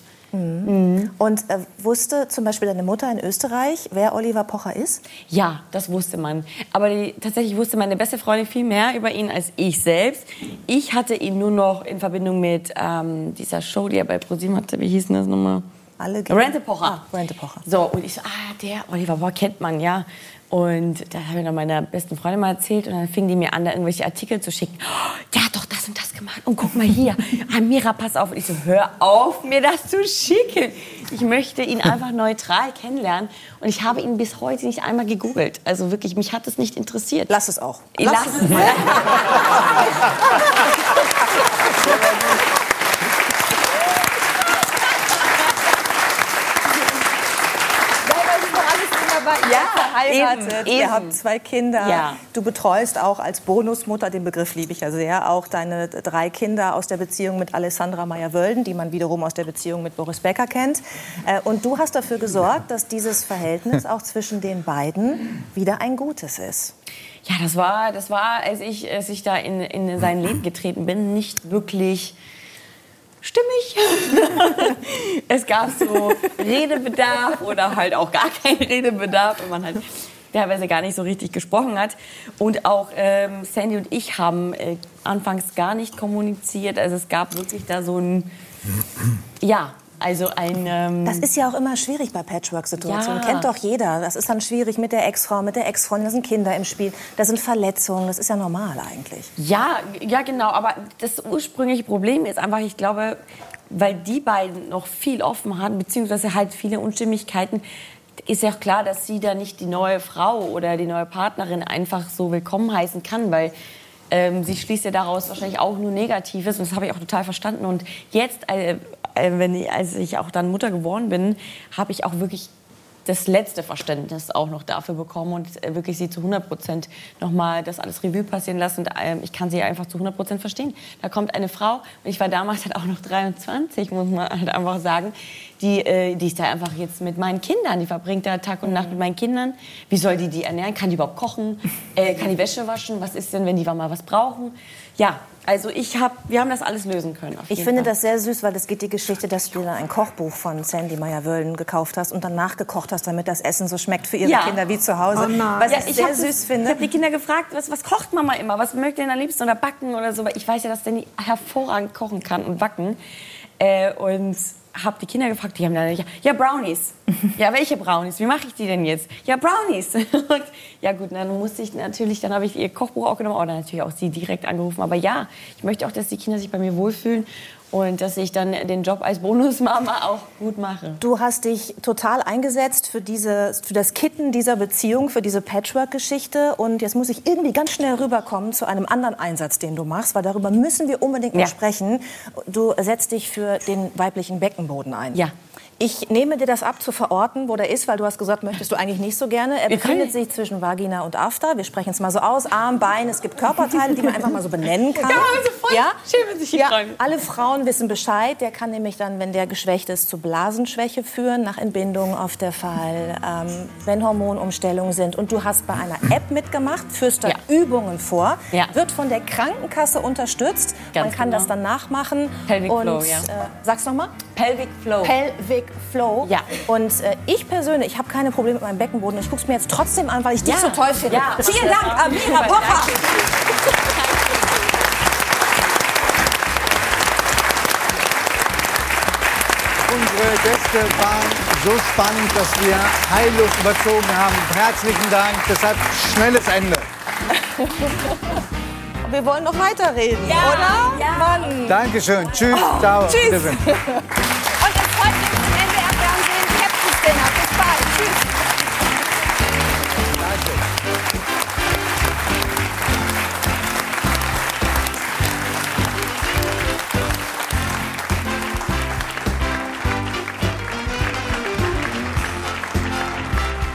Und äh, wusste zum Beispiel deine Mutter in Österreich, wer Oliver Pocher ist? Ja, das wusste man. Aber die, tatsächlich wusste meine beste Freundin viel mehr über ihn als ich selbst. Ich hatte ihn nur noch in Verbindung mit ähm, dieser Show, die er bei ProSieben hatte. Wie hieß denn das nochmal? Alle gehen- Rente Pocher. Ah, Rente Pocher. So, und ich so, ah, der Oliver Pocher kennt man, ja. Und da habe ich dann meiner besten Freundin mal erzählt und dann fing die mir an, da irgendwelche Artikel zu schicken. Oh, der hat doch das und das gemacht und guck mal hier, Amira, pass auf. Und ich so, hör auf, mir das zu schicken. Ich möchte ihn einfach neutral kennenlernen und ich habe ihn bis heute nicht einmal gegoogelt. Also wirklich, mich hat es nicht interessiert. Lass es auch. Lass, Lass es. Ja, verheiratet, eben, ihr habt zwei Kinder. Ja. Du betreust auch als Bonusmutter, den Begriff liebe ich ja sehr, auch deine drei Kinder aus der Beziehung mit Alessandra Meyer-Wölden, die man wiederum aus der Beziehung mit Boris Becker kennt. Äh, Und du hast dafür gesorgt, dass dieses Verhältnis auch zwischen den beiden wieder ein gutes ist. Ja, das war, das war als, ich, als ich da in, in sein Leben getreten bin, nicht wirklich stimmig. es gab so Redebedarf oder halt auch gar keinen Redebedarf und man halt teilweise gar nicht so richtig gesprochen hat. Und auch ähm, Sandy und ich haben äh, anfangs gar nicht kommuniziert. Also es gab wirklich da so ein, ja, also ein... Ähm, Das ist ja auch immer schwierig bei Patchwork-Situationen. Ja. Kennt doch jeder. Das ist dann schwierig mit der Ex-Frau, mit der Ex-Freundin. Da sind Kinder im Spiel. Da sind Verletzungen. Das ist ja normal eigentlich. Ja, ja, genau. Aber das ursprüngliche Problem ist einfach, ich glaube, weil die beiden noch viel offen hatten, beziehungsweise halt viele Unstimmigkeiten, ist ja auch klar, dass sie da nicht die neue Frau oder die neue Partnerin einfach so willkommen heißen kann, weil ähm, sie schließt ja daraus wahrscheinlich auch nur Negatives und das habe ich auch total verstanden. Und jetzt, äh, äh, wenn ich, als ich auch dann Mutter geworden bin, habe ich auch wirklich das letzte Verständnis auch noch dafür bekommen und äh, wirklich sie zu 100 Prozent nochmal das alles Revue passieren lassen. Und, ähm, ich kann sie einfach zu 100 Prozent verstehen. Da kommt eine Frau, und ich war damals halt auch noch 23, muss man halt einfach sagen, die, äh, die ist da einfach jetzt mit meinen Kindern, die verbringt da Tag und Nacht mit meinen Kindern. Wie soll die die ernähren? Kann die überhaupt kochen? Äh, kann die Wäsche waschen? Was ist denn, wenn die mal was brauchen? Ja, also ich hab, wir haben das alles lösen können. Ich finde Fall. das sehr süß, weil es geht die Geschichte, dass du dir dann ein Kochbuch von Sandy Meyer-Wölden gekauft hast und dann nachgekocht hast, damit das Essen so schmeckt für ihre Ja. Kinder wie zu Hause. Was Ja, ich sehr hab das- süß Ich finde. habe die Kinder gefragt, was, was kocht Mama immer? Was mögt ihr denn am liebsten? Oder backen oder so. Weil ich weiß ja, dass Danny hervorragend kochen kann und backen. Äh, und habe die Kinder gefragt, die haben dann, ja, ja Brownies. ja, welche Brownies? Wie mache ich die denn jetzt? Ja, Brownies. und, ja gut, dann musste ich natürlich, dann habe ich ihr Kochbuch auch genommen oder natürlich auch sie direkt angerufen. Aber ja, ich möchte auch, dass die Kinder sich bei mir wohlfühlen und dass ich dann den Job als Bonusmama auch gut mache. Du hast dich total eingesetzt für, diese, für das Kitten dieser Beziehung, für diese Patchwork-Geschichte. Und jetzt muss ich irgendwie ganz schnell rüberkommen zu einem anderen Einsatz, den du machst, weil darüber müssen wir unbedingt noch Ja. sprechen. Du setzt dich für den weiblichen Beckenboden ein. Ja. Ich nehme dir das ab zu verorten, wo der ist, weil du hast gesagt, möchtest du eigentlich nicht so gerne. Er befindet sich zwischen Vagina und After. Wir sprechen es mal so aus. Arm, Bein, es gibt Körperteile, die man einfach mal so benennen kann. Ja, also voll schön, wenn sich die ja, freuen. alle Frauen wissen Bescheid. Der kann nämlich dann, wenn der geschwächt ist, zu Blasenschwäche führen. Nach Entbindung oft der Fall, ähm, wenn Hormonumstellungen sind. Und du hast bei einer App mitgemacht, führst da Ja. Übungen vor, Ja. wird von der Krankenkasse unterstützt. Ganz man kann genau. das dann nachmachen. Pelvic und, Flow, ja. Äh, sag's nochmal. Pelvic Flow. Pelvic Flow. Ja. Und äh, ich persönlich, ich habe keine Probleme mit meinem Beckenboden. Ich gucke es mir jetzt trotzdem an, weil ich dich Ja. so toll finde. Ja. Vielen Dank, Amira Popper. Unsere Gäste waren so spannend, dass wir Heilluft überzogen haben. Herzlichen Dank. Deshalb schnelles Ende. Wir wollen noch weiterreden, oder? Ja. Mann. Dankeschön. Tschüss. Ciao. tschüss.